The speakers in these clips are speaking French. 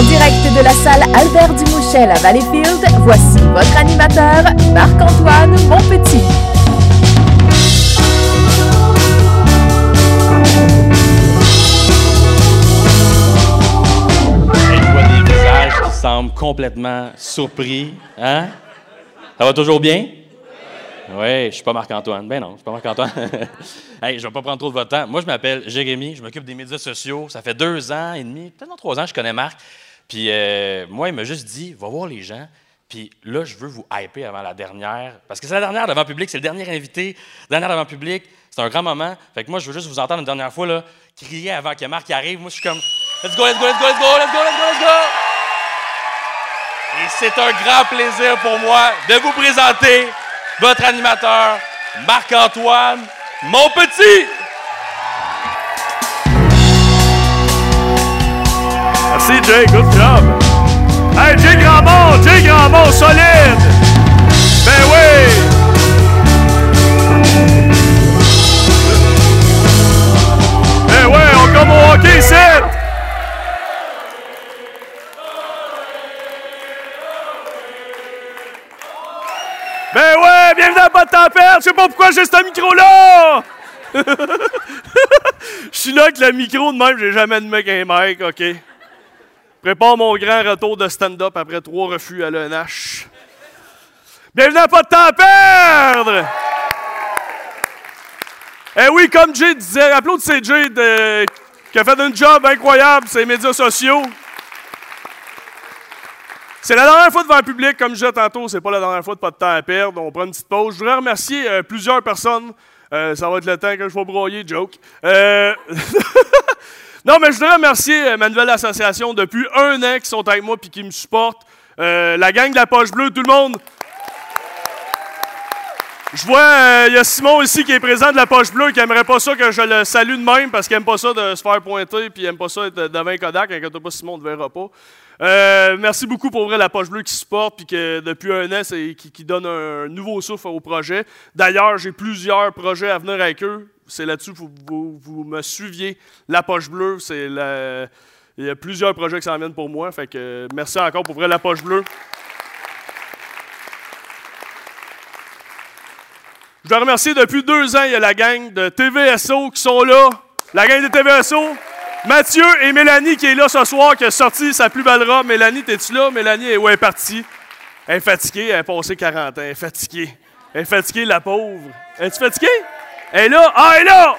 En direct de la salle Albert Dumouchel à Valleyfield, voici votre animateur, Marc-Antoine Monpetit. Je semblent complètement surpris. Hein? Ça va toujours bien? Oui, je suis pas Marc-Antoine. Ben non, je suis pas Marc-Antoine. hey, je vais pas prendre trop de votre temps. Moi, je m'appelle Jérémy, je m'occupe des médias sociaux. Ça fait deux ans et demi, peut-être trois ans, je connais Marc. Puis euh, moi, il m'a juste dit, va voir les gens. Puis là, je veux vous hyper avant la dernière. Parce que c'est la dernière devant public, c'est le dernier invité, dernière devant public. C'est un grand moment. Fait que moi, je veux juste vous entendre une dernière fois, là, crier avant que Marc arrive. Moi, je suis comme, let's go, let's go, let's go, let's go, let's go, let's go, let's go. Et c'est un grand plaisir pour moi de vous présenter votre animateur, Marc-Antoine, mon petit. Merci, Jay. Good job. Hey, Jay Grandmont, Jay Grandmont, solide. Ben oui. Ben comme au hockey ici. Ben ouais, bienvenue à Pas de tempête. Je sais pas pourquoi j'ai ce micro-là. Je suis là avec le micro de même, j'ai jamais de mec un mic, OK? Prépare mon grand retour de stand-up après trois refus à l'ENH. Bienvenue à Pas de temps à perdre! Eh oui, comme Jay disait, applaudissez Jay de- qui a fait un job incroyable sur les médias sociaux. C'est la dernière fois devant le public, comme je disais tantôt, c'est pas la dernière fois de pas de temps à perdre. On prend une petite pause. Je voudrais remercier euh, plusieurs personnes. Euh, ça va être le temps que je vais broyer, joke. Euh, non, mais je voudrais remercier euh, ma nouvelle association depuis un an qui sont avec moi et qui me supportent. Euh, la gang de la poche bleue, tout le monde. Je vois, euh, il y a Simon ici qui est présent de la poche bleue qui aimerait pas ça que je le salue de même parce qu'il aime pas ça de se faire pointer puis il aime pas ça être devant Kodak. Inquiète pas, Simon, on ne verra pas. Euh, merci beaucoup pour vrai la poche bleue qui supporte puis que depuis un an, c'est qui, donne un nouveau souffle au projet. D'ailleurs, j'ai plusieurs projets à venir avec eux. C'est là-dessus que vous, me suiviez. La poche bleue, c'est il y a plusieurs projets qui s'en viennent pour moi. Fait que merci encore pour vrai la poche bleue. Je dois remercier depuis deux ans, il y a la gang de TVSO qui sont là. La gang de TVSO. Mathieu et Mélanie qui est là ce soir, qui a sorti sa plus belle robe. Mélanie, t'es-tu là? Mélanie elle est partie. Elle est fatiguée, elle a passé 40 ans. Elle est fatiguée. Elle est fatiguée, la pauvre. Es-tu fatiguée? Elle est là? Ah, elle est là!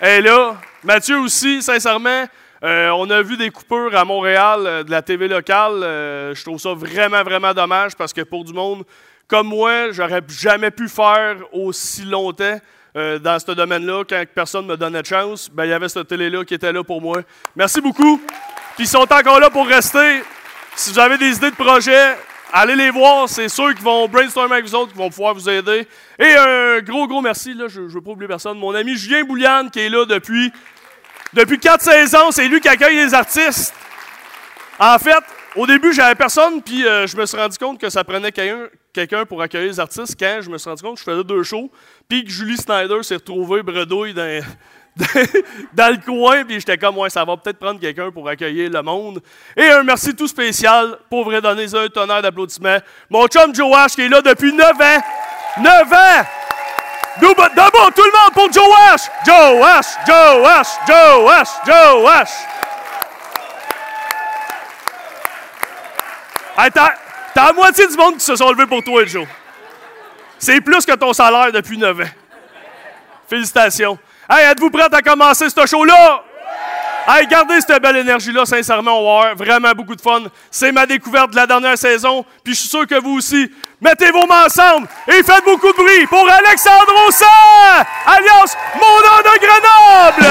Elle est là. Mathieu aussi, sincèrement, euh, on a vu des coupures à Montréal euh, de la TV locale. Euh, je trouve ça vraiment, vraiment dommage parce que pour du monde comme moi, j'aurais jamais pu faire aussi longtemps euh, dans ce domaine-là quand personne me donnait de chance. Ben, il y avait cette télé-là qui était là pour moi. Merci beaucoup. Puis ils sont encore là pour rester. Si vous avez des idées de projets, allez les voir. C'est sûr qu'ils vont brainstormer avec vous autres, qu'ils vont pouvoir vous aider. Et un gros, gros merci. Là, je ne veux pas oublier personne. Mon ami Julien Bouliane qui est là depuis, depuis quatre saisons. C'est lui qui accueille les artistes. En fait, au début, j'avais personne, puis euh, je me suis rendu compte que ça prenait quelqu'un quelqu'un pour accueillir les artistes quand je me suis rendu compte que je faisais deux shows, puis que Julie Snyder s'est retrouvée bredouille dans, le coin, puis j'étais comme, ouais, ça va peut-être prendre quelqu'un pour accueillir le monde. Et un merci tout spécial, pour vrai donner un tonnerre d'applaudissements. Mon chum Joe Ash, qui est là depuis 9 ans. 9 ans! Debout, tout le monde pour Joe Ash! Joe Ash! Joe Ash! Joe Ash! Joe Ash! Hey, t'as la moitié du monde qui se sont levés pour toi, Joe. C'est plus que ton salaire depuis 9 ans. Félicitations. Hey, êtes-vous prêts à commencer ce show-là? Hey, gardez cette belle énergie-là, sincèrement, on vraiment beaucoup de fun. C'est ma découverte de la dernière saison, puis je suis sûr que vous aussi. Mettez vos mains ensemble et faites beaucoup de bruit pour Alexandre Ossan, alias Mon de Grenoble!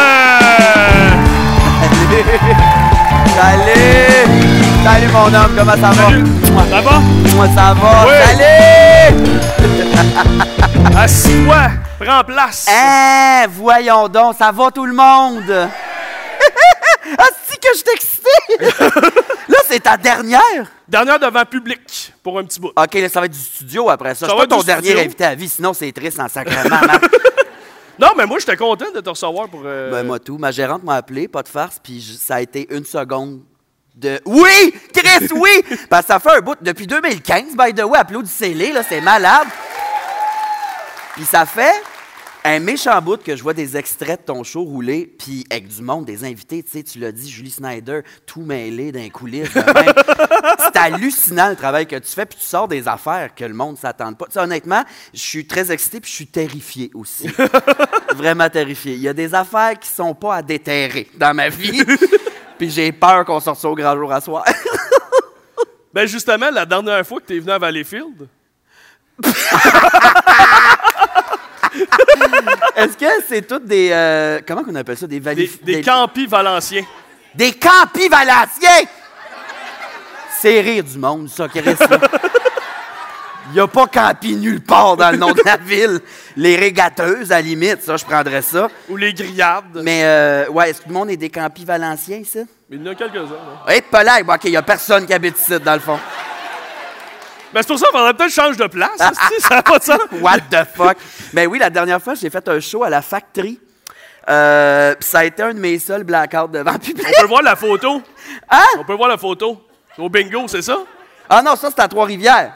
Salut! Salut mon homme, comment ça va? Salut. Ça va? Moi ça va? Oui. Salut! Assis-toi, prends place. Hein, voyons donc, ça va tout le monde? ah, si que je suis excité! là, c'est ta dernière? Dernière devant public pour un petit bout. Ok, là, ça va être du studio après ça. Ça je va suis pas ton dernier studio. invité à vie, sinon c'est triste en sacrement. Non, mais moi, j'étais content de te recevoir pour. euh, Ben, moi, tout. Ma gérante m'a appelé, pas de farce, puis ça a été une seconde de. Oui! Chris, oui! Parce que ça fait un bout. Depuis 2015, by the way, applaudissez-les, là, c'est malade. Puis ça fait un méchant bout que je vois des extraits de ton show rouler, puis avec du monde, des invités, tu sais, tu l'as dit, Julie Snyder, tout mêlé d'un coulisses. c'est hallucinant le travail que tu fais, puis tu sors des affaires que le monde ne s'attend pas. Tu sais, honnêtement, je suis très excité, puis je suis terrifié aussi. Vraiment terrifié. Il y a des affaires qui sont pas à déterrer dans ma vie, puis j'ai peur qu'on sorte ça au grand jour à soir. Ben, justement, la dernière fois que tu es venu à Valleyfield, Est-ce que c'est toutes des... euh, comment qu'on appelle ça? Des des, des campis valenciens. Des campis valanciens! C'est rire du monde, ça, Chris. là. Il n'y a pas campi nulle part dans le nom de la ville. Les régateuses, à la limite, ça, je prendrais ça. Ou les grillades. Mais, euh, ouais, est-ce que le monde est des campis valanciens, ça? Il y en a quelques-uns. hein. Eh, pas OK, il n'y a personne qui habite ici, dans le fond. Ben, c'est pour ça qu'il faudrait peut-être changer de place. esti, ça n'a pas sens. What the fuck? Ben oui, la dernière fois, j'ai fait un show à la Factory. Euh, ça a été un de mes seuls blackouts devant le public. On peut voir la photo. Hein? On peut voir la photo. Au bingo, c'est ça? Ah non, ça, c'est à Trois-Rivières.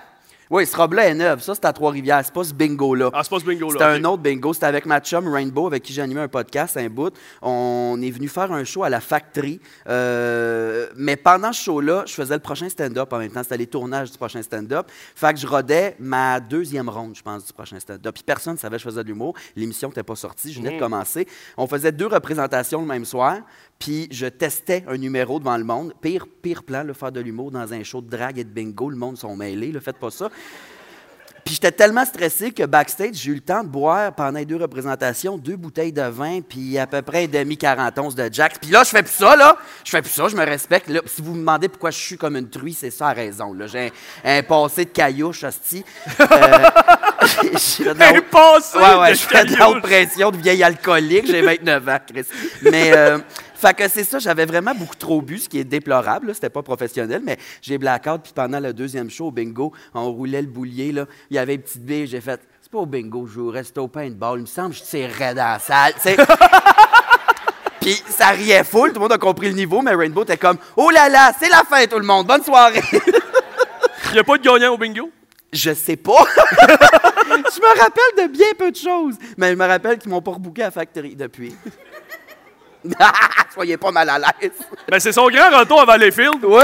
Oui, ce robe-là est neuf. Ça, c'est à Trois-Rivières. C'est pas ce bingo-là. Ah, c'est pas ce bingo-là. C'était un autre bingo. C'était avec ma chum Rainbow, avec qui j'ai animé un podcast, un bout. On est venu faire un show à la Factory. Euh, mais pendant ce show-là, je faisais le prochain stand-up en même temps. C'était les tournages du prochain stand-up. Fait que je rodais ma deuxième ronde, je pense, du prochain stand-up. Puis personne ne savait que je faisais de l'humour. L'émission n'était pas sortie. Je venais de commencer. On faisait deux représentations le même soir. Puis je testais un numéro devant le monde. Pire, pire plan, le faire de l'humour dans un show de drague et de bingo. Le monde sont mêlés. Le faites pas ça. Puis j'étais tellement stressé que backstage, j'ai eu le temps de boire pendant les deux représentations deux bouteilles de vin, puis à peu près un demi-40 onces de Jack. Puis là, je fais plus ça, là. Je fais plus ça, je me respecte. Là, si vous me demandez pourquoi je suis comme une truie, c'est ça à raison. J'ai un, un passé de caillouche, hostie. Euh, Un passé Ouais, ouais, de je fais de la pression de vieille alcoolique. J'ai 29 ans, Chris. Mais, euh, fait que c'est ça, j'avais vraiment beaucoup trop bu, ce qui est déplorable. là. C'était pas professionnel, mais j'ai blackout. Puis pendant le deuxième show au bingo, on roulait le boulier. Là. Il y avait une petite bille. J'ai fait, c'est pas au bingo, je joue, reste au paintball. Il me semble que je tirerais dans la salle. tu sais. Puis ça riait full, tout le monde a compris le niveau, mais Rainbow était comme, oh là là, c'est la fin tout le monde, bonne soirée. Il n'y a pas de gagnant au bingo? Je sais pas. je me rappelle de bien peu de choses. Mais je me rappelle qu'ils m'ont pas rebooké à Factory depuis. Soyez pas mal à l'aise. Ben, c'est son grand retour à Valleyfield. Oui!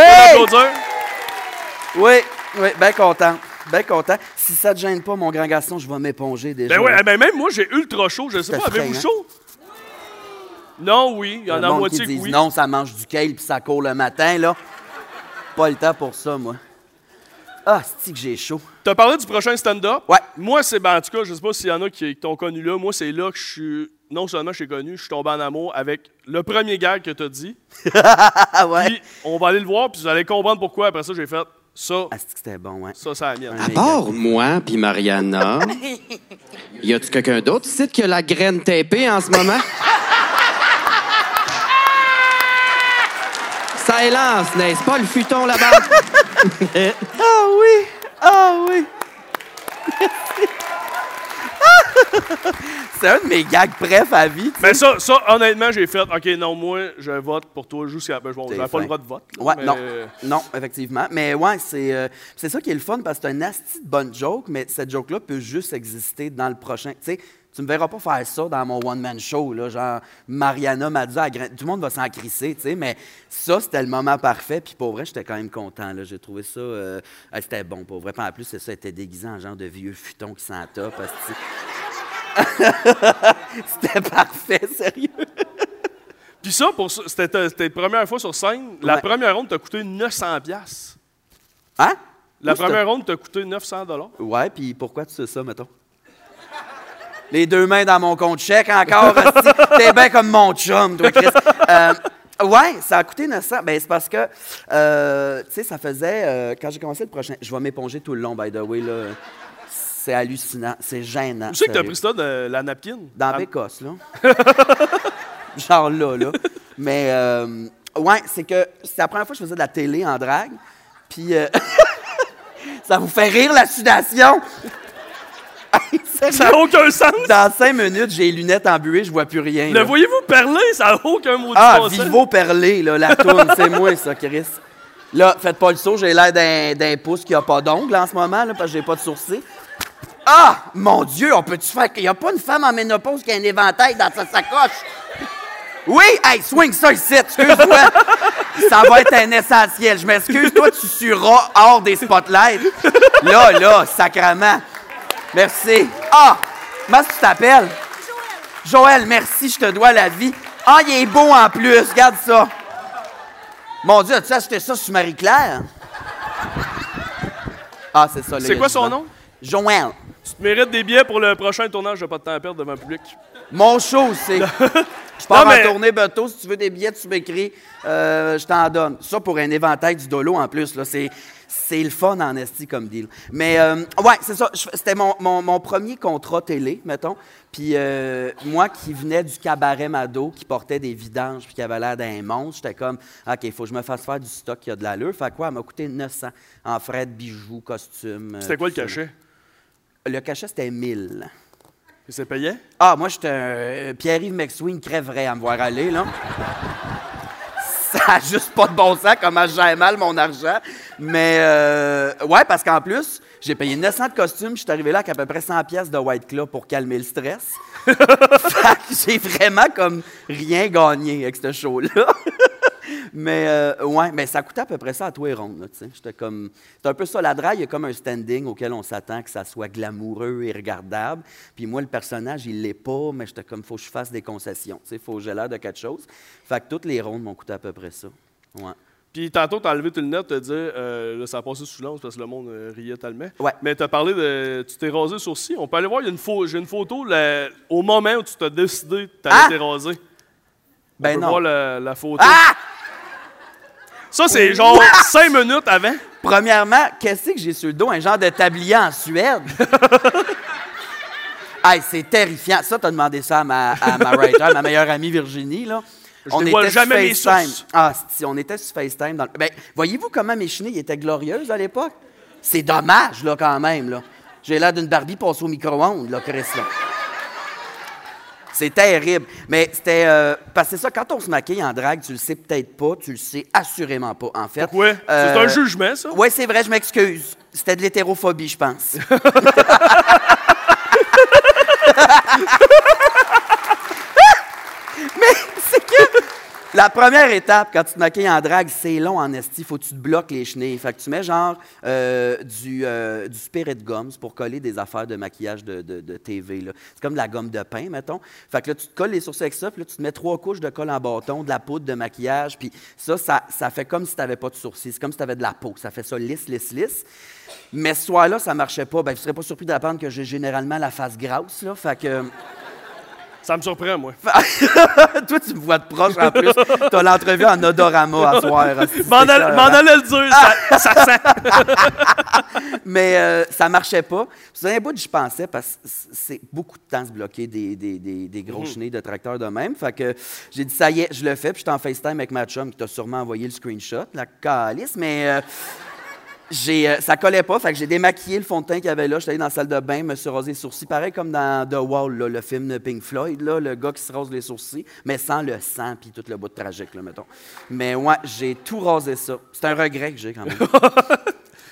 Oui, oui, bien content. Bien content. Si ça te gêne pas, mon grand garçon, je vais m'éponger déjà. Ben ouais, ben même moi, j'ai ultra chaud. Je sais pas, avez-vous hein? chaud? Non, oui. Il y en a moitié qui oui. non, ça mange du kale puis ça court le matin, là. Pas le temps pour ça, moi. Ah, c'est que j'ai chaud? T'as parlé du prochain stand-up? Ouais. Moi, c'est, ben, en tout cas, je sais pas s'il y en a qui, qui t'ont connu là. Moi, c'est là que je suis, non seulement je suis connu, je suis tombé en amour avec le premier gag que t'as dit. Ah ouais. Puis, on va aller le voir, puis vous allez comprendre pourquoi. Après ça, j'ai fait ça, Ah, c'était bon, ouais. ça, c'est la mienne. À part moi puis Mariana, y a-tu quelqu'un d'autre ici qui a la graine tapée en ce moment? Ça élance, n'est-ce pas, le futon là-bas? Ah oui! Ah oui! c'est un de mes gags brefs à vie. tu sais. Mais ça, ça, honnêtement, j'ai fait, OK, non, moi, je vote pour toi jusqu'à. Ben, bon, T'es j'avais pas fin. le droit de vote. là, Ouais, mais- non. Non, effectivement. Mais ouais, c'est euh, c'est ça qui est le fun parce que c'est un asti de bonne joke, mais cette joke-là peut juste exister dans le prochain. Tu sais, tu me verras pas faire ça dans mon one-man show, là, genre Mariana m'a dit, à tout le monde va s'en crisser, tu sais, mais ça, c'était le moment parfait, puis pour vrai, j'étais quand même content, là, j'ai trouvé ça, euh, ah, c'était bon, pour vrai, Puis en plus, c'est ça, c'était déguisé en genre de vieux futon qui s'en top, parce que- c'était parfait, sérieux. Puis ça, pour ça, c'était ta c'était ta première fois sur scène. La première ronde t'a coûté 900 pièces. Hein? La Où première ronde t'a coûté 900 dollars. Ouais, puis pourquoi tu sais ça, mettons? Les deux mains dans mon compte chèque encore. T'es bien comme mon chum, toi, Chris. Euh, ouais, ça a coûté 900. Ben, c'est parce que, euh, tu sais, ça faisait. euh, quand j'ai commencé le prochain. Je vais m'éponger tout le long, by the way, là. C'est hallucinant. C'est gênant. Tu sais que t'as pris ça de la napkin? Dans Ah, Bécosse, là. Genre là, là. Mais, euh, ouais, c'est que c'est la première fois que je faisais de la télé en drague. Puis, euh, ça vous fait rire, la sudation? Ça n'a aucun sens. Dans cinq minutes, j'ai les lunettes embuées, je vois plus rien. Le là. voyez-vous perler? Ça n'a aucun mot de Ah, bon sens. Vivo Perlé, là, la tourne, c'est moi, ça, Chris. Là, faites pas le saut, j'ai l'air d'un, d'un pouce qui a pas d'ongles en ce moment, là, parce que j'ai pas de sourcils. Ah! Mon Dieu, on peut-tu faire qu'il y a pas une femme en ménopause qui a un éventail dans sa sacoche? Oui! Hey, swing ça ici, excuse-moi! ça va être un essentiel. Je m'excuse, toi, tu suras hors des spotlights. Là, là, sacrement. Merci. Ah! Comment tu t'appelles? Joël, merci, je te dois la vie. Ah, il est beau en plus, regarde ça. Mon Dieu, as-tu acheté ça sur Marie-Claire? Ah, c'est ça. C'est quoi son nom? Joël. Tu te mérites des billets pour le prochain tournage de Pas de temps à perdre devant le public. Mon show, c'est. Je pars mais- en tournée bientôt. Si tu veux des billets, tu m'écris. euh, je t'en donne. Ça pour un éventail du dolo en plus. Là, c'est, c'est le fun en esti comme deal. Mais euh, ouais, c'est ça. C'était mon, mon- mon premier contrat télé, mettons. Puis euh, moi qui venais du cabaret Mado, qui portait des vidanges puis qui avait l'air d'un monstre, j'étais comme, OK, il faut que je me fasse faire du stock qui a de l'allure. Fait quoi? Elle m'a coûté 900 en frais de bijoux, costumes. euh, C'était quoi le cachet? Le cachet, c'était 1000. Et c'est payé? Ah, moi, j'étais un. euh, Pierre-Yves McSween crèverait à me voir aller, là. Ça a juste pas de bon sens comment je gère mal mon argent. Mais, euh, ouais, parce qu'en plus, j'ai payé 900 de costumes, je suis arrivé là avec à peu près 100 pièces de White Claw pour calmer le stress. fait que j'ai vraiment comme rien gagné avec ce show-là. mais, euh, ouais, mais ça coûtait à peu près ça à toi et ronde. J'étais comme. C'est un peu ça, la drague, il y a comme un standing auquel on s'attend que ça soit glamoureux et regardable. Puis moi, le personnage, il l'est pas, mais j'étais comme, faut que je fasse des concessions, sais, faut que j'ai l'air de quelque chose. Fait que toutes les rondes m'ont coûté à peu près ça. Ouais. Puis tantôt, t'as enlevé tes lunettes, t'as dit, euh, là, ça a passé sous l'once parce que le monde euh, riait tellement. Ouais. Mais t'as parlé de. Tu t'es rasé le sourcil. On peut aller voir, il y a une photo, j'ai une photo là, au moment où tu t'as décidé que t'allais Ah! te raser. On Ben peut non. voir la, la photo. Ah! Ça, c'est genre cinq minutes avant. Premièrement, qu'est-ce que j'ai sur le dos? Un genre de tablier en Suède? hey, c'est terrifiant. Ça, t'as demandé ça à ma, à ma writer, ma meilleure amie Virginie, là. Je dévoile sur jamais mes FaceTime. Ah, si, on était sur FaceTime. Dans le- Ben, voyez-vous comment mes chenilles étaient glorieuses à l'époque? C'est dommage, là, quand même, là. J'ai l'air d'une Barbie passée au micro-ondes, là, Chris, là. C'est terrible. Mais c'était. euh, parce que c'est ça, quand on se maquille en drague, tu le sais peut-être pas, tu le sais assurément pas, en fait. Ouais. C'est Euh, un jugement, ça? oui, c'est vrai, je m'excuse. C'était de l'hétérophobie, je pense. Mais la première étape, quand tu te maquilles en drague, c'est long en esti. Faut que tu te bloques les chenilles. Fait que tu mets genre euh, du, euh, du spirit gums pour coller des affaires de maquillage de, de- TV. C'est comme de la gomme de pain, mettons. Fait que là, tu te colles les sourcils avec ça, puis là, tu te mets trois couches de colle en bâton, de la poudre de maquillage, puis ça, ça, ça fait comme si tu n'avais pas de sourcils. C'est comme si tu avais de la peau. Ça fait ça lisse, lisse, lisse. Mais ce soir-là, ça marchait pas. Ben, vous ne serez pas surpris d'apprendre que j'ai généralement la face grasse, là. Fait que... Ça me surprend, moi. Toi, tu me vois de proche en plus. T'as l'entrevue en odorama à soir. M'en allais le dire, ça, ça sent. Mais euh, ça marchait pas. C'est un bout que j'y pensais parce que c'est beaucoup de temps se bloquer des, des, des, des gros chenilles de tracteur de même. Fait que j'ai dit, ça y est, je le fais. Puis j'étais en FaceTime avec ma chum qui t'a sûrement envoyé le screenshot, la calice. Mais euh, j'ai, euh, ça collait pas. Fait que j'ai démaquillé le fond de teint qu'il y avait là. J'étais allé dans la salle de bain, me suis rasé les sourcils. Pareil comme dans The Wall, là, le film de Pink Floyd, là, le gars qui se rase les sourcils, mais sans le sang puis tout le bout de tragique, là, mettons. Mais ouais, j'ai tout rasé ça. C'est un regret que j'ai quand même.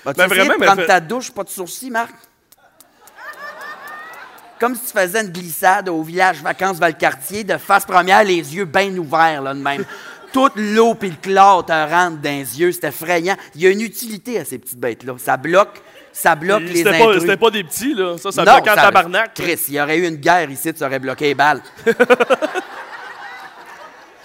Mais essayer vraiment, de prendre ta douche, pas de sourcils, Marc? Comme si tu faisais une glissade au village vacances Valcartier, de face première, les yeux bien ouverts, là, de même. Toute l'eau puis le chlore te rentre dans les yeux, c'est effrayant. Il y a une utilité à ces petites bêtes-là. Ça bloque, ça bloque les intrus. c'était pas des petits, là. Ça, ça Non, bloquait en tabarnak. Chris, il y aurait eu une guerre ici, tu aurais bloqué les balles.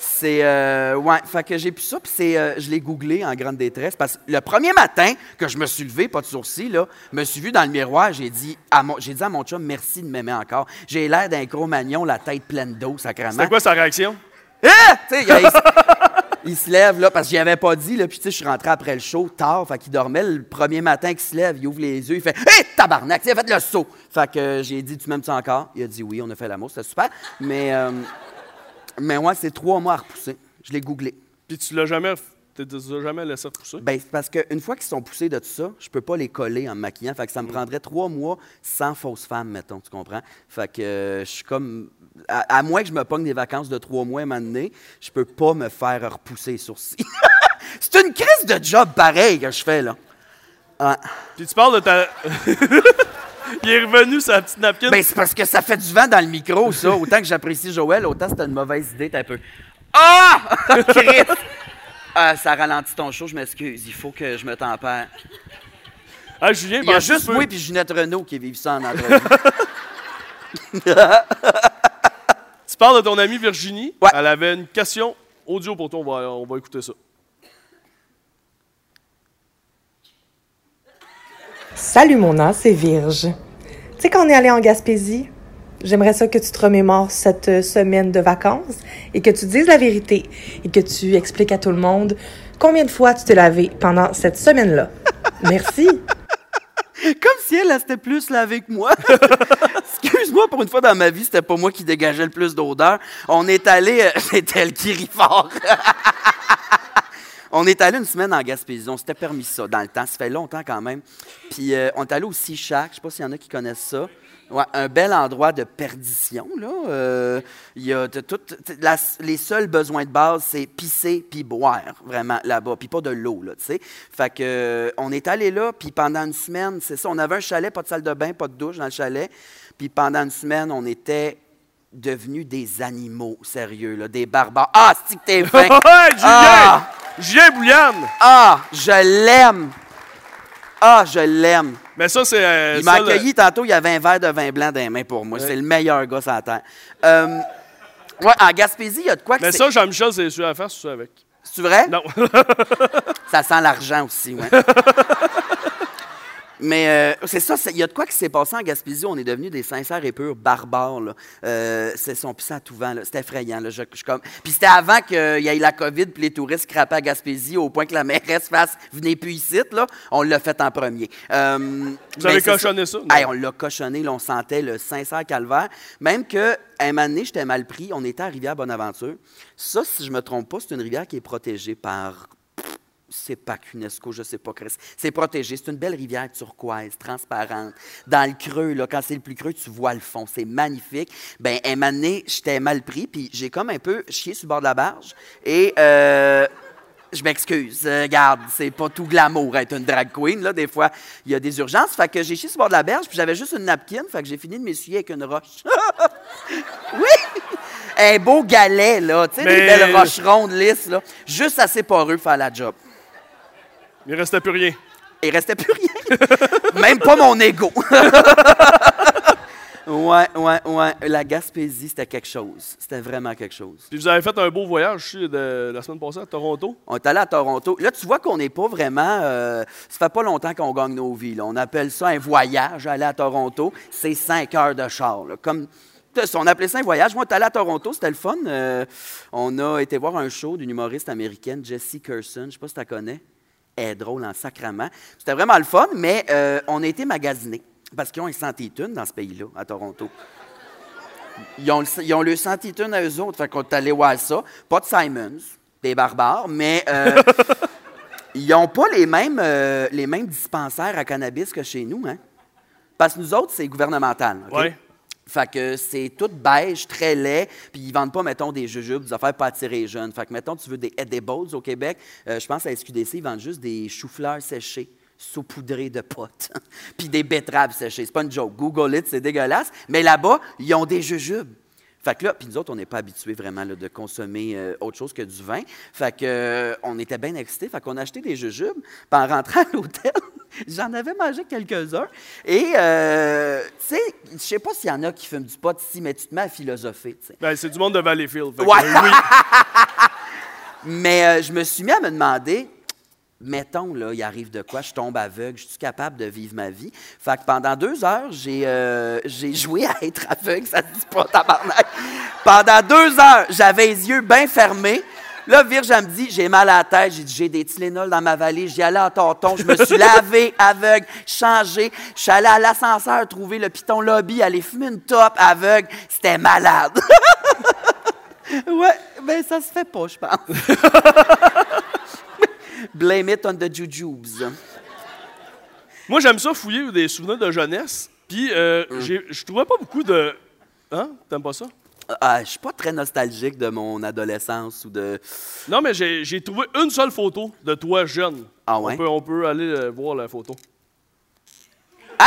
c'est. Euh, ouais, fait que j'ai pu ça, puis c'est. euh, je l'ai googlé en grande détresse, parce que le premier matin que je me suis levé, pas de sourcils, là, me suis vu dans le miroir, j'ai dit, à mon, j'ai dit à mon chum, merci de m'aimer encore. J'ai l'air d'un gros magnon, la tête pleine d'eau, sacrément. C'était quoi sa réaction? Sais, il, il se- il lève, là, parce que j'y avais pas dit, là, puis tu sais, je suis rentré après le show, tard, fait qu'il dormait, le premier matin qu'il se lève, il ouvre les yeux, il fait « Hé, tabarnak, tu sais, fait le saut! » Fait que euh, j'ai dit « Tu m'aimes-tu encore? » Il a dit « Oui, on a fait l'amour, c'était super. » Mais, euh, mais ouais, c'est trois mois à repousser. Je l'ai googlé. Puis tu l'as jamais. Tu t'es jamais laissé repousser? Ben, c'est parce qu'une fois qu'ils sont poussés de tout ça, je peux pas les coller en me maquillant. Fait que ça me prendrait trois mois sans fausse femme, mettons, tu comprends? Fait que euh, je suis comme. À, à moins que je me pogne des vacances de trois mois à un moment donné, je peux pas me faire repousser les sourcils. c'est une crise de job pareil que je fais, là. Ouais. Puis tu parles de ta. Il est revenu sa petite napkin. Ben, c'est parce que ça fait du vent dans le micro, ça. Autant que j'apprécie Joël, autant c'était une mauvaise idée, t'as un peu. Ah! Christ! Ah, ça ralentit ton show, je m'excuse. Il faut que je me tempère. ah, Julien, Il y a juste moi et Ginette Renault qui vivent ça en entrevue. Tu parles de ton amie Virginie. Ouais. Elle avait une question audio pour toi. On va, on va écouter ça. Salut Mona, c'est Virge. Tu sais, quand on est allé en Gaspésie, j'aimerais ça que tu te remémores cette euh, semaine de vacances et que tu dises la vérité et que tu expliques à tout le monde combien de fois tu t'es lavé pendant cette semaine-là. Merci. Comme si elle, elle s'était plus lavée que moi. Excuse-moi, pour une fois dans ma vie, c'était pas moi qui dégageais le plus d'odeur. On est allé. euh, C'était elle qui rit fort. on est allé une semaine en Gaspésie. On s'était permis ça dans le temps. Ça fait longtemps quand même. Puis euh, on est allé au Sea Shack. Je sais pas s'il y en a qui connaissent ça. Ouais, un bel endroit de perdition. Là. Euh, y a de tout, t- la- les seuls besoins de base, c'est pisser puis boire, vraiment, là-bas. Puis pas de l'eau, là, tu sais. Fait que, euh, on est allé là, puis pendant une semaine, c'est ça, on avait un chalet, pas de salle de bain, pas de douche dans le chalet. Puis pendant une semaine, on était devenus des animaux, sérieux, là, des barbares. Ah, c'est que t'es fin! Julien! Ah! Julien Bouliane! Ah, je l'aime! Ah, je l'aime! Mais ça, c'est. euh, Il m'a le- accueilli tantôt, il y avait un verre de vin blanc dans les mains pour moi. C'est le meilleur gars sur la terre. Euh, ouais, en Gaspésie, il y a de quoi que Mais ça, Jean-Michel, c'est sûr à faire, c'est ça avec. C'est vrai? Non. Ça sent l'argent aussi, ouais. Mais euh, c'est ça, il y a de quoi qui s'est passé en Gaspésie. On est devenus des sincères et purs barbares. Là. Euh, c'est son pissé à tout vent. C'était effrayant. Là. Je- je comme... Puis c'était avant qu'il y ait la COVID puis les touristes crappaient à Gaspésie au point que la mairesse fasse « Venez plus ici ». Là. On l'a fait en premier. Euh, Vous avez cochonné ça? Hey, on l'a cochonné. là, on sentait le sincère calvaire. Même que un moment donné, j'étais mal pris. On était à Rivière-Bonaventure. Ça, si je me trompe pas, c'est une rivière qui est protégée par c'est pas UNESCO, je sais pas, Chris. C'est protégé. C'est une belle rivière turquoise, transparente. Dans le creux, là, quand c'est le plus creux, tu vois le fond. C'est magnifique. Ben, un moment donné, j'étais mal pris, puis j'ai comme un peu chié sur le bord de la barge. Et euh, je m'excuse. Euh, Regarde, c'est pas tout glamour être une drag queen. Là. Des fois, il y a des urgences. Fait que j'ai chié sur le bord de la berge, puis j'avais juste une napkin. Fait que j'ai fini de m'essuyer avec une roche. oui! Un beau galet, là. Tu sais, des belles roches rondes, lisses, là. Juste assez poreux pour faire la job. Il restait plus rien. Il restait plus rien. Même pas mon ego. ouais, ouais, ouais. La Gaspésie, c'était quelque chose. C'était vraiment quelque chose. Puis vous avez fait un beau voyage aussi de la semaine passée à Toronto. On est allé à Toronto. Là, tu vois qu'on n'est pas vraiment. euh, ça fait pas longtemps qu'on gagne nos vies. là. On appelle ça un voyage, aller à Toronto. C'est cinq heures de char. là. Comme. On appelait ça un voyage. Moi, on est allé à Toronto, c'était le fun. Euh, on a été voir un show d'une humoriste américaine, Jessie Curson. Je ne sais pas si tu la connais. Est drôle en sacrament. C'était vraiment le fun, mais euh, on a été magasinés. Parce qu'ils ont un Santé-Tune dans ce pays-là, à Toronto. Ils ont, le- ils ont le Santé-Tune à eux autres. Fait qu'on est allé voir ça. Pas de Simons, des barbares, mais euh, ils n'ont pas les mêmes, euh, les mêmes dispensaires à cannabis que chez nous. Hein? Parce que nous autres, c'est gouvernemental. OK? Ouais. Fait que c'est tout beige, très laid, puis ils vendent pas, mettons, des jujubes, des affaires pas attirer les jeunes. Fait que, mettons, tu veux des edibles au Québec, euh, je pense à SQDC, ils vendent juste des choux-fleurs séchés, saupoudrés de potes, puis des betteraves séchées. C'est pas une joke. Google it, c'est dégueulasse. Mais là-bas, ils ont des jujubes. Fait que là, puis nous autres, on n'est pas habitués vraiment là, de consommer euh, autre chose que du vin. Fait que euh, on était bien excités. Fait qu'on a acheté des jujubes. Puis en rentrant à l'hôtel, j'en avais mangé quelques-uns. Et, euh, tu sais, je sais pas s'il y en a qui fument du pot ici, mais tu te mets à philosopher. Ben, c'est du monde de Valleyfield. fait que, Ouais. oui. Mais euh, je me suis mis à me demander, mettons, là, il arrive de quoi, je tombe aveugle, je suis capable de vivre ma vie. Fait que pendant deux heures, j'ai euh, j'ai joué à être aveugle, ça se dit pas, tabarnak. Pendant deux heures, j'avais les yeux bien fermés. Là, Virge, elle me dit, j'ai mal à la tête, j'ai dit, j'ai des Tylenol dans ma valise, j'y allais à tonton, je me suis lavé aveugle, changé, je suis allé à l'ascenseur trouver le piton lobby, aller fumer une top aveugle, c'était malade. ouais, ben ça se fait pas, je pense. Blame it on the jujubes. Moi, j'aime ça fouiller des souvenirs de jeunesse. Puis, euh, Mm. je trouvais pas beaucoup de. Hein? T'aimes pas ça? Ah, je suis pas très nostalgique de mon adolescence ou de. Non, mais j'ai trouvé une seule photo de toi jeune. Ah ouais? On peut, on peut aller euh, voir la photo.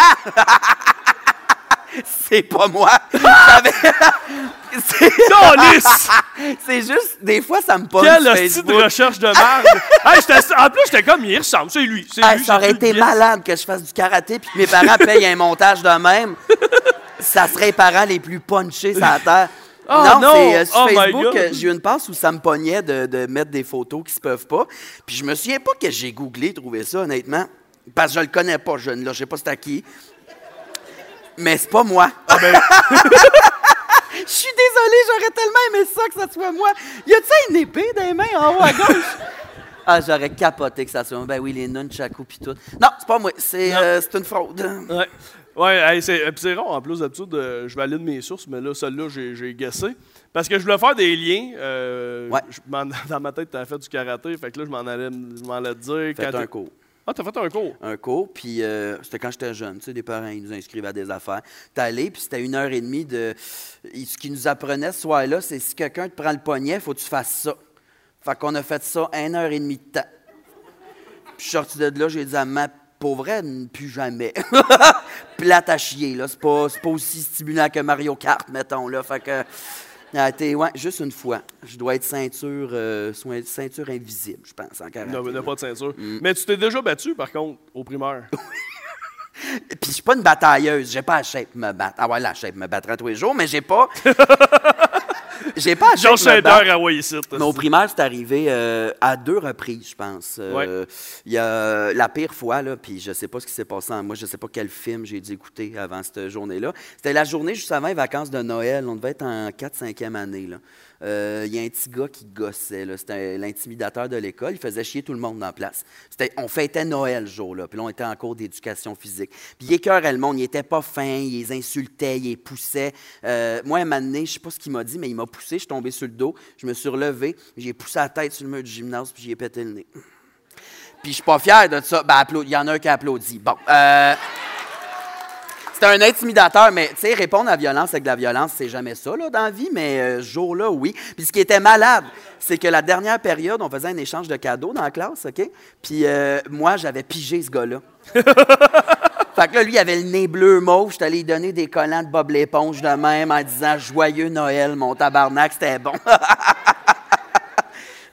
C'est pas moi. C'est... Juste, des fois, ça me pose. Quelle hostie de recherche de merde! Hey, en plus, j'étais comme, il ressemble, c'est lui. C'est lui ça aurait été malade que je fasse du karaté puis que mes parents payent un montage de même. Ça serait les parents les plus punchés sur la terre. Oh non, non! c'est euh, sur Oh Facebook, euh, j'ai eu une passe où ça me pognait de, de mettre des photos qui se peuvent pas. Puis je me souviens pas que j'ai googlé, trouvé ça, honnêtement. Parce que je le connais pas, je ne sais pas c'est à qui. Mais c'est pas moi. Ah, ben, Je suis désolé, j'aurais tellement aimé ça que ça soit moi. Y a-tu une épée dans les mains en haut à gauche? Ah, j'aurais capoté que ça soit moi. Ben oui, les nunchakus pis tout. Non, c'est pas moi, c'est euh, c'est une fraude. Ouais. Ouais, hey, c'est puis c'est rare en plus d'habitude, euh, je valide mes sources, mais là, celle-là, j'ai j'ai guessé. Parce que je voulais faire des liens. euh, Ouais. je m'en- dans ma tête, t'as fait du karaté, fait que là, je m'en allais, je m'en allais dire. Fait quand un t'es- cours. Ah, t'as fait un cours? Un cours, puis euh, c'était quand j'étais jeune, tu sais, des parents, ils nous inscrivent à des affaires. T'es allé, puis c'était une heure et demie de... Ce qu'ils nous apprenaient ce soir-là, c'est si quelqu'un te prend le poignet, faut que tu fasses ça. Fait qu'on a fait ça une heure et demie de temps. Puis je suis sorti de là, j'ai dit à ma pour vrai, plus jamais. Plate à chier, là. C'est pas, pas aussi stimulant que Mario Kart, mettons, là. Fait que. Ah, t'es- ouais, juste une fois. Je dois être ceinture, euh, ceinture invisible, je pense, en karaté. Non, mais pas de ceinture. Mm. Mais tu t'es déjà battu, par contre, au primaire. Puis je suis pas une batailleuse, j'ai pas la shape me battre. Ah ouais, la shape me battre à tous les jours, mais j'ai pas. j'ai pas battre. Schneider à Waysit. Mais au primaire, c'est arrivé euh, à deux reprises, je pense. Euh, Il y a la pire fois, là, puis je sais pas ce qui s'est passé en moi, je sais pas quel film j'ai dû écouter avant cette journée-là. C'était la journée juste avant les vacances de Noël. On devait être en 4-5e année. là. Euh, Il y a un petit gars qui gossait. C'était l'intimidateur de l'école. Il faisait chier tout le monde la place. On fêtait Noël ce jour-là. Puis là, on était en cours d'éducation physique. Puis il écœurait le monde. Il était pas fin. Il les insultait. Il les poussait. Euh, moi, un moment donné, je sais pas ce qu'il m'a dit, mais il m'a poussé. Je suis tombé sur le dos. Je me suis relevé. J'ai poussé la tête sur le mur du gymnase. Puis j'ai pété le nez. Puis je suis pas fier de ça. Ben, il y en a un qui a applaudi. Bon. Euh, C'était un intimidateur, mais tu sais, répondre à la violence avec de la violence, c'est jamais ça là, dans la vie, mais euh, ce jour-là, oui. Puis ce qui était malade, c'est que la dernière période, on faisait un échange de cadeaux dans la classe, OK? Puis euh, moi, j'avais pigé ce gars-là. Fait que là, lui, il avait le nez bleu mauve. J'étais allé lui donner des collants de Bob l'éponge de même en disant Joyeux Noël, mon tabarnak, c'était bon.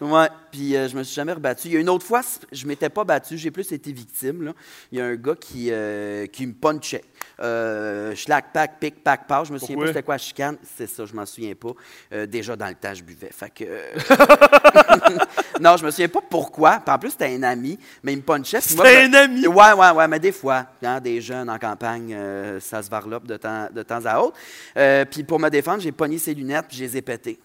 Ouais, puis euh, je me suis jamais rebattu. Il y a une autre fois, je m'étais pas battu, j'ai plus été victime. Là. Il y a un gars qui, euh, qui me punchait. Euh, Schlack, pack, pic, pack, pack. Je me souviens Pourquoi? pas c'était quoi la chicane. C'est ça, je m'en souviens pas. Euh, déjà dans le temps, je buvais. Fait que. non, je me souviens pas pourquoi. Puis en plus, c'était un ami, mais il me punchait. C'était un ami? Ouais, ouais, ouais, mais des fois, hein, des jeunes en campagne, euh, ça se varlope de temps, de temps à autre. Euh, puis pour me défendre, j'ai pogné ses lunettes puis je les ai pétées.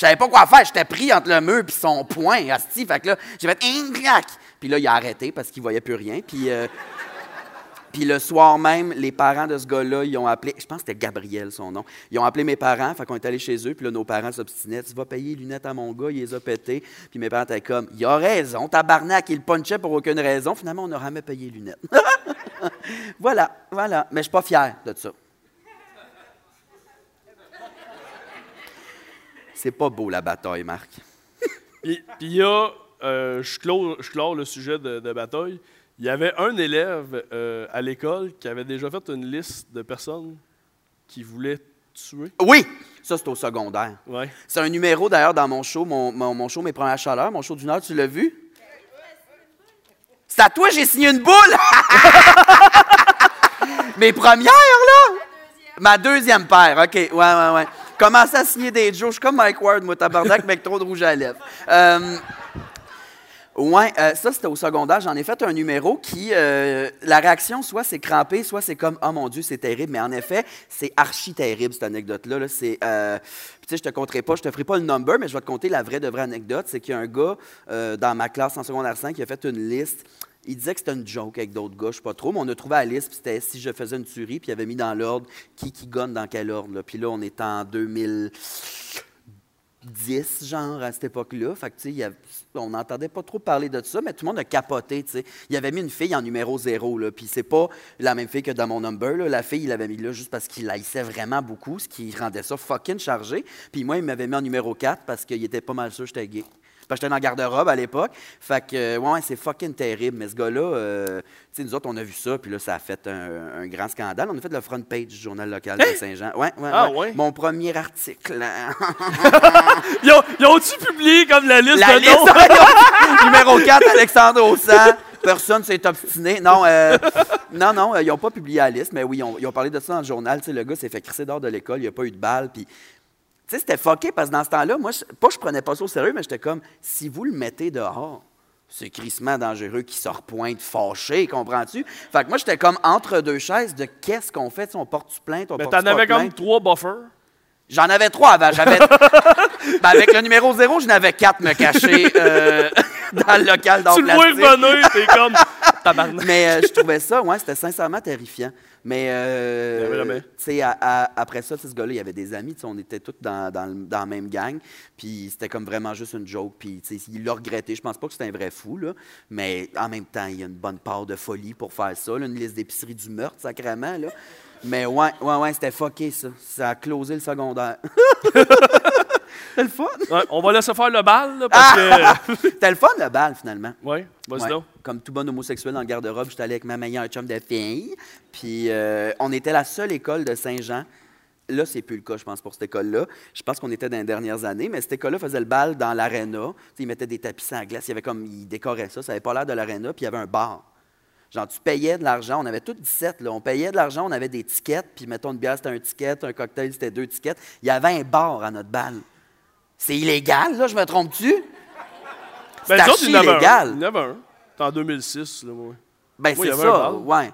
Je savais pas quoi faire, j'étais pris entre le mur puis son poing, asti. Fait que là, j'ai fait un clac. Puis là, il a arrêté parce qu'il voyait plus rien. Puis, euh, puis le soir même, les parents de ce gars-là, ils ont appelé, je pense que c'était Gabriel son nom. Ils ont appelé mes parents, fait qu'on est allé chez eux, puis là, nos parents s'obstinaient. Tu vas payer les lunettes à mon gars, il les a pétées. Puis mes parents étaient comme, il a raison, tabarnak, il punchait pour aucune raison. Finalement, on n'a jamais payé les lunettes. voilà, voilà. Mais je suis pas fier de ça. C'est pas beau la bataille, Marc. Puis puis il y a, euh, je, clore, je clore le sujet de, de bataille. Il y avait un élève euh, à l'école qui avait déjà fait une liste de personnes qui voulaient tuer. Oui, ça c'est au secondaire. Ouais. C'est un numéro d'ailleurs dans mon show, mon, mon, mon show Mes Premières Chaleurs, mon show d'une heure, tu l'as vu? C'est à toi, j'ai signé une boule! Mes premières, là? Ma deuxième paire, OK. Ouais, ouais, ouais. Commence à signer des Joe. Je suis comme Mike Ward, moi, tabarnak, avec trop de rouge à lèvres. Euh, Ouais, euh, ça c'était au secondaire. J'en ai fait un numéro qui, euh, la réaction, soit c'est crampé, soit c'est comme oh mon Dieu, c'est terrible. Mais en effet, c'est archi terrible cette anecdote-là. là. C'est, euh, tu sais, je te conterai pas, je te ferai pas le number, mais je vais te conter la vraie de vraie anecdote. C'est qu'il y a un gars dans ma classe en secondaire 5 qui a fait une liste. Il disait que c'était une joke avec d'autres gars, je sais pas trop, mais on a trouvé la liste, puis c'était si je faisais une tuerie, puis il avait mis dans l'ordre qui qui gonne dans quel ordre. Puis là, on est en 2000. 10, genre, à cette époque-là. Fait que, tu sais, on n'entendait pas trop parler de ça, mais tout le monde a capoté, tu sais. Il avait mis une fille en numéro 0, là, puis c'est pas la même fille que dans mon number. La fille, il l'avait mis là juste parce qu'il haïssait vraiment beaucoup, ce qui rendait ça fucking chargé. Puis moi, il m'avait mis en numéro 4 parce qu'il était pas mal sûr que j'étais gay. Parce que j'étais dans garde-robe à l'époque. Fait que, euh, ouais, c'est fucking terrible. Mais ce gars-là, euh, tu sais, nous autres, on a vu ça, puis là, ça a fait un, un grand scandale. On a fait le front page du journal local de Saint-Jean. Ouais, ouais, Ah, ouais. ouais? Mon premier article. hein. Ils ont- ils ont-tu publié comme la liste La de liste, noms? numéro 4, Alexandre Ossan. Personne s'est obstiné. Non, euh, non, non, euh, ils n'ont pas publié la liste, mais oui, ils ont, ils ont parlé de ça dans le journal. Tu sais, le gars s'est fait crisser dehors de l'école, il n'y a pas eu de balle. Puis, sais, c'était fucké parce que dans ce temps-là, moi, je, pas je prenais pas ça au sérieux, mais j'étais comme, si vous le mettez dehors, c'est crissement dangereux qui se repointe fâché, comprends-tu? Fait que moi, j'étais comme entre deux chaises de qu'est-ce qu'on fait, si on porte plainte, on Mais t'en avais comme trois buffers? J'en avais trois avant. J'avais. Ben, avec le numéro zéro, j'en avais quatre me cacher euh, dans le local Tu le vois revenir, t'es comme tabarnak. Mais euh, je trouvais ça, ouais, c'était sincèrement terrifiant. Mais, euh, à- à- après ça, ce gars-là, il y avait des amis, on était tous dans, dans, dans la même gang, puis c'était comme vraiment juste une joke, puis il l'a regretté. Je pense pas que c'était un vrai fou, là, mais en même temps, il y a une bonne part de folie pour faire ça, là, une liste d'épicerie du meurtre, sacrément, là. Mais ouais, ouais, ouais, c'était fucké, ça. Ça a closé le secondaire. C'était le fun. Ouais, on va laisser faire le bal, là, parce que. C'était le fun, le bal, finalement. Ouais, vas-y Ouais. Comme tout bon homosexuel dans le garde-robe, j'étais allé avec ma meilleure chum de fille. Puis euh, on était la seule école de Saint-Jean. Là, c'est plus le cas, je pense, pour cette école-là. Je pense qu'on était dans les dernières années, mais cette école-là faisait le bal dans l'aréna. Ils mettaient des tapis sans glace. Il y avait comme, ils décoraient ça. Ça n'avait pas l'air de l'aréna. Puis il y avait un bar. Genre, tu payais de l'argent. On avait tous 17, là. On payait de l'argent, on avait des tickets. Puis, mettons, une bière, c'était un ticket. Un cocktail, c'était deux tickets. Il y avait un bar à notre bal. C'est illégal, là, je me trompe-tu? C'est Ben, nous autres, archi illégal. Il y en avait un. C'était en 2006, là, moi. Ben, c'est ça, ouais.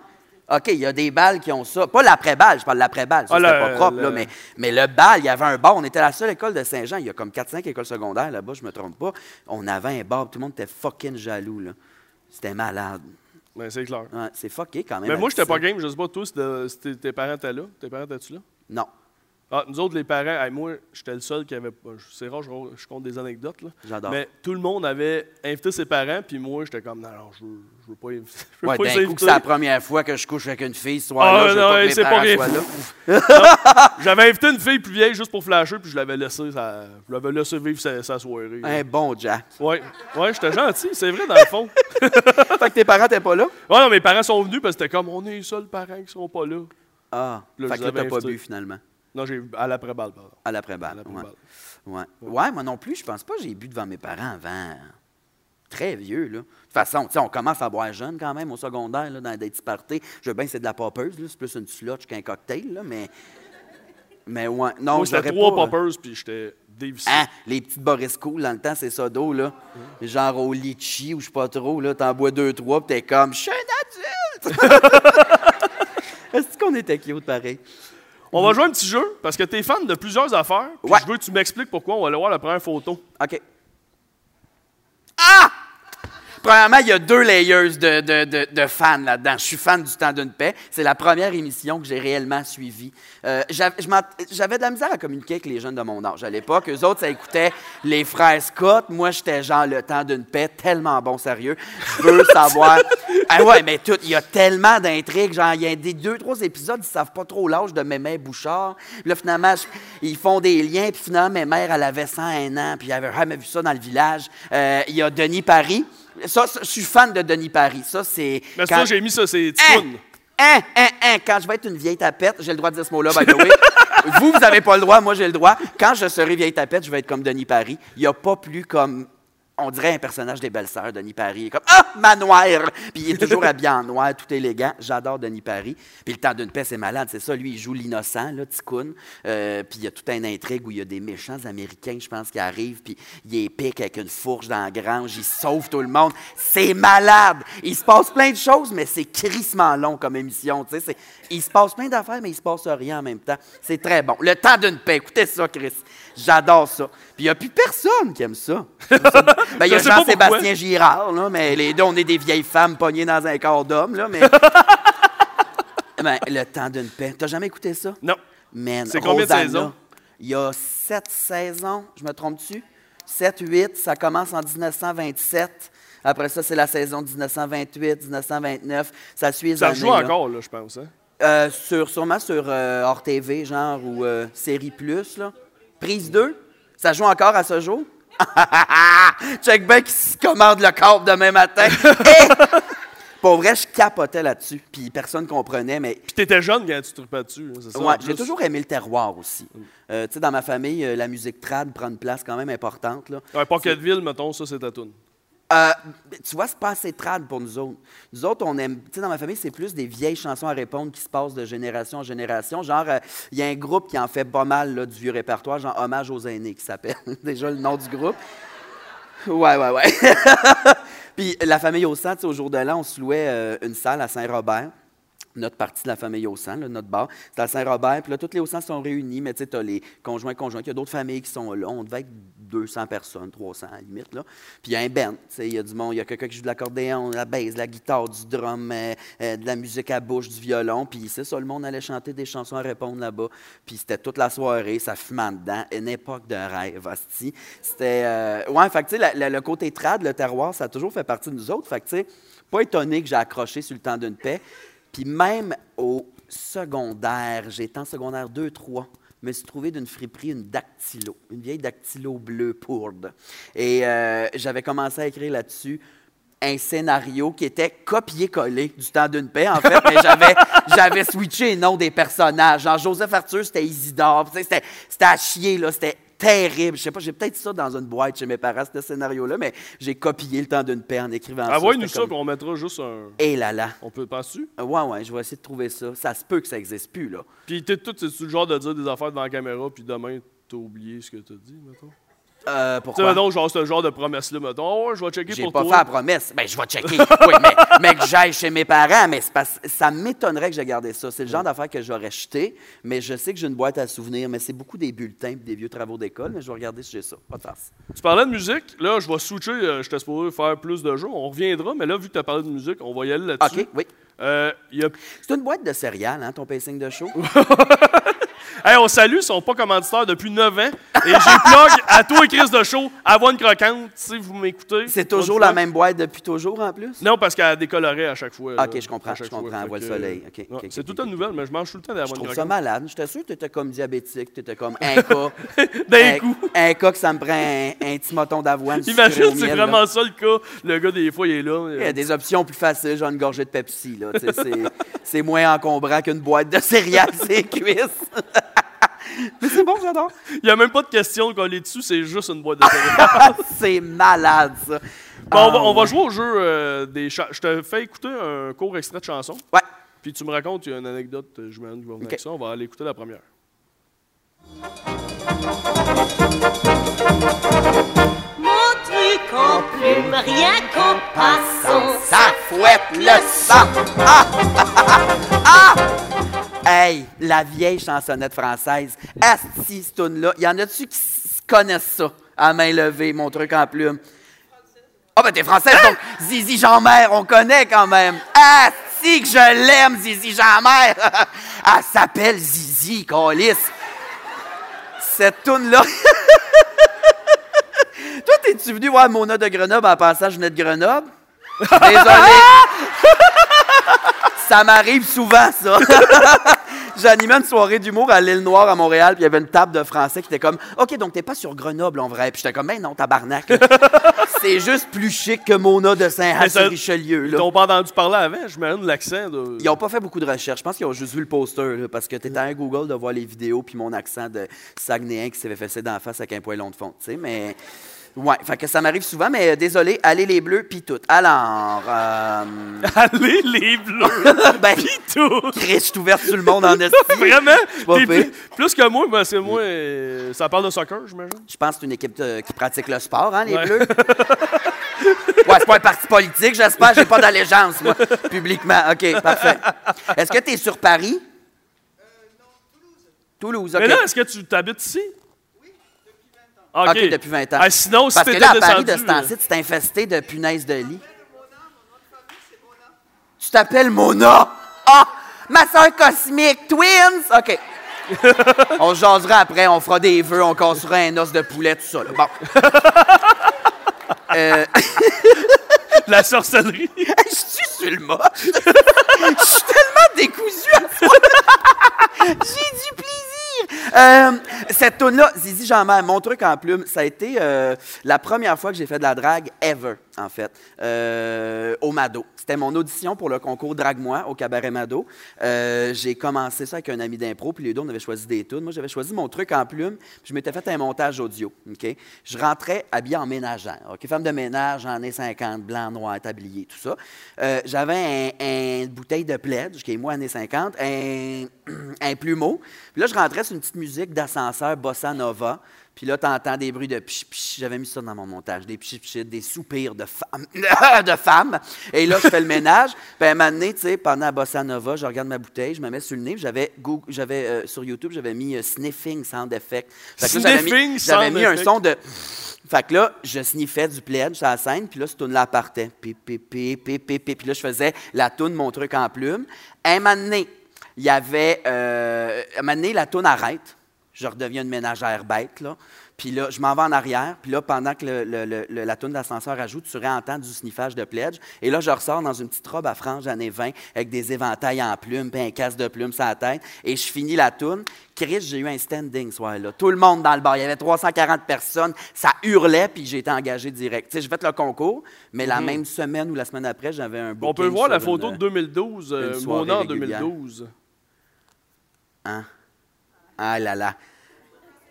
OK, il y a des balles qui ont ça. Pas l'après-balle, je parle de l'après-balle. Ça, Ah, c'était pas propre, là. Mais, mais le bal, il y avait un bar. On était la seule école de Saint-Jean. Il y a comme 4-5 écoles secondaires là-bas, je me trompe pas. On avait un bar. Tout le monde était fucking jaloux, là. C'était malade. Ben, c'est clair. Ouais, c'est fucké quand même. Mais moi, j'étais pas game. Je sais pas, tes tes parents étaient là? Tes parents étaient-tu là? Non, Ah, nous autres, les parents, hey, moi, j'étais le seul qui avait. pas- C'est rare, je, je compte des anecdotes, là. j'adore. Mais tout le monde avait invité ses parents, puis moi, j'étais comme, non, non, je veux, je veux pas inviter. Je veux Ouais, pas coup, que c'est la première fois que je couche avec une fille ce Ah, soir-là. je veux non, pas que mes c'est pas parents soient là. J'avais invité une fille plus vieille juste pour flasher, puis je l'avais laissé, ça, je l'avais laissé vivre sa, sa soirée. Un bon Jack. Ouais, ouais, j'étais gentil, c'est vrai, dans le fond. fait que tes parents t'es pas là? Ouais, non, mes parents sont venus parce que c'était comme, on est les seuls parents qui seront pas là. Ah, Là, fait que t'as pas bu finalement. Non, j'ai à l'après-balle, pardon. À l'après-balle. Ouais. Ouais. ouais, moi non plus, je pense pas que j'ai bu devant mes parents avant. Très vieux, là. De toute façon, tu sais, on commence à boire jeune quand même au secondaire, là, dans des petits parties. Je veux bien que c'est de la popeuse, là. C'est plus une slotch qu'un cocktail, là, mais. Mais ouais. Non, Moi, j'aurais trois pas, poppers, puis j'étais dévissé. Hein, les petites Boris Cool, dans le temps, c'est ça d'eau, là. Genre au litchi ou je sais pas trop, là. T'en bois deux, trois, puis t'es comme, je suis un adulte! Est-ce qu'on était cute, pareil? On va jouer un petit jeu, parce que t'es fan de plusieurs affaires, puis Ouais. je veux que tu m'expliques pourquoi. On va aller voir la première photo. OK. Ah! Premièrement, il y a deux layers de, de- de- de fans là-dedans. Je suis fan du Temps d'une paix. C'est la première émission que j'ai réellement suivie. Euh, j'avais de la misère à communiquer avec les jeunes de mon âge à l'époque. Eux autres, ça écoutait les frères Scott. Moi, j'étais genre le Temps d'une paix, tellement bon, sérieux. Je veux savoir. Ah ouais, mais tout, il y a tellement d'intrigues. Genre, il y a des deux, trois épisodes, ils savent pas trop l'âge de Mémé Bouchard. Puis Là, finalement, je- ils font des liens. Puis finalement, mes mères, elle avait 101 ans. Puis elle avait jamais vu ça dans le village. Euh, Il y a Denis Paris. Ça, ça, je suis fan de Denis Paris. Ça, c'est. Mais quand- ça, j'ai mis ça, c'est Hein, Ticoun. hein, hein, hein, quand je vais être une vieille tapette, j'ai le droit de dire ce mot-là, by the way. vous, vous n'avez pas le droit, moi j'ai le droit. Quand je serai vieille tapette, je vais être comme Denis Paris. Il n'y a pas plus comme. On dirait un personnage des belles-sœurs, Denis Paris. Il est comme Ah, manoir! Puis il est toujours habillé en noir, tout élégant. J'adore Denis Paris. Puis le temps d'une paix, c'est malade, c'est ça. Lui, il joue l'innocent, là, Ticoun. Euh, puis il y a toute une intrigue où il y a des méchants américains, je pense, qui arrivent. Puis il est pique avec une fourche dans la grange. Il sauve tout le monde. C'est malade! Il se passe plein de choses, mais c'est crissement long comme émission. tu sais. Il se passe plein d'affaires, mais il se passe rien en même temps. C'est très bon. Le temps d'une paix. Écoutez ça, Chris. J'adore ça. Puis il n'y a plus personne qui aime ça. Ben, il y a Jean-Sébastien Girard, là, mais les deux, on est des vieilles femmes pognées dans un corps d'homme, là, mais... Ben, le temps d'une paix. T'as jamais écouté ça? Non. Man, C'est combien de saisons? il y a sept saisons, je me trompe-tu? 7, 8, ça commence en 1927. Après ça, c'est la saison 1928, 1929. Ça suit les Ça années, joue là. encore, là, je pense. Hein? Euh, sur, sûrement sur euh, hors TV, genre, ou euh, Série Plus, là. Prise 2, ça joue encore à ce jour? Check back qui se commande le corps demain matin. Et, pour vrai, je capotais là-dessus. Puis personne comprenait, mais Puis t'étais jeune quand tu tripais dessus. hein, c'est ça, Ouais, en j'ai toujours aimé le terroir aussi. Euh, tu sais, dans ma famille, euh, la musique trad prend une place quand même importante. Là. Ouais, Pocketville, mettons, ça, c'est ta toune. Euh, tu vois, c'est pas assez trad pour nous autres. Nous autres, on aime. Tu sais, dans ma famille, c'est plus des vieilles chansons à répondre qui se passent de génération en génération. Genre, euh, il y a un groupe qui en fait pas mal du vieux répertoire, genre Hommage aux aînés, qui s'appelle. Déjà le nom du groupe. Ouais, ouais, ouais. Puis la famille au sang, tu sais, au jour de l'an, on se louait euh, une salle à Saint-Robert. Notre partie de la famille au sang, notre bar, c'est à Saint-Robert. Puis là, tous les au sont réunis, mais tu sais, tu as les conjoints, conjoints. Il y a d'autres familles qui sont là. On devait être 200 personnes, 300 à la limite. Là. Puis il y a un band. Il y a du monde. Il y a quelqu'un qui joue de l'accordéon, de la basse, de la guitare, du drum, euh, euh, de la musique à bouche, du violon. Puis c'est ça, le monde allait chanter des chansons à répondre là-bas. Puis c'était toute la soirée, ça fumait dedans. Une époque de rêve, hostie. C'était. euh, Ouais, fait que la- la- le côté trad, le terroir, ça a toujours fait partie de nous autres. Fait que pas étonné que j'ai accroché sur le temps d'une paix. Puis même au secondaire, j'étais en secondaire 2-3, je me suis trouvé d'une friperie une dactylo, une vieille dactylo bleue pourde. Et euh, j'avais commencé à écrire là-dessus un scénario qui était copié-collé du temps d'une paix, en fait, mais j'avais, j'avais switché les noms des personnages. Genre, Joseph Arthur, c'était Isidore. C'était, c'était à chier, là. C'était terrible. Je sais pas, j'ai peut-être ça dans une boîte chez mes parents, ce scénario-là, mais j'ai copié le temps d'une paix en écrivant ça. Envoie-nous C'était ça, comme- puis on mettra juste un. Et là là. On peut passer dessus. Ouais, ouais, je vais essayer de trouver ça. Ça se peut que ça n'existe plus, là. Puis t'es tout, c'est le genre de dire des affaires devant la caméra, puis demain, t'as oublié ce que t'as dit, mettons? Euh, Tu sais, pourquoi? mettons, genre, ce genre de promesse-là, mettons. Je vais checker J'ai pour pas toi. fait la promesse. Ben, je vais checker. oui, mais, mais que j'aille chez mes parents, mais ça m'étonnerait que j'ai gardé ça. C'est le genre d'affaire que j'aurais jeté, mais je sais que j'ai une boîte à souvenirs, mais c'est beaucoup des bulletins et des vieux travaux d'école, mais je vais regarder si j'ai ça. Pas de farce. Tu parlais de musique. Là, je vais switcher. euh, J'étais supposé faire plus de jeux. On reviendra, mais là, vu que tu as parlé de musique, on va y aller là-dessus. OK, oui. Euh, a... C'est une boîte de céréales, hein, ton pacing de show? Hey, on salue, ils sont pas commanditaires depuis 9 ans. Et j'ai plug à toi et Chris de show, Avoine Croquante, si vous m'écoutez. C'est toujours la même boîte depuis toujours, en plus? Non, parce qu'elle a décoloré à chaque fois. Ok, je comprends, je comprends, fois. elle voit le soleil. euh, Ok, ouais, ok, ok, c'est ok, toute une nouvelle, mais je mange tout le temps Je d'Avoine trouve ça Croquante. malade. J'étais sûr que tu étais comme diabétique, tu étais comme un cas. D'un un, coup. un cas que ça me prend un, un petit moton d'avoine. Imagine, c'est là. vraiment ça le cas. Le gars, des fois, il est là. Il y a des options plus faciles, genre une gorgée de Pepsi. C'est, moins encombrant qu'une boîte de céréales, c'est cuisses. Mais c'est bon, j'adore. Il n'y a même pas de question de coller dessus, c'est juste une boîte de céréales. c'est malade, ça. Bon, on va, Ah, on va jouer au jeu euh, des cha- Je te fais écouter un court extrait de chanson. Ouais. Puis tu me racontes, il y a une anecdote, euh, je m'imagine qui va venir Ok. avec ça. On va aller écouter la première. Mon truc en plume, rien qu'en passant. Ça fouette le sang. Ah! Ah! Hey, la vieille chansonnette française. Asti, cette toune-là. Y en a-tu qui connaissent ça, à main levée, mon truc en plume? Ah, ben t'es française, donc Zizi Jean-Mère, on connaît quand même. Asti, que je l'aime, Zizi Jean-Mère. Elle s'appelle Zizi, Colis. Cette toune-là. Toi, t'es-tu venu voir Mona de Grenoble en passant, je venais de Grenoble? Désolé. ça m'arrive souvent, ça. J'animais une soirée d'humour à l'île Noire à Montréal, puis il y avait une table de français qui était comme OK, donc t'es pas sur Grenoble en vrai. Puis j'étais comme Ben non, tabarnak. C'est juste plus chic que Mona de Mais ça- Saint-Richelieu. Ils là. t'ont pas entendu parler avant, j'imagine l'accent de. Ils n'ont pas fait beaucoup de recherches. Je pense qu'ils ont juste vu le poster, là, parce que tu étais à Google de voir les vidéos, puis mon accent de Saguenéen qui s'est fait fesser d'en face avec un poêlon de fond, tu sais, mais... Ouais, fait que ça m'arrive souvent, mais euh, désolé, allez les bleus, puis tout. Alors, euh, Allez, les bleus! ben, Pis tout! Chris, je suis ouverte sur le monde en estime. Vraiment? T'es plus, plus que moi, parce que moi, euh, ça parle de soccer, j'imagine. Je pense que c'est une équipe de- qui pratique le sport, hein, les Ouais. bleus? Ouais, c'est pas un parti politique, j'espère. J'ai pas d'allégeance, moi, publiquement. OK, parfait. Est-ce que tu es sur Paris? Toulouse. OK. Mais là, est-ce que tu t'habites ici? Oui, depuis 20 ans. OK, depuis 20 ans. Ah, sinon, si Parce que là, à Paris, de descendu, ce temps-ci, tu t'es infesté de punaises de lit. Tu t'appelles Mona. Ah! Ma soeur cosmique, Twins! OK. on se jasera après, on fera des vœux, on cassera un os de poulet, tout ça. là. Bon. Euh, La sorcellerie. je suis sur le mode. Je suis décousu à ce. J'ai du plaisir. Euh, cette tune-là, Zizi Jean-Mère, mon truc en plume, ça a été euh, la première fois que j'ai fait de la drague ever, en fait, euh, au Mado. C'était mon audition pour le concours Drague-moi au Cabaret Mado. J'ai commencé ça avec un ami d'impro, puis les deux, on avait choisi des tunes. Moi, j'avais choisi mon truc en plume, puis je m'étais fait un montage audio. Je rentrais habillé en ménagère. Femme de ménage, en années 50, blanc, noir, tablier, tout ça. J'avais un, un bouteille de pledge, qui moi, années 50, un, un plumeau. Puis là, je rentrais sur une petite musique d'ascenseur bossa nova. Puis là, tu entends des bruits de pich. J'avais mis ça dans mon montage. Des pich, des soupirs de femmes. de femmes. Et là, je fais le ménage. Puis à un moment donné, tu sais, pendant la bossa nova, je regarde ma bouteille, je me mets sur le nez. J'avais, j'avais euh, sur YouTube, j'avais mis euh, sniffing sound effect. Fait que là, j'avais mis- J'avais mis un son de. Fait que là, je sniffais du pledge sur la scène, puis là, ce tune-là partait. Pip, pip, pip, pip. Puis là, je faisais la toune, mon truc en plume. Un moment donné, il y avait. Euh, un moment donné, la toune arrête. Je redeviens une ménagère bête, là. Puis là, je m'en vais en arrière. Puis là, pendant que le- le- le- le- la toune d'ascenseur ajoute, tu réentends du sniffage de pledge. Et là, je ressors dans une petite robe à franges années 20 avec des éventails en plumes, puis un casque de plumes sur la tête. Et je finis la toune. Chris, j'ai eu un standing ce soir-là. Tout le monde dans le bar. Il y avait 340 personnes. Ça hurlait, puis j'ai été engagé direct. Tu sais, j'ai fait le concours, mais la même semaine ou la semaine après, j'avais un On peut voir la photo une- de 2012, euh, en régulière. 2012. Hein? Ah là là.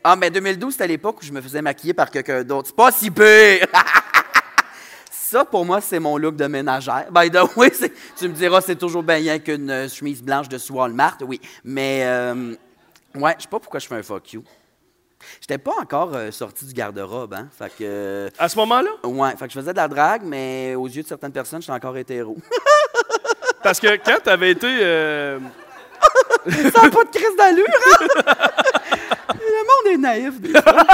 Ah, mais 2012, c'était l'époque où je me faisais maquiller par quelqu'un d'autre. C'est pas si pire! Ça, pour moi, c'est mon look de ménagère. By the way, tu me diras, c'est toujours bien qu'une euh, chemise blanche de Walmart, oui. Mais, euh, ouais, je sais pas pourquoi je fais un fuck you. J'étais pas encore euh, sorti du garde-robe, hein. Fait que, euh, À ce moment-là, ouais, fait que je faisais de la drague, mais aux yeux de certaines personnes, j'étais encore hétéro. parce que quand tu avais été. Ça n'a pas de crise d'allure, hein? Le monde est naïf, des fois.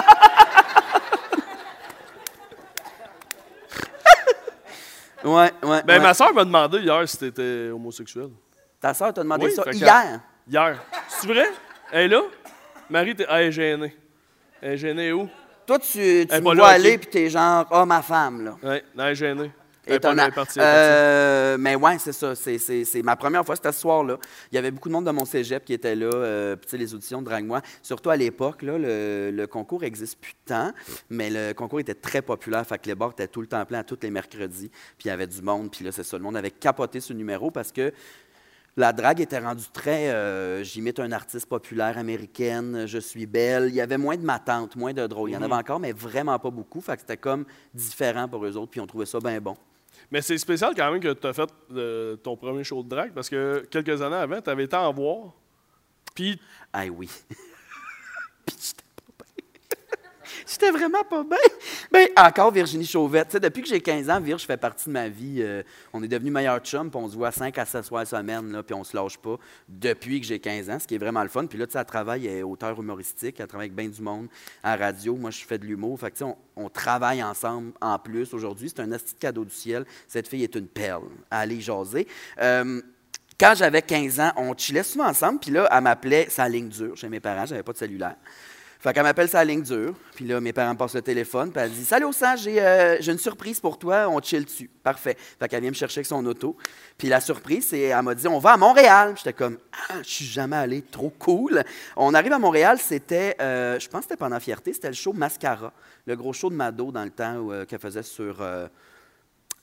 Ouais, ouais. Ben, ouais. ma soeur m'a demandé hier si t'étais homosexuel. Ta soeur t'a demandé Oui, ça fait que- hier? Hier. C'est vrai? Elle est là? Marie, t'es... Ah, elle est gênée. Elle est gênée où? Toi, tu, tu est me pas vois là, aller, puis t'es genre, ah, ma femme, là. Ouais, elle est gênée. Étonnant. partie. Euh, mais ouais, c'est ça. C'est, ma première fois, c'était ce soir-là. Il y avait beaucoup de monde de mon cégep qui était là. euh, les auditions de Drague-moi. Surtout à l'époque, le, le concours existe plus tant, mais le concours était très populaire. Fait que les bars étaient tout le temps pleins, tous les mercredis. Puis il y avait du monde. Puis là, c'est ça. Le monde avait capoté ce numéro parce que la drague était rendue très. euh, J'imite un artiste populaire américaine, je suis belle. Il y avait moins de matantes, moins de drôles. Il y en avait encore, mais vraiment pas beaucoup. Fait que c'était comme différent pour eux autres. Puis on trouvait ça bien bon. Mais c'est spécial quand même que tu as fait euh, ton premier show de drague parce que quelques années avant, tu avais été en voir. Puis, Ah oui. Puis j'étais vraiment pas bien. Ben, encore Virginie Chauvette. Depuis que j'ai 15 ans, Virge fait partie de ma vie. Euh, on est devenus meilleurs chums, puis on se voit 5 à 7 soirs semaine, puis on se lâche pas depuis que j'ai 15 ans, ce qui est vraiment le fun. Puis là, tu sais, elle travaille, elle est auteur humoristique, elle travaille avec bien du monde à radio. Moi, je fais de l'humour. Fait que, on, on travaille ensemble en plus aujourd'hui. C'est un asti de cadeau du ciel. Cette fille est une perle. Allez jaser. Euh, quand j'avais 15 ans, on chillait souvent ensemble, puis là, elle m'appelait sa ligne dure chez mes parents, j'avais pas de cellulaire. Fait qu'elle m'appelle sa ligne dure, puis là, mes parents passent le téléphone, puis elle dit Salut, sang, j'ai euh, j'ai une surprise pour toi, on chill dessus. Parfait. Fait qu'elle vient me chercher avec son auto. Puis la surprise, c'est elle m'a dit On va à Montréal. J'étais comme Ah, je suis jamais allé, trop cool. On arrive à Montréal, c'était, euh, je pense que c'était pendant Fierté, c'était le show Mascara, le gros show de Mado dans le temps euh, qu'elle faisait sur.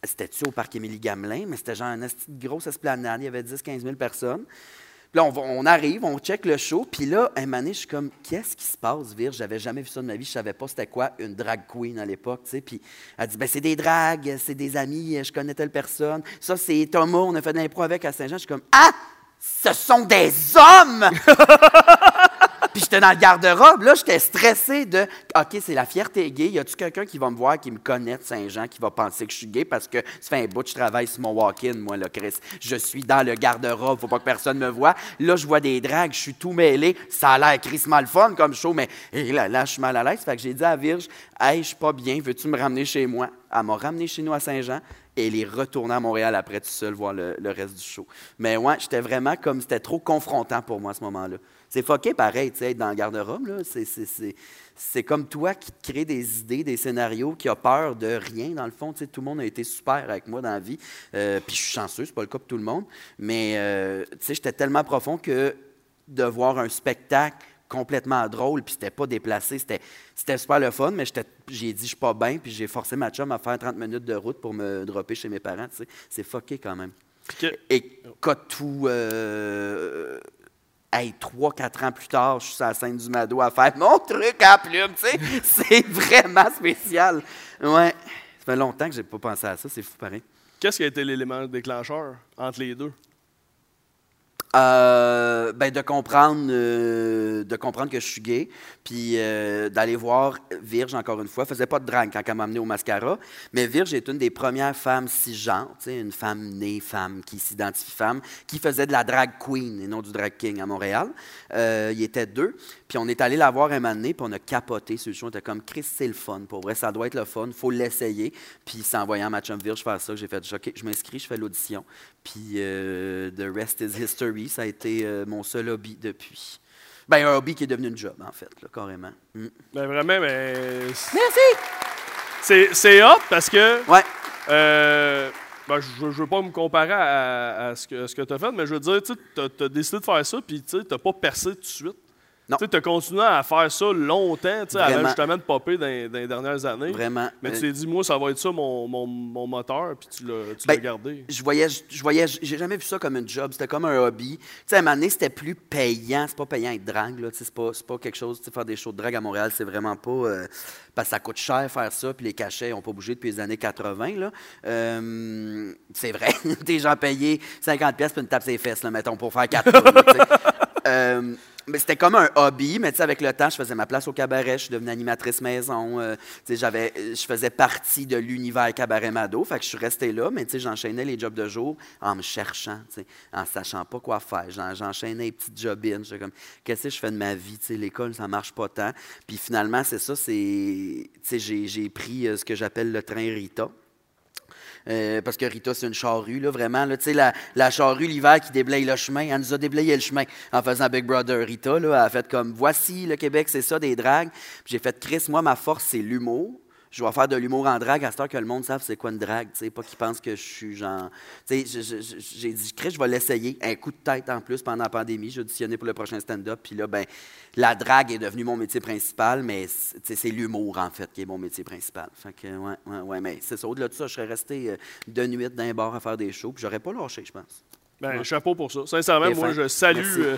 c'était-tu au parc Émilie Gamelin, mais c'était genre une grosse esplanade, il y avait 10-15 000 personnes. Là, on, arrive, on check le show, puis là, un moment je suis comme, qu'est-ce qui se passe, Virge? J'avais jamais vu ça de ma vie, je savais pas c'était quoi une drag queen à l'époque, tu sais. Puis elle dit, ben c'est des dragues, c'est des amis, je connais telle personne. Ça, c'est Thomas, on a fait de l'impro avec à Saint-Jean. Je suis comme, ah! Ce sont des hommes! Puis j'étais dans le garde-robe, là, j'étais stressé de OK, c'est la fierté gay. Y a-tu quelqu'un qui va me voir, qui me connaît de Saint-Jean, qui va penser que je suis gay parce que ça fait un bout que travaille sur mon walk-in, moi, là, Chris? Je suis dans le garde-robe, faut pas que personne me voie. Là, je vois des dragues, je suis tout mêlé. Ça a l'air crissement le fun comme show, mais hé, là, là, je suis mal à l'aise. Fait que j'ai dit à Virge, Hey, je suis pas bien, veux-tu me ramener chez moi? Elle m'a ramené chez nous à Saint-Jean et elle est retournée à Montréal après tout seul voir le, le reste du show. Mais ouais, j'étais vraiment comme, c'était trop confrontant pour moi à ce moment-là. C'est fucké pareil, tu sais, être dans le garde-robe. là. C'est- comme toi qui te crée des idées, des scénarios, qui a peur de rien, dans le fond. Tu sais, tout le monde a été super avec moi dans la vie. Euh, Puis je suis chanceux, c'est pas le cas pour tout le monde. Mais euh, tu sais, j'étais tellement profond que de voir un spectacle complètement drôle, puis c'était pas déplacé, c'était super le fun, mais j'ai dit je suis pas bien, puis j'ai forcé ma chum à faire 30 minutes de route pour me dropper chez mes parents, tu sais. C'est fucké quand même. Que- Et quand tout. Euh, hey, 3-4 ans plus tard, je suis sur la scène du Mado à faire mon truc à plume, tu sais. C'est vraiment spécial. Ouais. Ça fait longtemps que j'ai pas pensé à ça, c'est fou pareil. Qu'est-ce qui a été l'élément déclencheur entre les deux? Euh, ben de comprendre euh, de comprendre que je suis gay puis euh, d'aller voir Virge encore une fois. Faisait pas de drague quand elle m'a amené au mascara mais Virge est une des premières femmes cisgenres une femme née femme qui s'identifie femme qui faisait de la drag queen et non du drag king à Montréal. Il était deux puis on est allé la voir un moment donné puis on a capoté sur le show on était comme Chris c'est le fun pour vrai ça doit être le fun faut l'essayer puis c'est en voyant ma chum Virge faire ça que j'ai fait ok je m'inscris je fais l'audition puis euh, The Rest is History, ça a été euh, mon seul hobby depuis. Ben, un hobby qui est devenu une job, en fait, là, carrément. Mm. Ben vraiment, mais. Merci! C'est c'est hot parce que. Ouais. Euh, ben, je ne veux pas me comparer à, à ce que, ce que tu as fait, mais je veux dire, tu as, décidé de faire ça, puis tu n'as pas percé tout de suite. Tu as continué à faire ça longtemps, tu sais, avant justement de popper dans, dans les dernières années. Vraiment. Mais tu Euh, t'es dit, moi, ça va être ça mon, mon, mon moteur, puis tu l'as Ben, gardé. je voyais, je voyais, j'ai jamais vu ça comme une job, c'était comme un hobby. Tu sais, à un moment donné, c'était plus payant, c'est pas payant être drague, là, c'est pas, pas quelque chose, tu sais, faire des shows de drague à Montréal, c'est vraiment pas, euh, parce que ça coûte cher faire ça, puis les cachets n'ont pas bougé depuis les années 80, là. Euh, c'est vrai, des gens payés 50 pièces pour une tape ses fesses, là, mettons, pour faire quatre tours, là, tu sais. Euh, mais c'était comme un hobby, mais avec le temps, je faisais ma place au cabaret, je suis devenue animatrice maison. euh, j'avais, je faisais partie de l'univers cabaret Mado, fait que je suis resté là, mais j'enchaînais les jobs de jour en me cherchant, en sachant pas quoi faire. J'en- J'enchaînais les petites jobines. J'étais comme, qu'est-ce que je fais de ma vie? L'école, ça marche pas tant. Puis finalement, c'est ça, c'est, j'ai pris euh, ce que j'appelle le train Rita. Euh, parce que Rita, c'est une charrue, là, vraiment. La, la charrue, l'hiver, qui déblaye le chemin. Elle nous a déblayé le chemin en faisant Big Brother. Rita, elle a fait comme voici le Québec, c'est ça, des dragues. J'ai fait Chris, moi, ma force, c'est l'humour. Je vais faire de l'humour en drague à cette heure que le monde savent c'est quoi une drague, tu sais, pas qu'ils pensent que je suis genre. Tu sais, je- je- je- j'ai dit, Chris, je vais l'essayer. Un coup de tête en plus pendant la pandémie. J'ai auditionné pour le prochain stand-up. Puis là, ben, la drague est devenue mon métier principal, mais c'est l'humour, en fait, qui est mon métier principal. Fait que, ouais, ouais, ouais, mais c'est ça. Au-delà de ça, je serais resté euh, de nuit dans un bar à faire des shows, puis j'aurais pas lâché, je pense. Ben, chapeau pour ça. Sincèrement, moi, fin. je salue.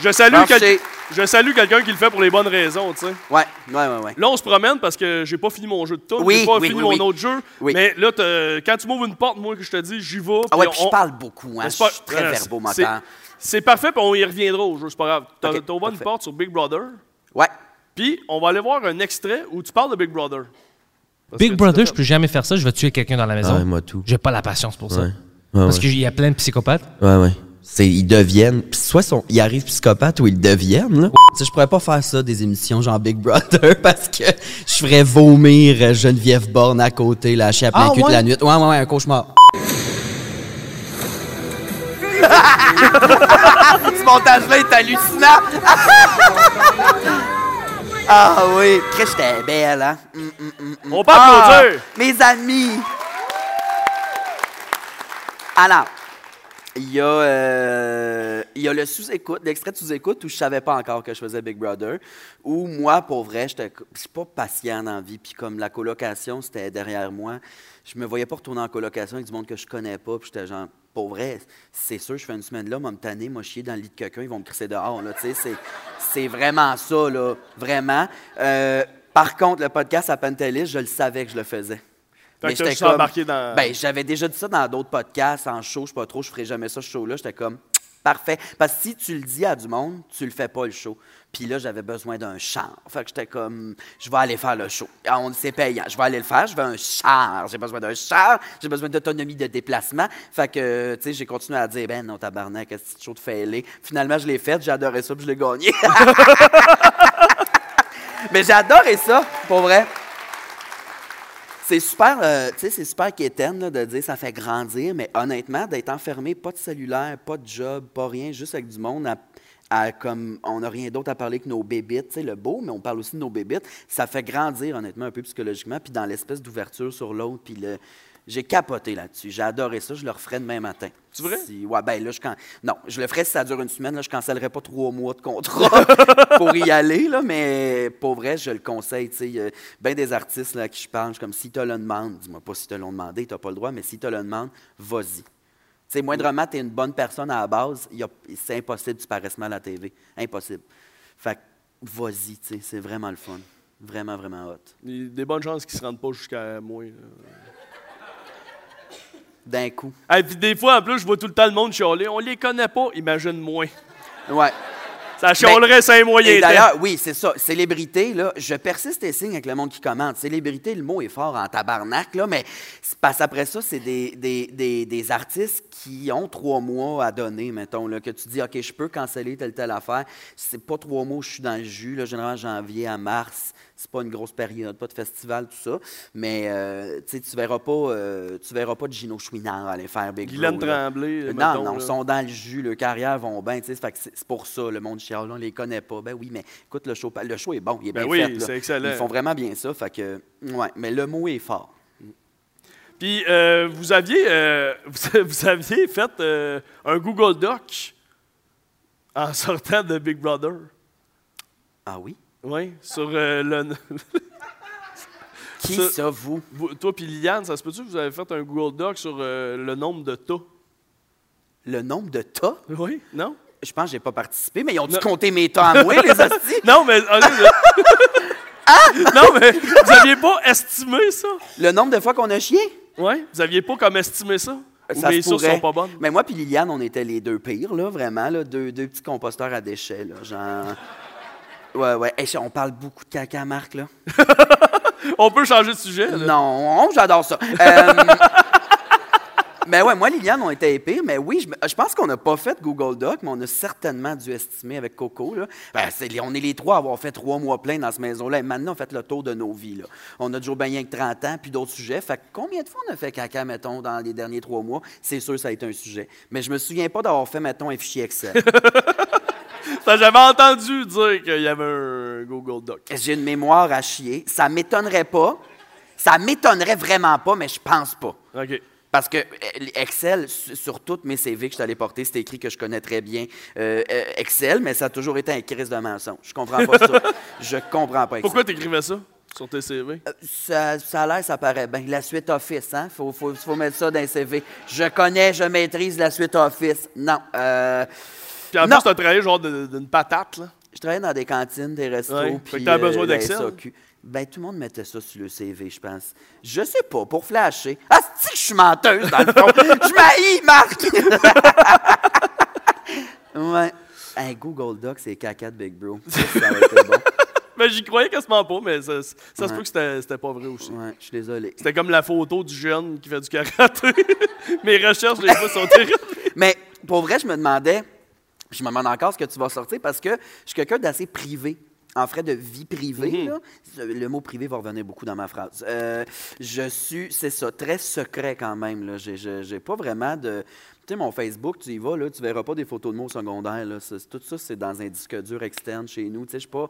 Je salue, Merci. quel- je salue quelqu'un qui le fait pour les bonnes raisons, tu sais. Ouais, ouais, ouais, ouais. Là, on se promène parce que j'ai pas fini mon jeu de tout. Oui, j'ai pas oui, fini oui, mon oui. autre jeu. Oui. Mais là, quand tu m'ouvres une porte, moi, que je te dis, j'y vais. Ah ouais, puis puis je on- parle beaucoup, hein. Je c'est pas- suis très euh, verbomoteur. c'est- C'est parfait, puis on y reviendra au jeu, c'est pas grave. T'as Ok, t'as ouvert une porte sur Big Brother, Ouais. puis on va aller voir un extrait où tu parles de Big Brother. Parce Big Brother, je peux jamais faire ça, je vais tuer quelqu'un dans la maison. Ah ouais, moi tout. J'ai pas la patience pour ça. Ouais. Ouais, Parce ouais. qu'il y a plein de psychopathes. Ouais, ouais. C'est, ils deviennent. soit sont, ils arrivent psychopathes ou ils deviennent, là. Tu sais, je pourrais pas faire ça, des émissions genre Big Brother, parce que je ferais vomir euh, Geneviève Borne à côté, la plein Ah, cul de ouais? la nuit. Ouais, ouais, ouais, un cauchemar. Ce montage-là est hallucinant! ah oui, Chris, j'étais belle, hein? Mm, mm, mm, mm. On peut Ah. Mes amis! Alors, il y a, euh, il y a le sous-écoute, l'extrait de sous-écoute où je savais pas encore que je faisais Big Brother, où moi, pour vrai, je suis pas patient dans vie, puis comme la colocation, c'était derrière moi, je me voyais pas retourner en colocation avec du monde que je connais pas, puis j'étais genre, pour vrai, c'est sûr, je fais une semaine là, moi, me tanner, moi, chier dans le lit de quelqu'un, ils vont me crisser dehors, c'est vraiment ça, là, vraiment. Euh, par contre, le podcast à Pantelis, je le savais que je le faisais. Fait que t'as j'étais juste embarqué dans- Ben, j'avais déjà dit ça dans d'autres podcasts, en show, je sais pas trop, je ferai jamais ça, ce show-là. J'étais comme, parfait. Parce que si tu le dis à du monde, tu le fais pas, le show. Puis là, j'avais besoin d'un char. Fait que j'étais comme, je vais aller faire le show. Ah, on c'est payant. Je vais aller le faire, je veux un char. J'ai besoin d'un char, j'ai besoin d'autonomie de déplacement. Fait que, tu sais, j'ai continué à dire, ben non, tabarnak, que show de fêlé. Finalement, je l'ai fait, j'ai adoré ça, puis je l'ai gagné. Mais j'ai adoré ça, pour vrai. C'est super, euh, tu sais, c'est super quétaine de dire ça fait grandir, mais honnêtement, d'être enfermé, pas de cellulaire, pas de job, pas rien, juste avec du monde à, comme on n'a rien d'autre à parler que nos bébites, sais, le beau, mais on parle aussi de nos bébites. Ça fait grandir, honnêtement, un peu psychologiquement, puis dans l'espèce d'ouverture sur l'autre, puis le. J'ai capoté là-dessus. J'ai adoré ça. Je le referai demain matin. C'est vrai? Si- ouais, ben là, je can... Non, je le ferais si ça dure une semaine. Là, je cancellerai pas trois mois de contrat pour y aller, là, mais pour vrai, je le conseille. sais. Il y a bien des artistes là, à qui je parle. Je comme si tu le demandes, dis-moi pas si te l'ont demandé, tu n'as pas le droit, mais si tu le demandes, vas-y. Sais, moindrement, tu es une bonne personne à la base, a- c'est impossible que tu paraisses mal à la TV. Impossible. Fait que, vas-y, c'est vraiment le fun. Vraiment, vraiment hot. Il y a des bonnes chances qu'ils se rendent pas jusqu'à moi. là. D'un coup. Et puis des fois, en plus, je vois tout le temps le monde chialer. On les connaît pas, imagine moins. Ouais. Ça chialerait cinq moyens. Et d'ailleurs, oui, c'est ça. Célébrité, là, je persiste et signe avec le monde qui commente. Célébrité, le mot est fort en tabarnak, là, mais c'est parce après ça, c'est des, des, des, des artistes qui ont trois mois à donner, mettons, là, que tu dis, OK, je peux canceller telle, telle affaire. C'est pas trois mois où je suis dans le jus, là, généralement janvier à mars. C'est pas une grosse période, pas de festival, tout ça. Mais, euh, tu verras pas, euh, tu verras pas de Gino Chouinard aller faire Big Guylaine Bro, là. Tremblay, Non, mettons, non, ils sont dans le jus, leurs carrières vont bien, c'est pour ça, le monde chiale, on les connaît pas. Ben oui, mais écoute, le show, le show est bon, il est Ben bien oui, fait. c'est excellent. Ils font vraiment bien ça, fait que, ouais, mais le mot est fort. Puis euh, vous aviez euh, vous, vous aviez fait euh, un Google Doc en sortant de Big Brother. Ah oui? Oui, sur euh, le. Qui Ça- ça, vous? vous- toi puis Liliane, ça se peut-tu que vous avez fait un Google Doc sur euh, le nombre de tas? Le nombre de tas? Oui, non? Je pense que j'ai pas participé, mais ils ont dû compter mes tas à moi, les hosties? Non, mais. là. Non, mais vous aviez pas estimé ça? Le nombre de fois qu'on a chié? Oui? Vous aviez pas comme estimé ça? Se sources sont pas bonnes? Mais moi puis Liliane, on était les deux pires, là, vraiment, là, deux, deux petits composteurs à déchets, là, genre... Ouais, ouais. Hey, on parle beaucoup de caca, Marc, là. On peut changer de sujet? là? Non, j'adore ça. Euh, mais ouais, moi, Liliane, on était épais. Mais oui, je, pense qu'on n'a pas fait Google Doc, mais on a certainement dû estimer avec Coco. Là. Ben, on est les trois à avoir fait trois mois pleins dans cette maison-là. Et maintenant, on fait le tour de nos vies. Là. On a toujours bien rien que 30 ans, puis d'autres sujets. Fait combien de fois on a fait caca, mettons, dans les derniers trois mois? C'est sûr, ça a été un sujet. Mais je me souviens pas d'avoir fait, mettons, un fichier Excel. Ça, J'avais entendu dire qu'il y avait un Google Doc. J'ai une mémoire à chier. Ça m'étonnerait pas. Ça m'étonnerait vraiment pas, mais je pense pas. OK. Parce que euh, Excel, su- sur toutes mes CV que je allé porter, c'est écrit que je connais très bien euh, euh, Excel, mais ça a toujours été un crise de mensonge. Je comprends pas ça. Je comprends pas Excel. Pourquoi t'écrivais ça sur tes CV? Euh, Ça, ça a l'air, ça paraît bien. La suite Office, hein? Faut, faut, faut mettre ça dans les CV. Je connais, je maîtrise la suite Office. Non. euh, Puis en non. plus, t'as travaillé genre d'une patate, là. je travaillais dans des cantines, des restos. Ouais. Fait puis, que t'avais besoin d'Excel. SAQ. Ben, tout le monde mettait ça sur le CV, je pense. Je sais pas, pour flasher. Ah, que je suis menteuse, dans le fond? je m'haïs, Marc! ouais. Un Google Doc, c'est caca de Big Bro. Ça, ça été bon. Mais j'y croyais quasiment pas, mais ça, ça se peut que c'était pas vrai aussi. Ouais, je suis désolé. C'était comme la photo du jeune qui fait du karaté. Mes recherches, des fois, sont terribles. Mais pour vrai, je me demandais, je me demande encore ce que tu vas sortir parce que je suis quelqu'un d'assez privé. En frais de vie privée, là. le mot privé va revenir beaucoup dans ma phrase. Euh, je suis, c'est ça, très secret quand même. J'ai, pas vraiment de. Tu sais, mon Facebook, tu y vas, là, tu verras pas des photos de mots secondaires. Là. Tout ça, c'est dans un disque dur externe chez nous. Tu sais, je suis pas.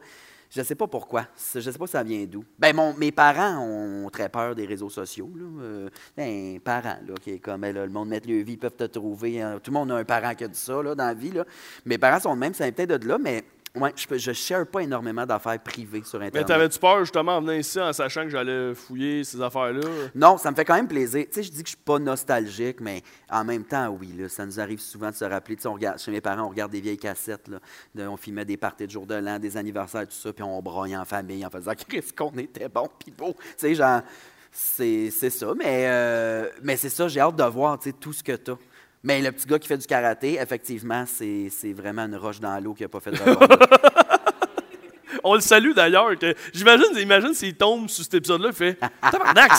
Je sais pas pourquoi. Je sais pas ça vient d'où. Ben, mon, mes parents ont très peur des réseaux sociaux. Euh, ben, parents, là, qui est comme, ben, le monde met le vie, peuvent te trouver. hein. Tout le monde a un parent qui a dit ça, dans la vie. Là. Mes parents sont de même, ça peut-être de là, mais ouais, je ne share pas énormément d'affaires privées sur Mais Internet. t'avais-tu peur, justement, en venant ici, en sachant que j'allais fouiller ces affaires-là? Non, ça me fait quand même plaisir. Tu sais, je dis que je suis pas nostalgique, mais en même temps, oui, là, ça nous arrive souvent de se rappeler. Tu sais, on regarde, chez mes parents, on regarde des vieilles cassettes. Là, de- on filmait des parties de jour de l'an, des anniversaires, tout ça, puis on broye en famille en faisant Chris qu'on était bon puis beau. Tu sais, genre, c'est c'est ça. Mais, euh, mais c'est ça, j'ai hâte de voir tu sais, tout ce que tu as. Mais le petit gars qui fait du karaté, effectivement, c'est c'est vraiment une roche dans l'eau qui n'a pas fait de. On le salue d'ailleurs. J'imagine, imagine s'il tombe sur cet épisode-là, il fait Tabarnak!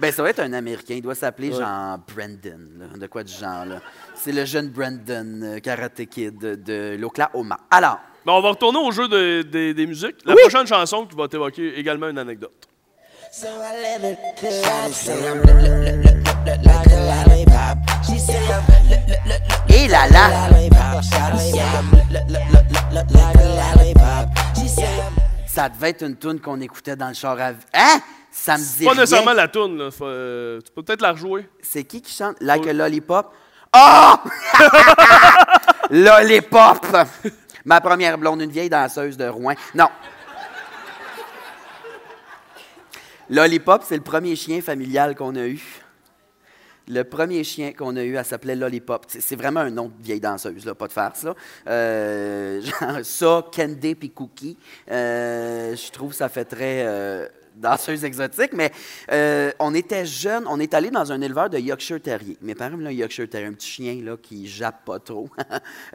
Ben, ça va être un Américain. Il doit s'appeler genre Brandon, là, de quoi du genre. là. C'est le jeune Brandon, euh, Karate Kid de, de l'Oklahoma. Alors, Bon, on va retourner au jeu de- de- des musiques. La Oui. prochaine chanson qui va t'évoquer également une anecdote. So I et là là. Ça devait être une tune qu'on écoutait dans le char à... Hein? Ça me dit Pas nécessairement la tune, là. Euh, tu peux peut-être la rejouer. C'est qui qui chante? Like a lollipop? Oh! lollipop! Ma première blonde, une vieille danseuse de Rouen. Non. Lollipop, c'est le premier chien familial qu'on a eu. Le premier chien qu'on a eu, elle s'appelait Lollipop. C'est vraiment un nom de vieille danseuse, là, pas de farce. Là. Euh, genre ça, Candy puis Cookie. Euh, je trouve ça fait très euh, danseuse exotique. Mais on était jeunes, on est allé dans un éleveur de Yorkshire Terrier. Mes parents ont un Yorkshire Terrier, un petit chien là, qui jappe pas trop.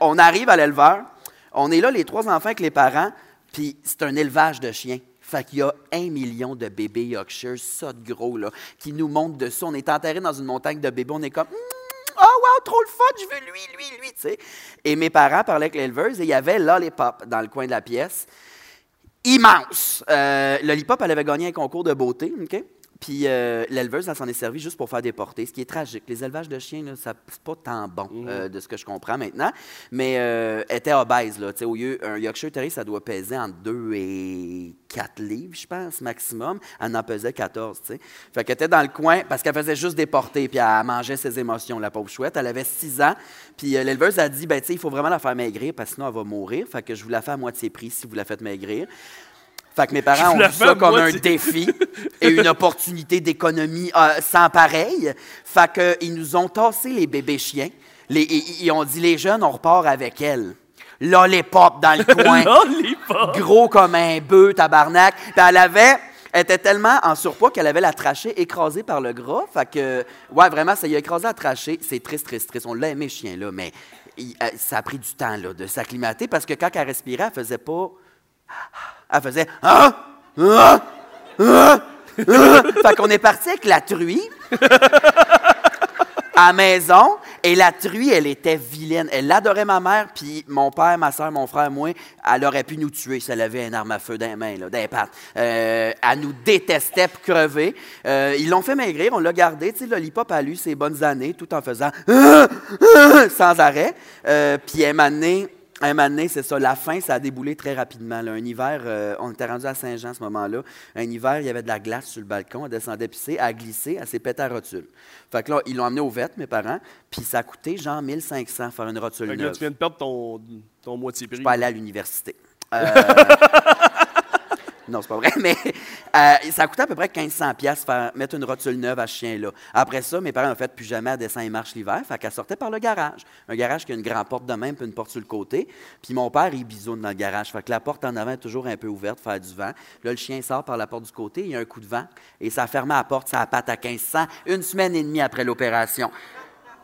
On arrive à l'éleveur, on est là, les trois enfants avec les parents, puis c'est un élevage de chiens. Fait qu'il y a un million de bébés Yorkshire, ça de gros, là, qui nous montent dessus. On est enterré dans une montagne de bébés. On est comme, Hmm, oh wow, trop le fun, je veux lui, lui, lui, tu sais. Et mes parents parlaient avec l'éleveuse et il y avait Lollipop dans le coin de la pièce. Immense. Euh, Lollipop, elle avait gagné un concours de beauté, OK? Puis euh, l'éleveuse, elle s'en est servie juste pour faire déporter, ce qui est tragique. Les élevages de chiens, là, ça c'est pas tant bon, euh, de ce que je comprends maintenant. Mais euh, elle était obèse, là. Tu sais, au lieu, un Yorkshire Terrier, ça doit peser entre 2 et 4 livres, je pense, maximum. Elle en pesait 14, tu sais. Fait qu'elle était dans le coin parce qu'elle faisait juste déporter, puis elle mangeait ses émotions, la pauvre chouette. Elle avait 6 ans. Puis euh, l'éleveuse a dit, ben tu sais, il faut vraiment la faire maigrir parce que sinon elle va mourir. Fait que je vous la fais à moitié prix si vous la faites maigrir. Fait que mes parents ont vu ça comme un défi et une opportunité d'économie euh, sans pareil. Fait que ils nous ont tassé les bébés chiens. Les, ils, ils ont dit, les jeunes, on repart avec elle. Lollipop dans le coin. Lollipop! Gros comme un bœuf, tabarnak. Puis elle avait... Elle était tellement en surpoids qu'elle avait la trachée écrasée par le gras. Fait que, ouais, vraiment, ça y a écrasé la trachée. C'est triste, triste, triste. On l'a aimé, ce chien-là, mais il- euh, ça a pris du temps là, de s'acclimater parce que quand elle respirait, elle faisait pas. Elle faisait. Ah! Ah! Ah! Fait qu'on est parti avec la truie à maison. Et la truie, elle était vilaine. Elle adorait ma mère, puis mon père, ma soeur, mon frère, moi, elle aurait pu nous tuer si elle avait une arme à feu dans les mains, là. Euh, elle nous détestait pour crever. Euh, ils l'ont fait maigrir, on l'a gardé. Tu sais, a eu ses bonnes années tout en faisant sans arrêt. Euh, puis un moment un moment donné, c'est ça, la fin, ça a déboulé très rapidement. là. Un hiver, euh, on était rendu à Saint-Jean à ce moment-là. Un hiver, il y avait de la glace sur le balcon. Elle descendait pisser, elle a glissé, elle s'est pété à rotule. Fait que là, ils l'ont emmené au vet, mes parents, puis ça a coûté genre 1500 faire une rotule Fait que là, neuve. tu viens de perdre ton, ton moitié prix. Je suis pas allé à l'université. Euh, non, c'est pas vrai, mais euh, ça a coûté à peu près 1500 pièces mettre une rotule neuve à ce chien-là. Après ça, mes parents ont fait plus jamais à descend et marche l'hiver, fait qu'elle sortait par le garage. Un garage qui a une grande porte de même puis une porte sur le côté. Puis mon père, il bisoune dans le garage, fait que la porte en avant est toujours un peu ouverte, faire du vent. Là, le chien sort par la porte du côté, il y a un coup de vent et ça a fermé la porte, ça a patte à 1500, une semaine et demie après l'opération.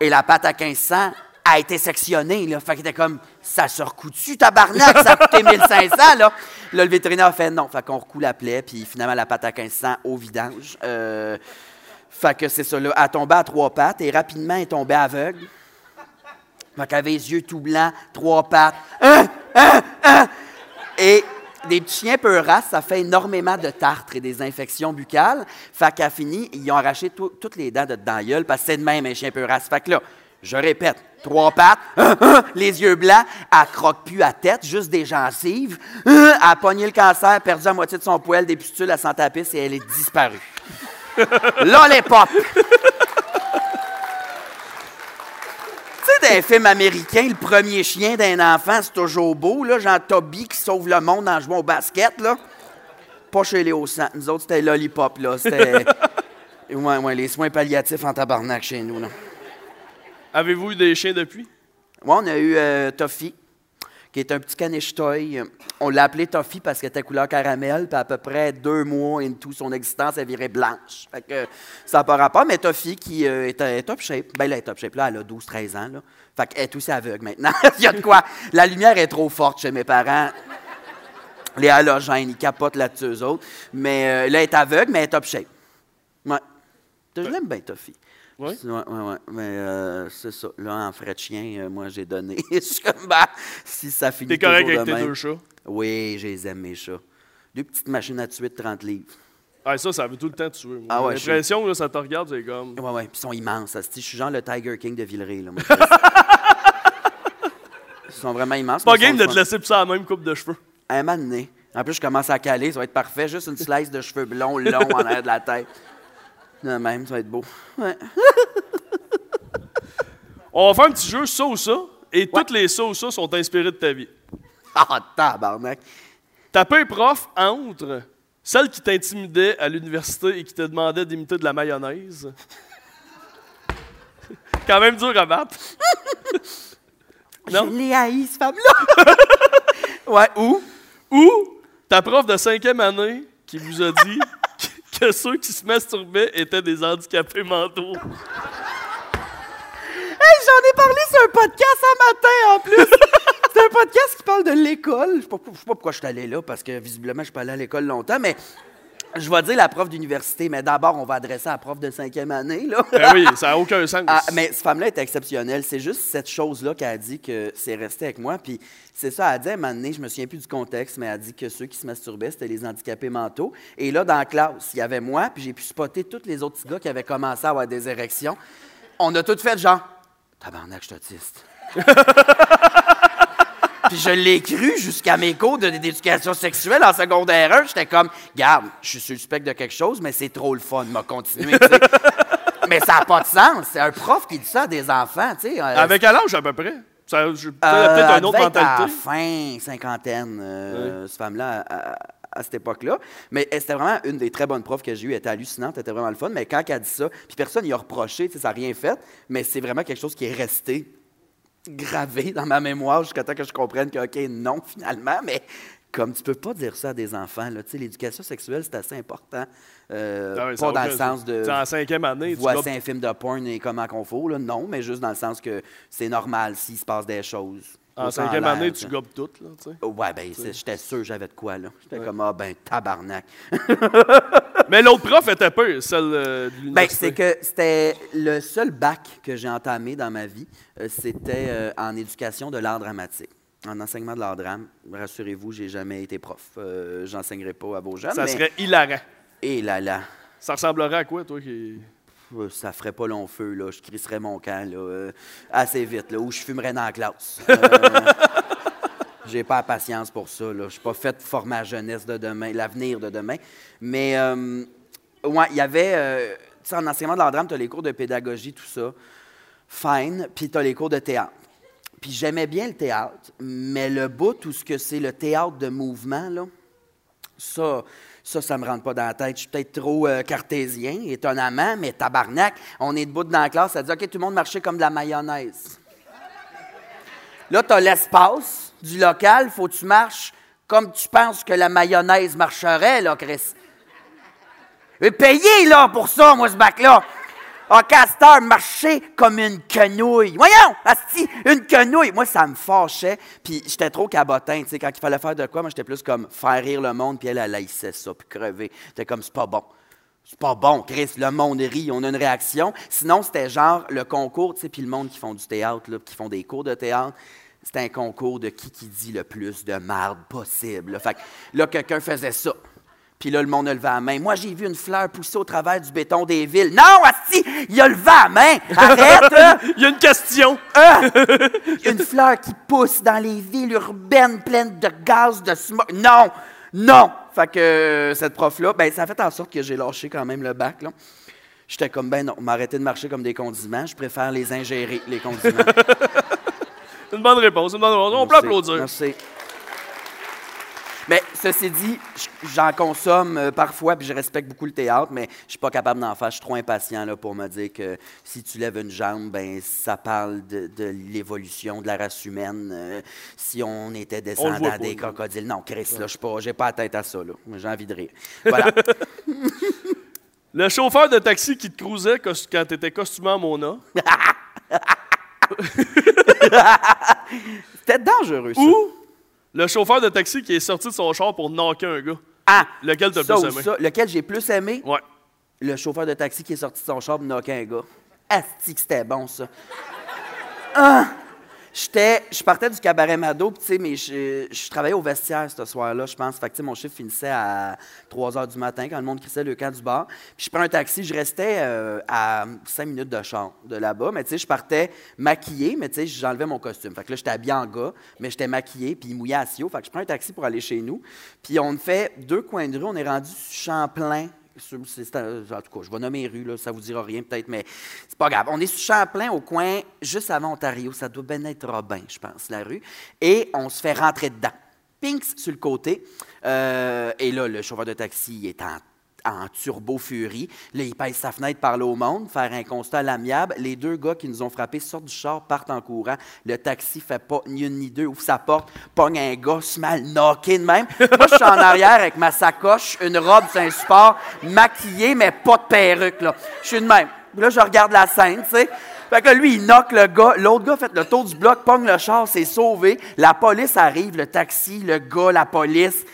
Et la pâte à 1500 a été sectionnée. Là. Fait qu'il était comme, ça se recoue-tu, tabarnak? Ça a coûté 1500, là. Là, le vétérinaire a fait non. Fait qu'on recoue la plaie, puis finalement, la pâte à 1500 au vidange. Euh, fait que c'est ça, là. Elle tombait à trois pattes et rapidement, elle est tombée aveugle. Fait qu'elle avait les yeux tout blancs, trois pattes. Et des petits chiens peu races, ça fait énormément de tartres et des infections buccales. Fait qu'à fini, ils ont arraché tout- toutes les dents de dedans gueule parce que c'est de même un chien peu race. Fait que là, je répète, trois pattes, hein, hein, les yeux blancs, elle croque plus à tête, juste des gencives. hein, Elle a pogné le cancer, perdu la moitié de son poil, des pustules, elle s'en tapisse et elle est disparue. Lollipop! Tu sais, les films américains, le premier chien d'un enfant, c'est toujours beau, là, genre Toby qui sauve le monde en jouant au basket, là. Pas chez Léo Sang. Nous autres, c'était Lollipop, là. C'était. ouais, ouais, les soins palliatifs en tabarnak chez nous, là. Avez-vous eu des chiens depuis? Ouais, on a eu euh, Toffee, qui est un petit caniche toy. On l'a appelé Toffee parce qu'elle était couleur caramel, puis à peu près deux mois into son existence, elle virait blanche. Fait que ça n'a pas rapport, mais Toffee qui euh, est, est top shape. Ben, là, elle est top shape. Là, elle a 12-13 ans, là. Fait qu'elle est aussi aveugle maintenant. Il y a de quoi. La lumière est trop forte chez mes parents. Les halogènes, ils capotent là-dessus, eux autres. Mais euh, là, elle est aveugle, mais elle est top shape. Ouais. Je l'aime bien, Toffee. Oui? Oui, oui, oui. Mais euh, c'est ça. Là, en frais de chien, euh, moi, j'ai donné. Je suis comme, bah, si ça finit T'es correct avec tes deux chats? Oui, je les aime, mes chats. Deux petites machines à tuer de 30 livres. Ah, ça, ça veut tout le temps tuer. moi. Ah ouais, J'ai l'impression que ça te regarde, c'est comme. Oui, oui. Puis ils sont immenses. ça Je suis genre le Tiger King de Villeray. Là, moi. ils sont vraiment immenses. Pas game de te laisser pousser la même coupe de cheveux. Un moment donné, En plus, je commence à caler, ça va être parfait. Juste une slice de cheveux blonds longs en arrière de la tête. De même, ça va être beau. Ouais. On va faire un petit jeu ça ou ça, et toutes les ça ou ça sont inspirées de ta vie. Ah, tabarnak. Taper un prof entre celle qui t'intimidait à l'université et qui te demandait d'imiter de la mayonnaise? Quand même dur à battre. non? Je l'ai haï, cette femme-là. ouais, où? Ou ta prof de cinquième année qui vous a dit que ceux qui se masturbaient étaient des handicapés mentaux. Hey, j'en ai parlé sur un podcast un matin en plus. C'est un podcast qui parle de l'école. Je sais pas, je sais pas pourquoi je suis allé là, parce que visiblement, je suis pas allé à l'école longtemps, mais je vais dire la prof d'université, mais d'abord, on va adresser à la prof de cinquième année. Là. Ben oui, ça n'a aucun sens. Ah, mais cette femme-là est exceptionnelle. C'est juste cette chose-là qu'elle a dit que c'est resté avec moi. Puis c'est ça, elle a dit à un moment donné, je me souviens plus du contexte, mais elle a dit que ceux qui se masturbaient, c'était les handicapés mentaux. Et là, dans la classe, il y avait moi, puis j'ai pu spotter tous les autres petits gars qui avaient commencé à avoir des érections. On a tout fait genre, tabarnak, je suis autiste. Puis je l'ai cru jusqu'à mes cours d'éducation sexuelle en secondaire 1. J'étais comme, garde, je suis suspect de quelque chose, mais c'est trop le fun, m'a continué. mais ça n'a pas de sens. C'est un prof qui dit ça à des enfants, tu sais. euh, Avec quel âge à peu près? Ça, je- euh, peut-être elle une autre être à mentalité. fin cinquantaine, euh, cette femme-là, à, à- à cette époque-là. Mais elle, c'était vraiment une des très bonnes profs que j'ai eues. Elle était hallucinante, elle était vraiment le fun. Mais quand elle a dit ça, puis personne n'y a reproché, ça n'a rien fait, mais c'est vraiment quelque chose qui est resté gravé dans ma mémoire jusqu'à temps que je comprenne que, OK, non, finalement, mais comme tu peux pas dire ça à des enfants, là, tu sais, l'éducation sexuelle, c'est assez important. Euh, pas dans le sens de... Sais, en cinquième année, Voici un film de porn et comment qu'on faut, là. Non, mais juste dans le sens que c'est normal s'il se passe des choses. En cinquième année, tu gobes tout, là, tu sais. Ouais, ben, j'étais sûr que j'avais de quoi, là. J'étais comme, ah, ben, tabarnak. Mais l'autre prof était peu, celle euh, de Ben, c'est que c'était le seul bac que j'ai entamé dans ma vie, euh, c'était euh, en éducation de l'art dramatique. En enseignement de l'art drame, rassurez-vous, j'ai jamais été prof. Euh, J'enseignerai pas à vos jeunes. Ça mais- serait hilarant. Et là là, Ça ressemblerait à quoi, toi, qui... euh, ça ferait pas long feu, là. Je crisserais mon camp, là, euh, assez vite, là, ou je fumerais dans la classe. Euh, J'ai pas la patience pour ça. Je suis pas fait pour former la jeunesse de demain, l'avenir de demain. Mais, ouais, il y avait. tu sais, en enseignement de l'art drame, tu as les cours de pédagogie, tout ça. Fine. Puis tu as les cours de théâtre. Puis j'aimais bien le théâtre, mais le bout, tout ce que c'est le théâtre de mouvement, là, ça, ça, ça me rentre pas dans la tête. Je suis peut-être trop euh, cartésien, étonnamment, mais tabarnak, on est debout dans la classe, ça dit OK, tout le monde marchait comme de la mayonnaise. Là, tu as l'espace du local, faut que tu marches comme tu penses que la mayonnaise marcherait, là, Chris. Et payer, là, pour ça, moi, ce bac-là. Ah, Castor marcher comme une quenouille. Voyons, asti, une quenouille. Moi, ça me fâchait. Puis j'étais trop cabotin, tu sais, quand il fallait faire de quoi, moi, j'étais plus comme faire rire le monde, puis elle, elle haïssait ça, puis crever. J'étais comme, c'est pas bon. C'est pas bon, Chris, le monde rit, on a une réaction. Sinon, c'était genre le concours, tu sais, puis le monde qui font du théâtre, là, qui font des cours de théâtre, c'était un concours de qui qui dit le plus de marde possible. là. Quelqu'un faisait ça. Puis là, le monde a levé la main. Moi, j'ai vu une fleur pousser au travers du béton des villes. Non, Asti, il a levé la main. Arrête, hein. Il y a une question. Ah! Une fleur qui pousse dans les villes urbaines pleines de gaz, de smog. Non, non. Fait que euh, cette prof-là, ben, ça a fait en sorte que j'ai lâché quand même le bac. là. J'étais comme, ben non, m'arrêter de marcher comme des condiments. Je préfère les ingérer, les condiments. Une bonne réponse, une bonne réponse. On peut applaudir. Merci. Mais ceci dit, j'en consomme euh, parfois, puis je respecte beaucoup le théâtre, mais je suis pas capable d'en faire. Je suis trop impatient là, pour me dire que si tu lèves une jambe, ben ça parle de, de l'évolution de la race humaine. euh, si on était descendant des crocodiles. Non, Chris, là, je suis pas, j'ai pas la tête à ça. là. J'ai envie de rire. Voilà. Le chauffeur de taxi qui te cruisait quand tu étais costumé en Mona. C'était dangereux, ça. Ou le chauffeur de taxi qui est sorti de son char pour knocker un gars. Ah! Lequel t'as plus aimé? ça? Lequel j'ai plus aimé? Ouais. Le chauffeur de taxi qui est sorti de son char pour knocker un gars. Asti que c'était bon, ça. Ah! Je partais du cabaret Mado, puis mais je, travaillais au vestiaire ce soir-là, je pense. Fait mon chiffre finissait à 3 h du matin quand le monde crissait le camp du bar. Puis je prends un taxi, je restais euh, à 5 minutes de char de là-bas, mais je partais maquillé, mais j'enlevais mon costume. Fait que là, j'étais habillé en gars, mais j'étais maquillé, puis mouillé à Sio. Fait que je prends un taxi pour aller chez nous. Puis on fait deux coins de rue, on est rendu sur Champlain. C'est- en tout cas, je vais nommer les rues, là, ça vous dira rien peut-être, mais c'est pas grave. On est sur Champlain, au coin, juste avant Ontario. Ça doit bien être Robin, je pense, la rue. Et on se fait rentrer dedans. Pinks sur le côté. Euh, et là, le chauffeur de taxi est en, en turbo-furie. Là, il pèse sa fenêtre, parle au monde, faire un constat à l'amiable. Les deux gars qui nous ont frappés sortent du char, partent en courant. Le taxi fait pas ni une ni deux, ouvre sa porte, pogne un gars, se mal knocké de même. Moi, je suis en arrière avec ma sacoche, une robe sur un support, maquillée, mais pas de perruque. Là. Je suis de même. Là, je regarde la scène, tu sais. Fait que lui, il knock le gars. L'autre gars fait le tour du bloc, pogne le char, s'est sauvé. La police arrive, le taxi, le gars, la police.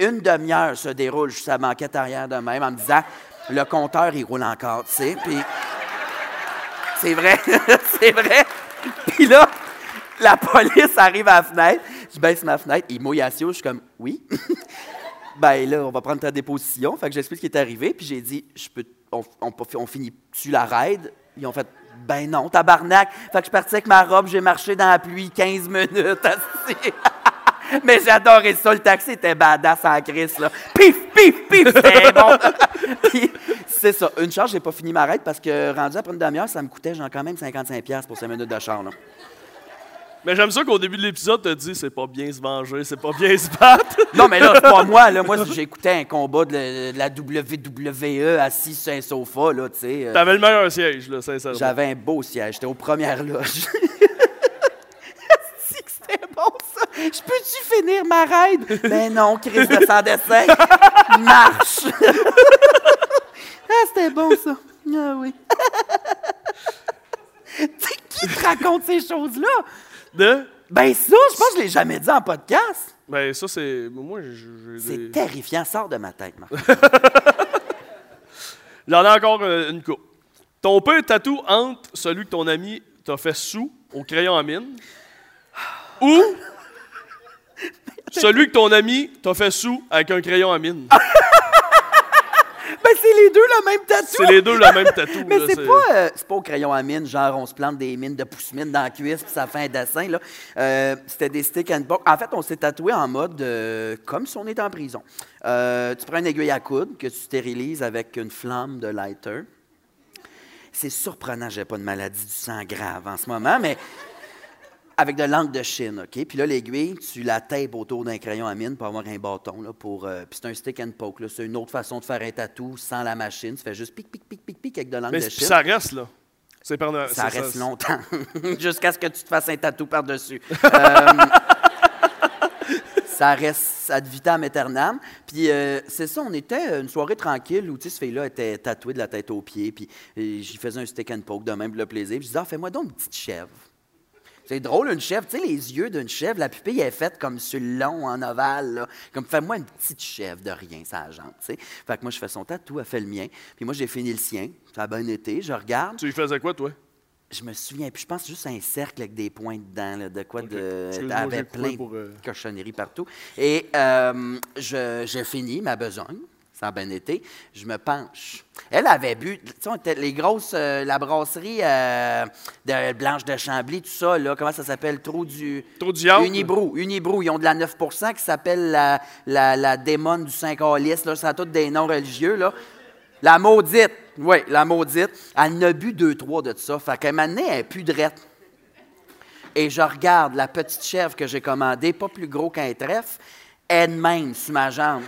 Une demi-heure se déroule juste à banquette arrière de même en me disant le compteur, il roule encore, tu sais. Puis c'est vrai, c'est vrai. Puis là, la police arrive à la fenêtre. Je baisse ma fenêtre. Il mouille à. Je suis comme, oui. ben là, on va prendre ta déposition. Fait que j'explique ce qui est arrivé. Puis j'ai dit, je peux, on, on, finit-tu la raid? Ils ont fait, ben non, tabarnak. Fait que je suis avec ma robe. J'ai marché dans la pluie 15 minutes. Mais j'adorais ça. Le taxi était badass en crise, là. Pif, pif, pif, c'était bon. Puis, c'est ça. Une charge, j'ai pas fini ma raid parce que rendu après une demi-heure, ça me coûtait genre quand même 55$ pour 5 minutes de char, là. Mais j'aime ça qu'au début de l'épisode, tu dit c'est pas bien se venger, c'est pas bien se battre. Non, mais là, c'est pas moi, là. Moi, j'écoutais un combat de la, WWE assis sur un sofa, là, tu sais. euh, T'avais le meilleur siège, là, sincèrement. J'avais un beau siège. J'étais aux premières loges. C'était bon, ça. Je peux-tu finir ma raid? Ben non, Chris de sans dessin. Marche. ah, c'était bon, ça. Ah oui. tu sais, qui te raconte ces choses-là? De? Ben ça, je pense que je l'ai jamais dit en podcast. Ben, ça, c'est. Moi, j'ai-. C'est des- terrifiant. Sors de ma tête, Marc. J'en ai encore euh, une coupe. Ton peu tatou entre celui que ton ami t'a fait sous au crayon à mine ou celui que ton ami t'a fait sous avec un crayon à mine. Ben, c'est les deux le même tatou. C'est les deux le même tatou. Mais c'est pas, euh, c'est pas au crayon à mine, genre on se plante des mines de pousse-mine dans la cuisse puis ça fait un dessin. Là. Euh, c'était des stick and box. En fait, on s'est tatoué en mode euh, comme si on était en prison. Tu prends une aiguille à coudre que tu stérilises avec une flamme de lighter. C'est surprenant, j'ai pas de maladie du sang grave en ce moment, mais avec de l'encre de Chine, OK? Puis là, l'aiguille, tu la tapes autour d'un crayon à mine pour avoir un bâton, là, pour... euh, puis c'est un stick and poke. C'est une autre façon de faire un tatou sans la machine. Tu fais juste pic, pic, pic, pic, pic avec de l'encre de puis Chine. ça reste, là. C'est par Ça reste longtemps, jusqu'à ce que tu te fasses un tatou par-dessus. Euh, ça reste ad vitam aeternam. Puis euh, c'est ça, on était une soirée tranquille où, tu sais, ce fille-là était tatouée de la tête aux pieds, puis j'y faisais un stick and poke de même pour le plaisir. Puis je disais, ah, fais-moi donc une petite chèvre. C'est drôle, une chèvre. Tu sais, les yeux d'une chèvre, la pupille est faite comme sur le long, en ovale. Là. Comme, fais-moi une petite chèvre de rien, ça la jambe, tu sais. Fait que moi, je fais son tatou, elle fait le mien. Puis moi, j'ai fini le sien. Ça a bien été. Je regarde. Tu lui faisais quoi, toi? Je me souviens, puis je pense juste un cercle avec des points dedans, là, de quoi de. Avait j'ai coupé plein pour, euh, de cochonneries partout. Et euh, je- j'ai fini ma besogne. Ça a bien été. Je me penche. Elle avait bu, tu sais, on était- les grosses, euh, la brasserie euh, de Blanche de Chambly, tout ça, là, comment ça s'appelle? Trop du. Trop du yaourt? Unibrou. Unibrou. Ils ont de la 9% qui s'appelle la, la, du Saint-Calice, là. Ça a tous des noms religieux, là. La maudite. Oui, la maudite. Elle en a bu deux, trois de ça. Fait qu'à un moment donné, elle est plus drette. Et je regarde la petite chèvre que j'ai commandée, pas plus gros qu'un trèfle, elle-même sur ma jambe.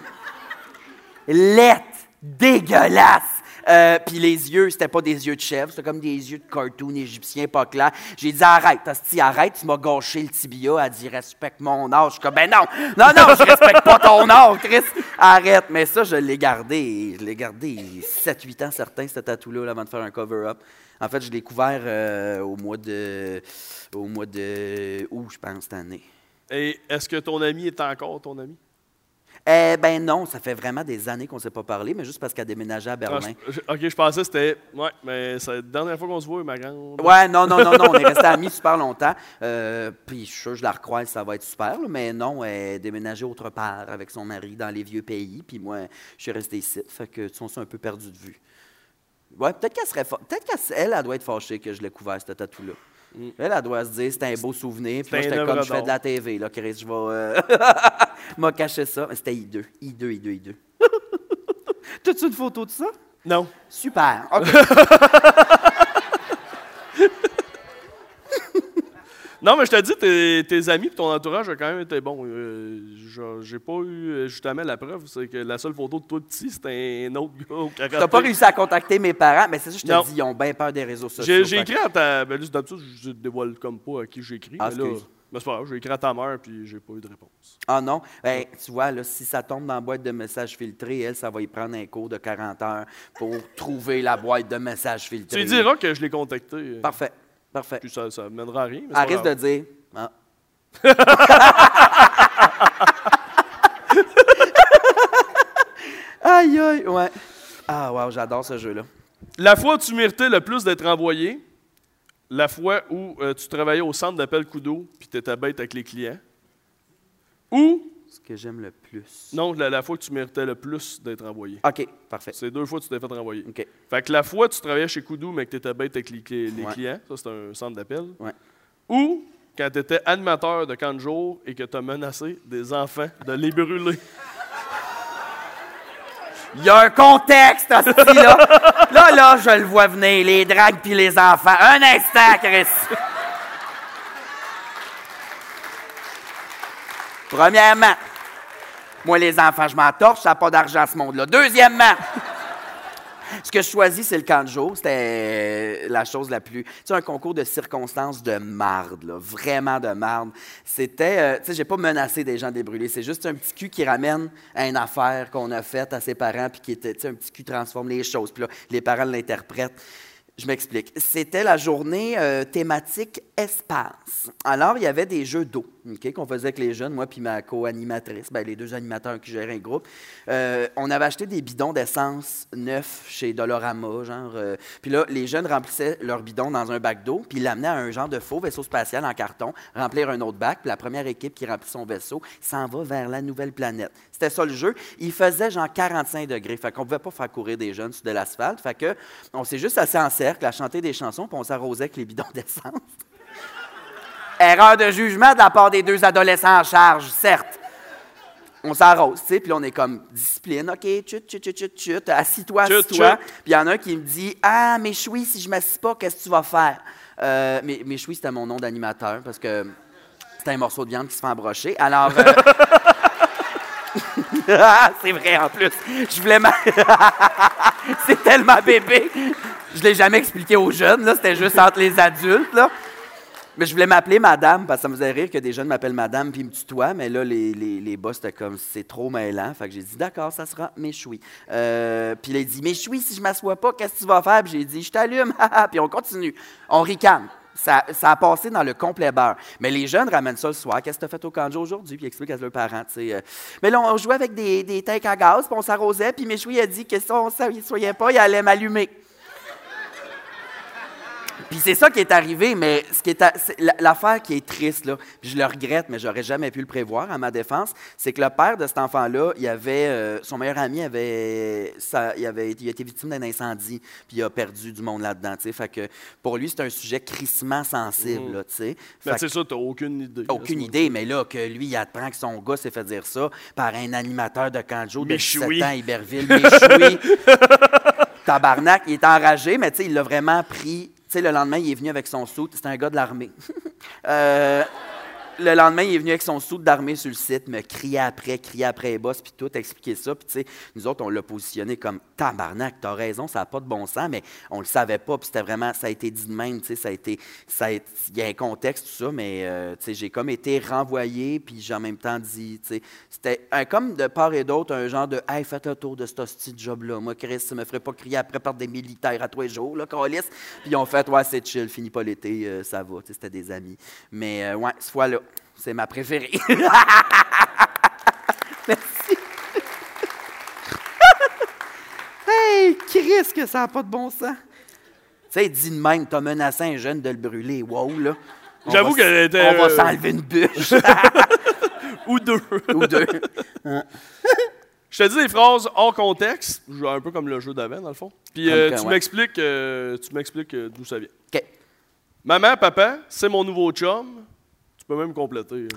Lette, dégueulasse. Euh, Puis les yeux, c'était pas des yeux de chèvre, c'était comme des yeux de cartoon égyptien pas clair. J'ai dit arrête, Asti, arrête, tu m'as gâché le tibia. Elle dit respecte mon âge. Je suis comme ben non, non, non, je respecte pas ton âge, Chris. Arrête. Mais ça, je l'ai gardé, je l'ai gardé 7-8 ans certains, ce tatou-là, là, avant de faire un cover-up. En fait, je l'ai couvert euh, au mois de au mois de août, je pense, cette année. Et est-ce que ton ami est encore ton ami? Eh ben non, ça fait vraiment des années qu'on ne s'est pas parlé, mais juste parce qu'elle a déménagé à Ah, Berlin. je- ok, je pensais que c'était. Ouais, mais c'est la dernière fois qu'on se voit, ma grande. Ouais, non, non, non, non, on est restés amis super longtemps. Euh, puis je suis sûr que je la recroise, ça va être super. là, mais non, elle est déménagée autre part avec son mari dans les vieux pays. Puis moi, je suis resté ici. Fait que tu sais, on s'est un peu perdu de vue. Ouais, peut-être qu'elle serait fa- Peut-être qu'elle, elle doit être fâchée que je l'ai couvert, ce tatou-là. Elle, elle doit se dire, c'était un beau souvenir. Puis moi, C'est j'étais comme, je fais de la. TV, là, Chris, je vais. Euh... m'a caché ça. Mais C'était I2. I2, I2, I2. T'as-tu une photo de ça? Non. Super. OK. Non, mais je te dis, tes, tes amis et ton entourage a quand même été bon. Euh, je- J'ai pas eu euh, justement la preuve, c'est que la seule photo de toi petit, c'était un autre gars au karaté. T'as pas réussi à contacter mes parents, mais c'est ça, je te dis, ils ont bien peur des réseaux sociaux. J'ai écrit à ta. Ben, juste d'habitude, je dévoile comme pas à qui j'ai écrit. Ah, mais là, mais c'est pas grave, j'ai écrit à ta mère puis j'ai pas eu de réponse. Ah non? Ben, tu vois, là, si ça tombe dans la boîte de messages filtrés, elle, ça va y prendre un cours de 40 heures pour trouver la boîte de messages Tu filtrés. lui diras que je l'ai contacté. Parfait. Parfait. Puis ça, mènera à rien. mais pas risque de dire. Ah. aïe, aïe, ouais. Ah, wow, j'adore ce jeu-là. La fois où tu méritais le plus d'être envoyé, la fois où euh, tu travaillais au centre d'appel Kudo puis tu étais bête avec les clients, ou, Ce que j'aime le plus. non, la, la fois que tu méritais le plus d'être envoyé. OK, parfait. C'est deux fois que tu t'es fait renvoyer. OK. Fait que la fois où tu travaillais chez Kudo, mais que tu étais bête avec les, les- les Ouais. clients, ça c'est un centre d'appel. Ouais. Ou quand tu étais animateur de camp de jour et que tu as menacé des enfants de les brûler. Il y a un contexte, hostie, là. Là, là, je le vois venir, les dragues puis les enfants. Un instant, Chris. Premièrement, moi, les enfants, je m'en torche, ça n'a pas d'argent, ce monde-là. Deuxièmement, ce que je choisis, c'est le camp de jour. C'était la chose la plus. Tu sais, un concours de circonstances de marde, là, vraiment de marde. C'était. euh, tu sais, j'ai pas menacé des gens brûler. C'est juste un petit cul qui ramène à une affaire qu'on a faite à ses parents, puis qui était. Tu sais, un petit cul transforme les choses. Puis là, les parents l'interprètent. Je m'explique. C'était la journée euh, thématique espace. Alors, il y avait des jeux d'eau qu'on faisait avec les jeunes, moi puis ma co-animatrice, ben, les deux animateurs qui géraient un groupe. Euh, on avait acheté des bidons d'essence neufs chez Dolorama, genre. euh, puis là, les jeunes remplissaient leur bidon dans un bac d'eau, puis ils l'amenaient à un genre de faux vaisseau spatial en carton, remplir un autre bac, puis la première équipe qui remplit son vaisseau s'en va vers la nouvelle planète. C'était ça le jeu. Il faisait genre 45 degrés, fait qu'on pouvait pas faire courir des jeunes sur de l'asphalte, fait que on s'est juste assis en cercle à chanter des chansons, puis on s'arrosait avec les bidons d'essence. Erreur de jugement de la part des deux adolescents en charge, certes. On s'arrose, tu sais, puis on est comme discipline. OK, chut, chut, chut, chut, chut, assis-toi, assis-toi. Puis il y en a un qui me dit Ah, mais choui, si je m'assis pas, qu'est-ce que tu vas faire? Euh, mais, mais choui, c'était mon nom d'animateur parce que c'était un morceau de viande qui se fait embrocher. Alors. euh, Ah, c'est vrai en plus. Je voulais ma... c'est tellement bébé. Je l'ai jamais expliqué aux jeunes, là. C'était juste entre les adultes, là. Mais je voulais m'appeler madame, parce que ça me faisait rire que des jeunes m'appellent madame puis me tutoient, mais là, les, les, les boss, c'était comme, c'est trop mêlant. Fait que j'ai dit, d'accord, ça sera méchoui. Euh, puis il dit, méchoui, si je m'assois pas, qu'est-ce que tu vas faire? Puis j'ai dit, je t'allume, haha. puis on continue. On ricane. Ça, ça a passé dans le complet beurre. Mais les jeunes ramènent ça le soir. Qu'est-ce que tu as fait au canjo aujourd'hui? Puis ils expliquent à leurs parents. euh. Mais là, on jouait avec des, des tanks à gaz, puis on s'arrosait, puis Méchoui a dit que si on ne soyait pas, il allait m'allumer. Puis c'est ça qui est arrivé, mais ce qui est l'affaire qui est triste, là, je le regrette, mais j'aurais jamais pu le prévoir à ma défense, c'est que le père de cet enfant-là, il avait, euh, son meilleur ami avait, ça, il avait, il a été victime d'un incendie, puis il a perdu du monde là-dedans, tu sais. Fait que pour lui, c'est un sujet crissement sensible, là, tu sais. Fait c'est ça, t'as aucune idée. aucune idée, mais là, que lui, il apprend que son gars s'est fait dire ça par un animateur de canjo de 17 Méchoui. ans, Iberville. Tabarnak, il est enragé, mais tu sais, il l'a vraiment pris. Sais, le lendemain, il est venu avec son soute. C'était un gars de l'armée. Euh, le lendemain, il est venu avec son soute d'armée sur le site, me crier après, crier après les boss, puis tout, expliquer ça. Puis tu sais, nous autres, on l'a positionné comme tabarnak, t'as raison, ça n'a pas de bon sens, mais on le savait pas, puis c'était vraiment, ça a été dit de même, tu sais, ça a été, il y a un contexte, tout ça, mais euh, tu sais, j'ai comme été renvoyé, puis j'ai en même temps dit, tu sais, c'était un, comme de part et d'autre, un genre de, hey, faites le tour de ce hostie job-là. Moi, Chris, ça me ferait pas crier après par des militaires à tous les jours, là. Puis ils ont fait, ouais, c'est chill, fini pas l'été, euh, ça va, tu sais, c'était des amis. Mais, euh, ouais, cette fois-là, c'est ma préférée. Merci. hey, Chris, que ça n'a pas de bon sens. Tu sais, dit de même, t'as menacé un jeune de le brûler. Wow, là. J'avoue qu'elle était. On va euh, s'enlever une bûche. Ou deux. Ou deux. Je te dis des phrases hors contexte, un peu comme le jeu d'avant, dans le fond. Puis euh, euh, tu m'expliques euh, d'où ça vient. OK. Maman, papa, c'est mon nouveau chum. Même compléter. euh.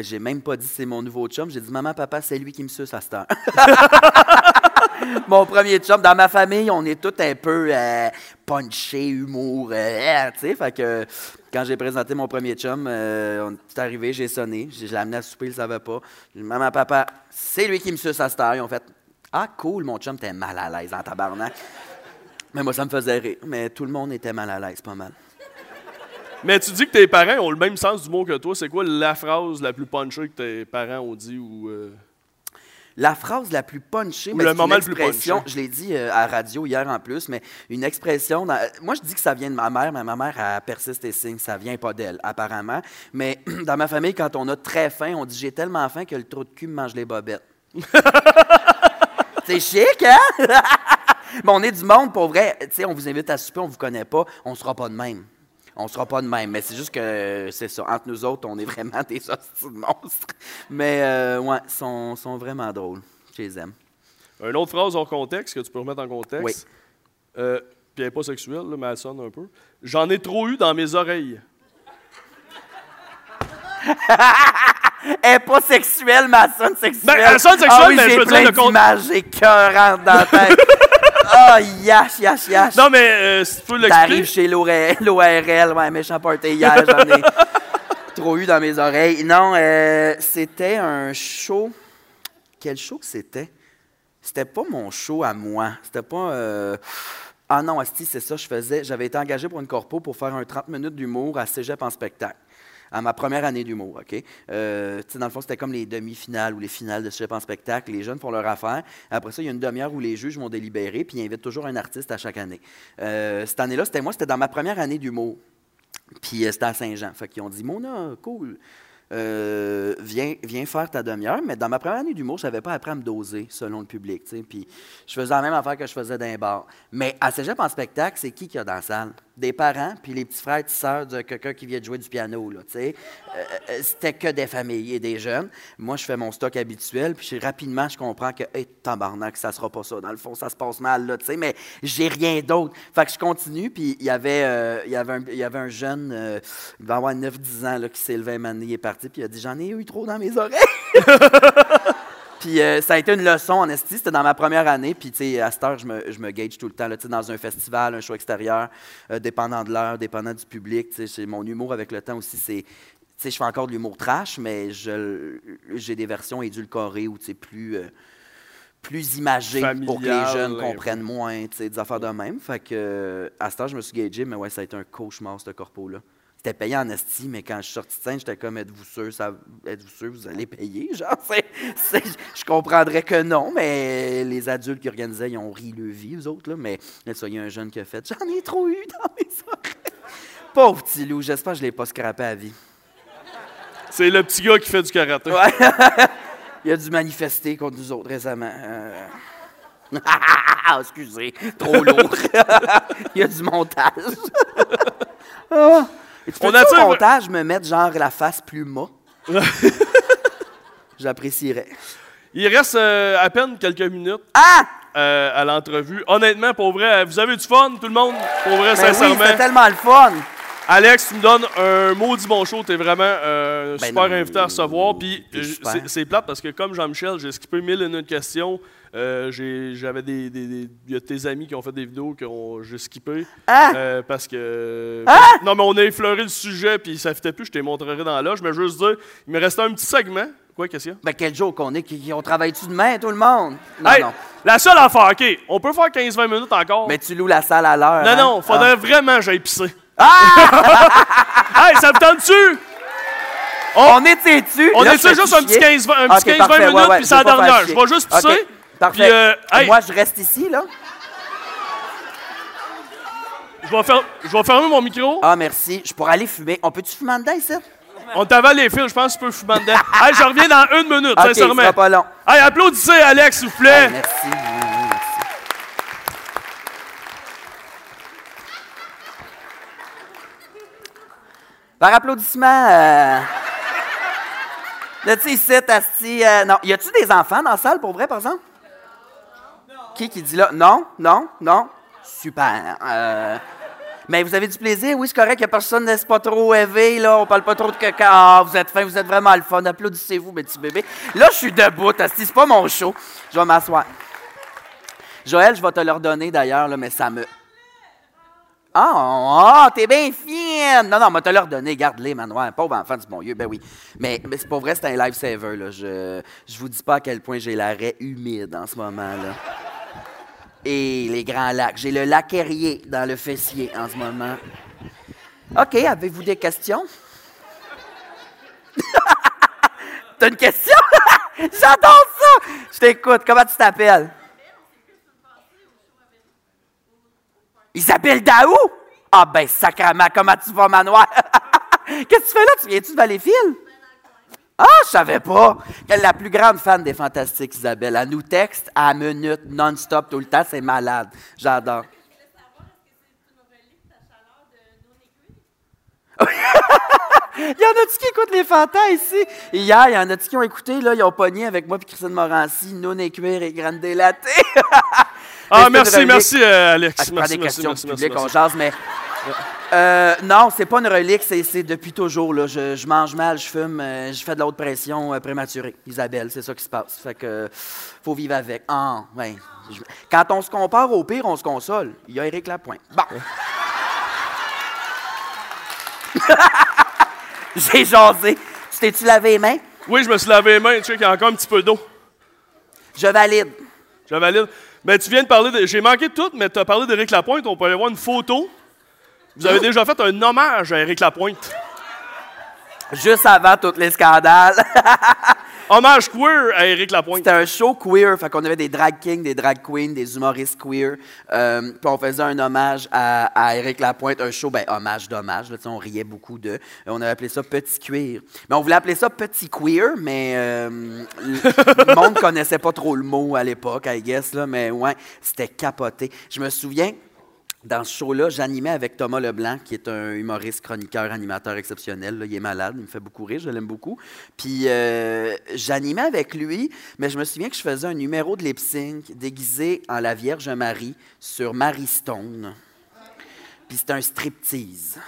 J'ai même pas dit c'est mon nouveau chum. J'ai dit maman, papa, c'est lui qui me suce à cette heure. mon premier chum. Dans ma famille, on est tous un peu euh, punché, humour, euh, tu sais. Que quand j'ai présenté mon premier chum, euh, on est arrivé, j'ai sonné. Je l'ai amené à souper, il ne savait pas. J'ai dit maman, papa, c'est lui qui me suce à cette heure. Ils ont fait Ah, cool, mon chum, t'es mal à l'aise en tabarnak. Mais moi, ça me faisait rire. Mais tout le monde était mal à l'aise, pas mal. Mais tu dis que tes parents ont le même sens du mot que toi. C'est quoi la phrase la plus punchée que tes parents ont dit ou. euh, La phrase la plus punchée, mais le une moment le plus punché. je l'ai dit euh, à radio hier en plus, mais une expression, dans- moi je dis que ça vient de ma mère, mais ma mère elle persiste et signe, ça vient pas d'elle apparemment. Mais dans ma famille, quand on a très faim, on dit j'ai tellement faim que le trou de cul me mange les bobettes. C'est chic, hein? mais on est du monde, pour vrai. Tu sais, on vous invite à souper, on vous connaît pas, on sera pas de même. On sera pas de même, mais c'est juste que euh, c'est ça. Entre nous autres, on est vraiment des hosties de monstres. Mais euh, ouais, ils sont, sont vraiment drôles. Je les aime. Une autre phrase hors contexte que tu peux remettre en contexte. Oui. Euh, puis elle n'est pas sexuelle, là, mais elle sonne un peu. J'en ai trop eu dans mes oreilles. Elle est pas sexuelle, mais elle sonne sexuelle. Ben, elle sonne sexuelle, ah, oui, mais je j'ai veux plein dire le con- d'images écœurantes dans la tête. Ah, yash, yash, yash. Non, mais euh, si tu peux T'arrives l'expliquer. chez l'ORL, l'ORL, ouais, méchant party hier, j'en ai trop eu dans mes oreilles. Non, euh, c'était un show. Quel show que c'était? C'était pas mon show à moi. C'était pas. euh, Ah non, Asti, c'est ça, je faisais. J'avais été engagé pour une corpo pour faire un 30 minutes d'humour à Cégep en spectacle. À ma première année d'humour, OK? Euh, dans le fond, c'était comme les demi-finales ou les finales de Cégep en spectacle. Les jeunes font leur affaire. Après ça, il y a une demi-heure où les juges vont délibérer, puis ils invitent toujours un artiste à chaque année. Euh, cette année-là, c'était moi, c'était dans ma première année d'humour. Puis euh, c'était à Saint-Jean. Fait qu'ils ont dit Mona, cool. viens, viens faire ta demi-heure. Mais dans ma première année d'humour, je n'avais pas appris à me doser selon le public. Puis je faisais la même affaire que je faisais dans les bars. Mais à Cégep en spectacle, c'est qui qu'il y a dans la salle? Des parents, puis les petits frères, petites sœurs de quelqu'un qui vient de jouer du piano. Là. Euh, euh, C'était que des familles et des jeunes. Moi, je fais mon stock habituel, puis rapidement, je comprends que, hey, tabarnak, ça sera pas ça. Dans le fond, ça se passe mal, là, tu sais, mais j'ai rien d'autre. Fait que je continue, puis il y avait, euh, il y avait, un, il y avait un jeune, il avoir 9-10 ans, là, qui s'est levé il est parti, puis il a dit J'en ai eu trop dans mes oreilles. Puis euh, ça a été une leçon en esti. C'était dans ma première année. Puis, tu sais, à cette heure, je me, je me gauge tout le temps. Là, tu sais, dans un festival, un show extérieur, euh, dépendant de l'heure, dépendant du public. tu sais, Mon humour avec le temps aussi, c'est. Tu sais, je fais encore de l'humour trash, mais j'ai des versions édulcorées ou tu sais, plus, euh, plus imagées pour que les jeunes un comprennent moins, tu sais, des affaires de même. Fait que, à cette heure, je me suis gagé, mais ouais, ça a été un cauchemar, ce corpo-là. C'était payé en esti, mais quand je suis sorti de scène, j'étais comme, êtes-vous sûr, ça, êtes-vous sûr, vous allez payer? Genre, je comprendrais que non, mais les adultes qui organisaient, ils ont ri le vie, eux autres, là. Mais là, il y a un jeune qui a fait, j'en ai trop eu dans mes oreilles. Pauvre petit loup, j'espère que je ne l'ai pas scrappé à vie. C'est le petit gars qui fait du karaté. Ouais. il a dû manifester contre nous autres récemment. Euh. Excusez, trop lourd. il y a du montage. Ah. Et tu On peux au un- montage me mettre genre la face plus mat? J'apprécierais. Il reste euh, à peine quelques minutes Ah! euh, à l'entrevue. Honnêtement, pour vrai, vous avez du fun, tout le monde? Pour vrai, Ben oui, sincèrement. c'est tellement le fun! Alex, tu me donnes un maudit bon show. T'es vraiment euh, Ben super non, invité à recevoir. Puis euh, c'est- plate parce que comme Jean-Michel, j'ai skippé mille et une questions. Euh, J'avais des, des- des- Il y a tes amis qui ont fait des vidéos que j'ai skippé. Ah! Euh, parce que. Ah! Non, mais on a effleuré le sujet, puis ça fitait plus. Je te les montrerai dans la loge. Mais juste dire, il me restait un petit segment. Quoi, qu'est-ce qu'il y a? Ben quel jour qu'on est, qui, qui- on travaille-tu demain, tout le monde? Non, Hey, non. La seule affaire, OK, on peut faire 15-20 minutes encore. Mais tu loues la salle à l'heure. non, hein? non, faudrait Ah. vraiment que j'aille pisser. hey, ça me tente-tu? On est dessus. On Là, est juste un petit chier. 15-20 un petit Ok, 15-20 parfait, ouais, minutes, ouais, puis c'est la dernière. Je vais juste Ok, pisser. Parfait. Puis, euh, hey, Moi, je reste ici, là. je, vais je vais fermer mon micro. Ah, merci. Je pourrais aller fumer. On peut-tu fumer en dedans, ici? On t'avale les fils, je pense que tu peux fumer dedans. hey, je reviens dans une minute, Ok, ça sincèrement. sera pas long. Hey, applaudissez Alex, s'il vous plaît. Oui, merci. Par applaudissement. Euh... Là, tu ici, euh, non. Y a-tu des enfants dans la salle, pour vrai, par exemple? Qui qui dit là? Non, non, non. Super. Euh, mais vous avez du plaisir? Oui, c'est correct, il n'y a personne, n'est pas trop élevé, là, on parle pas trop de caca. Ah, vous êtes fin, vous êtes vraiment le fun. Applaudissez-vous, mes petits bébés. Là, je suis debout, asti, c'est pas mon show. Je vais m'asseoir. Joël, je vais te le redonner d'ailleurs, mais ça me. Ah, ah, t'es bien fine! Non, non, mais te le redonner, garde-les, manoir. Pauvre enfant du bon Dieu, ben oui. Mais, c'est pas vrai, c'est un lifesaver, là. Je, je vous dis pas à quel point j'ai l'arrêt humide en ce moment. Et les grands lacs. J'ai le lac dans le fessier en ce moment. OK, avez-vous des questions? T'as une question? J'adore ça! Je t'écoute. Comment tu t'appelles? Isabelle Daou? Ah ben sacrement, comment tu vas, manoir? Qu'est-ce que tu fais là? Tu viens-tu de Valleyfield? Ah, je savais pas. Elle est la plus grande fan des Fantastiques, Isabelle. Elle nous texte à minute, non-stop, tout le temps. C'est malade. J'adore. Il y en a-tu qui écoutent les fantas ici? Hier, il y en a-tu qui ont écouté, là, ils ont pogné avec moi et Christine Morancy, Non et cuir et Grande Délaté. Ah, merci, merci, euh, Alex. Ah, je prends merci, des merci, questions merci, du public, on jase, mais... Euh, non, c'est pas une relique, c'est, depuis toujours. Là. Je, je mange mal, je fume, euh, je fais de la haute pression euh, prématurée. Isabelle, c'est ça qui se passe. Fait que faut vivre avec. Ah, ouais. Je- Quand on se compare au pire, on se console. Il y a Éric Lapointe. Bon. J'ai jasé. Tu t'es-tu lavé les mains? Oui, je me suis lavé les mains. Tu sais qu'il y a encore un petit peu d'eau. Je valide. Je valide. Mais tu viens de parler de. J'ai manqué de tout, mais tu as parlé d'Éric Lapointe. On peut aller voir une photo. Vous avez déjà fait un hommage à Éric Lapointe. Juste avant tous les scandales. Hommage queer à Éric Lapointe. C'était un show queer, fait qu'on avait des drag kings, des drag queens, des humoristes queer. Euh, puis on faisait un hommage à, à Lapointe, un show, ben hommage d'hommage, on riait beaucoup de. On avait appelé ça Petit Cuir. Mais on voulait appeler ça Petit Queer, mais euh, le monde connaissait pas trop le mot à l'époque, I guess, là, mais ouais, c'était capoté. Je me souviens, dans ce show-là, j'animais avec Thomas Leblanc, qui est un humoriste, chroniqueur, animateur exceptionnel. Il est malade, il me fait beaucoup rire, je l'aime beaucoup. Puis euh, j'animais avec lui, mais je me souviens que je faisais un numéro de lip sync déguisé en la Vierge Marie sur Marie Stone. Puis c'était un striptease.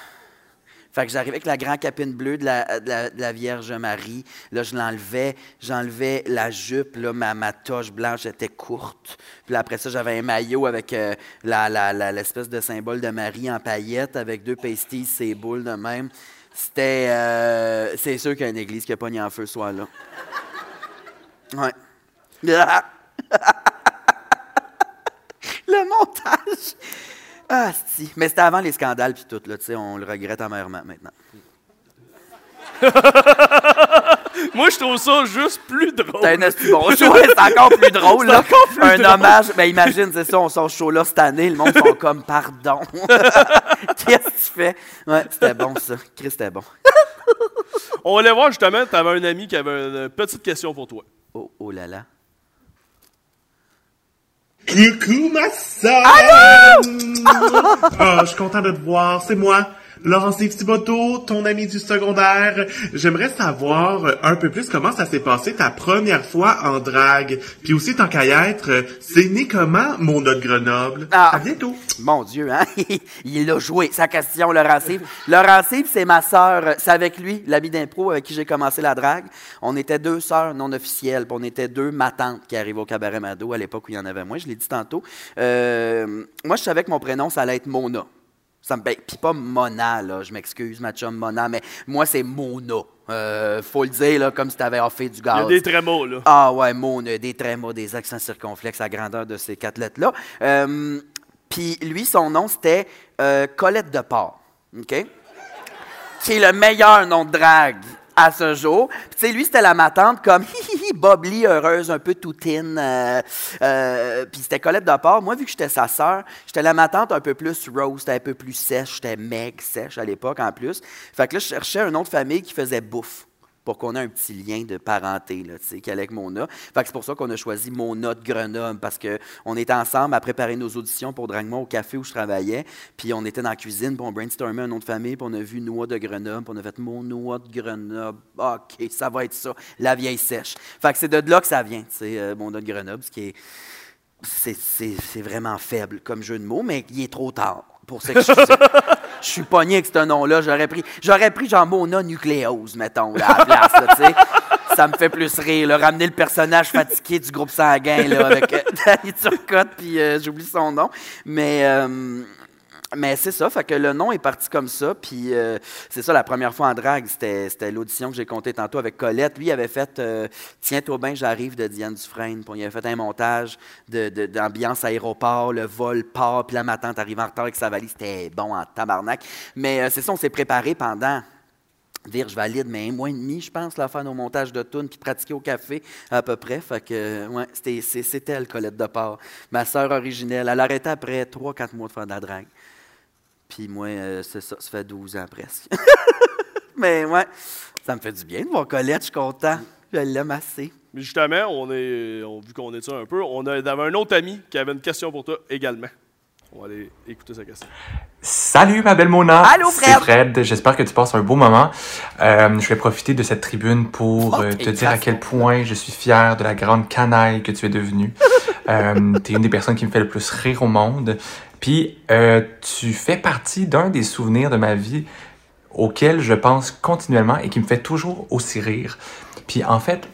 Fait que j'arrivais avec la grande capine bleue de la, de la- de la Vierge Marie. Là, je l'enlevais. J'enlevais la jupe. Là, ma, ma toche blanche était courte. Puis là, après ça, j'avais un maillot avec euh, l'espèce de symbole de Marie en paillettes avec deux pastilles, ces boules de même. C'était... euh, c'est sûr qu'il y a une église qui a pogné en feu ce soir-là. Ouais. Le montage! Ah, si. Mais c'était avant les scandales puis tout, là, tu sais, on le regrette amèrement maintenant. Moi, je trouve ça juste plus drôle. C'est un bon show, c'est encore plus drôle, là. Encore plus un drôle. hommage. Ben, imagine, c'est ça, on sort ce show-là cette année, le monde sont comme, pardon. Qu'est-ce que tu fais? Ouais, c'était bon, ça. Chris, c'était bon. On allait voir justement, tu avais un ami qui avait une petite question pour toi. Oh, oh là là. Coucou ma sœur! Ah, je suis content de te voir, c'est moi. Laurence-Yves Thibodeau, ton ami du secondaire. J'aimerais savoir euh, un peu plus comment ça s'est passé ta première fois en drague. Puis aussi, tant qu'à y être, euh, c'est né comment, mon de Grenoble? Ah. À bientôt! Mon Dieu, hein? Il l'a joué, sa question. Laurent Cyve, c'est ma sœur. C'est avec lui, l'ami d'impro avec qui j'ai commencé la drague. On était deux sœurs non officielles, puis on était deux matantes qui arrivaient au cabaret Mado à l'époque où il y en avait moins, je l'ai dit tantôt. Euh, moi, je savais que mon prénom, ça allait être Mona. Ça me, ben, puis pas Mona, là, je m'excuse, ma chum Mona, mais moi, c'est Mona. Euh, faut le dire, là, comme si t'avais offert du Il y gaz. a des trémots, là. Ah ouais, Mona, des trémas, des accents circonflexes à grandeur de ces quatre lettres-là. Euh, Puis lui, son nom, c'était euh, Colette de Port. OK? Qui est le meilleur nom de drague à ce jour. Puis tu sais, lui, c'était la matante comme hi Bob Lee, heureuse, un peu toutine. Euh, euh, puis c'était Colette de. Moi, vu que j'étais sa sœur, j'étais la matante un peu plus rose, un peu plus sèche. J'étais meg sèche à l'époque en plus. Fait que là, je cherchais un nom de famille qui faisait bouffe. Pour qu'on ait un petit lien de parenté, là, qu'avec Mona. Fait que c'est pour ça qu'on a choisi Mona de Grenoble, parce qu'on était ensemble à préparer nos auditions pour Dragmont au café où je travaillais, puis on était dans la cuisine, puis on brainstormait un nom de famille, puis on a vu Noix de Grenoble, puis on a fait Mon Noix de Grenoble. OK, ça va être ça, la vieille sèche. Fait que c'est de là que ça vient, euh, Mona de Grenoble, ce qui est c'est- c'est c'est vraiment faible comme jeu de mots, mais il est trop tard pour s'excuser. Je suis pogné avec ce nom-là. J'aurais pris, j'aurais pris genre Mona Nucléose, mettons, là, à la place, là, tu sais. Ça me fait plus rire, là. Ramener le personnage fatigué du groupe sanguin, là, avec euh, Danny Turcotte, puis euh, j'oublie son nom. Mais, euh, mais c'est ça, fait que le nom est parti comme ça, puis euh, c'est ça, la première fois en drague, c'était l'audition que j'ai compté tantôt avec Colette. Lui, il avait fait euh, Tiens-toi bien, j'arrive de Diane Dufresne, puis il avait fait un montage de- de- d'ambiance aéroport, le vol part, puis la ma tante arrive en retard avec sa valise, c'était bon en tabarnak. Mais euh, c'est ça, on s'est préparé pendant Virge valide, mais un mois et demi, je pense, là, faire nos montages de tunes puis pratiquer au café à peu près. Fait que, ouais, c'était, c'est- elle, Colette de part. Ma sœur originelle. Elle a arrêté après 3-4 mois de faire de la drague. Puis moi, euh, c'est ça, ça fait 12 ans presque. mais ouais, ça me fait du bien de voir Colette, je suis content. Je l'aime assez. Mais justement, on est, on, vu qu'on est ça un peu, on a- avait un autre ami qui avait une question pour toi également. On va aller écouter sa question. Salut ma belle Mona. Allô, C'est Fred. Fred. J'espère que tu passes un beau moment. Euh, je vais profiter de cette tribune pour Oh, euh, te dire à quel point je suis fier de la grande canaille que tu es devenue. euh, tu es une des personnes qui me fait le plus rire au monde. Puis euh, tu fais partie d'un des souvenirs de ma vie auquel je pense continuellement et qui me fait toujours aussi rire. Puis en fait,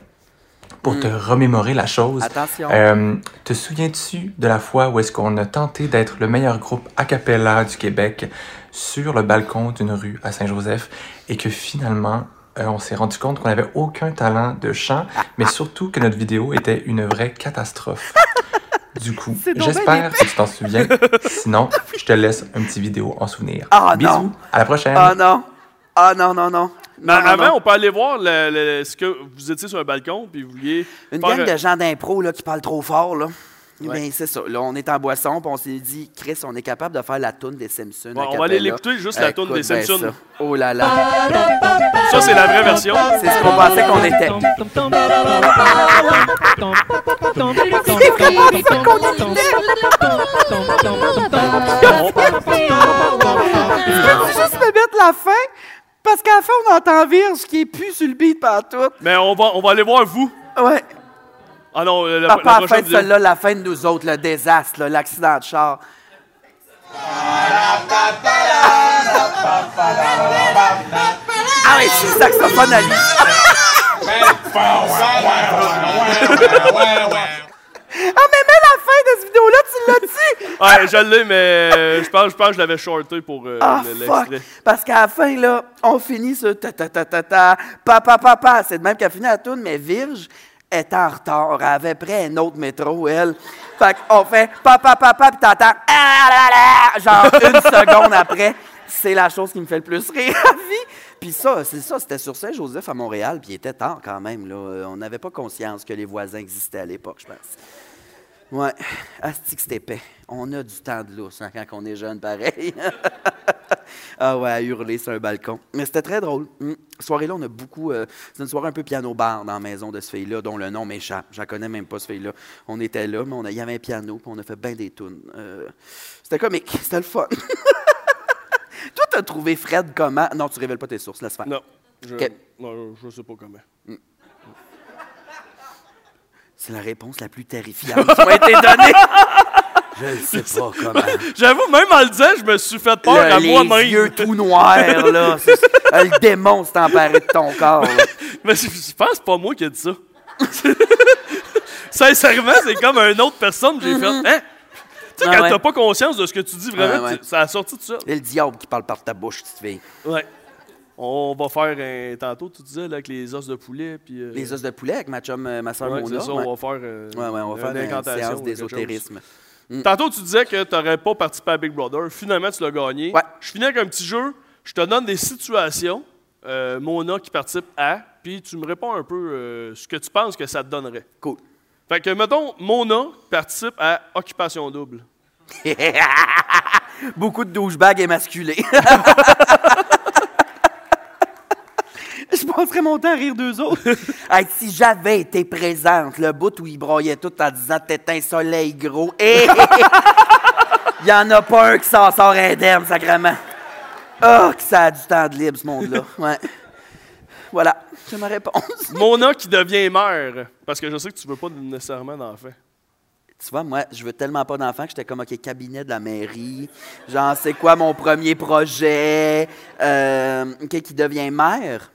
pour te remémorer la chose, euh, te souviens-tu de la fois où est-ce qu'on a tenté d'être le meilleur groupe a cappella du Québec sur le balcon d'une rue à Saint-Joseph et que finalement euh, on s'est rendu compte qu'on n'avait aucun talent de chant, mais surtout que notre vidéo était une vraie catastrophe? Du coup, j'espère que tu t'en souviens. Sinon, je te laisse un petit vidéo en souvenir. Ah, Bisous, non. à la prochaine. Ah non. Ah non, non, non. Mais Non, non, avant, non. on peut aller voir le, le- ce que vous étiez sur un balcon puis vous vouliez. Une faire gang de gens d'impro là, qui parlent trop fort, là. Eh Ouais. bien, c'est ça. Là, on est en boisson, puis on s'est dit, Chris, on est capable de faire la toune des Simpsons. On va aller l'écouter, juste la toune Écoute des Simpsons. ça. Oh là là. Ça, c'est la vraie version. C'est ce qu'on pensait qu'on était. juste me mettre la fin, parce qu'à la fin, on entend Virge qui est plus sur le beat partout. Mais on va, on va aller voir vous. Ouais. Ah non, euh, la, la vidéo. celle-là, la fin de nous autres, le désastre, l'accident de char. Ah oui, c'est le saxophone à lui. Ah, mais mets la fin de cette vidéo-là, tu l'as dit! Ouais, je l'ai, mais euh, je pense, je pense que je l'avais shorté pour euh, Ah, l'extrait. Parce qu'à la fin, là, on finit sur ta ta ta ta ta, pa pa pa pa. C'est de même qu'elle finit la tourne, mais Virge est en retard. Elle avait pris un autre métro, elle. Fait qu'on fait pa pa pa pa, puis t'entends ah genre une seconde après. C'est la chose qui me fait le plus rire à vie. Puis ça, c'est ça, c'était sur Saint-Joseph à Montréal, puis il était tard quand même. Là. Euh, On n'avait pas conscience que les voisins existaient à l'époque, je pense. Ouais, asti que c'était épais. On a du temps de lousse hein, quand on est jeune, pareil. ah ouais, à hurler sur un balcon. Mais c'était très drôle. Mm. Cette soirée-là, on a beaucoup... euh, c'est une soirée un peu piano-bar dans la maison de ce fille-là, dont le nom m'échappe. Je la connais même pas, ce fille-là. On était là, mais on a- il y avait un piano, puis on a fait bien des tunes. Euh, c'était comique, c'était le fun. Toi, t'as trouvé Fred comment? Non, tu révèles pas tes sources, laisse faire. Non, je, je sais pas comment. C'est la réponse la plus terrifiante qui m'a été donnée. Je ne sais pas comment. J'avoue, même en le disant, je me suis fait peur Le- à les moi-même. yeux tout noirs, là. Euh, le démon s'est emparé de ton corps. là. Mais je, je pense que c'est pas moi qui ai dit ça. Sincèrement, c'est comme une autre personne que j'ai fait. Hein? Tu sais, Ah quand ouais. t'as pas conscience de ce que tu dis vraiment, ouais. tu- ça a sorti tout ça. C'est le diable qui parle par ta bouche, petite fille. Ouais. On va faire un. Tantôt, tu disais, là, avec les os de poulet. Puis, euh, Les os de poulet avec ma chum, euh, ma soeur ouais, Mona. ça, on va faire. euh, Ouais, ouais, on va faire une incantation séance d'ésotérisme. chose. Tantôt, tu disais que tu n'aurais pas participé à Big Brother. Finalement, tu l'as gagné. Ouais. Je finis avec un petit jeu. Je te donne des situations. euh, Mona qui participe à. Puis tu me réponds un peu euh, ce que tu penses que ça te donnerait. Cool. Fait que, mettons, Mona participe à Occupation Double. Beaucoup de douchebags émasculés. Je passerais mon content à rire d'eux autres. Hey, si j'avais été présente, le bout où ils broyaient tout en disant T'es un soleil gros, et il y en a pas un qui s'en sort indemne, sacrément. Oh, que ça a du temps de libre, ce monde-là. Ouais. Voilà, c'est ma réponse. Mona qui devient mère. Parce que je sais que tu veux pas nécessairement d'enfant. Tu vois, moi, je veux tellement pas d'enfants que j'étais comme, OK, cabinet de la mairie. Genre, c'est quoi mon premier projet? Euh, OK, qui devient mère?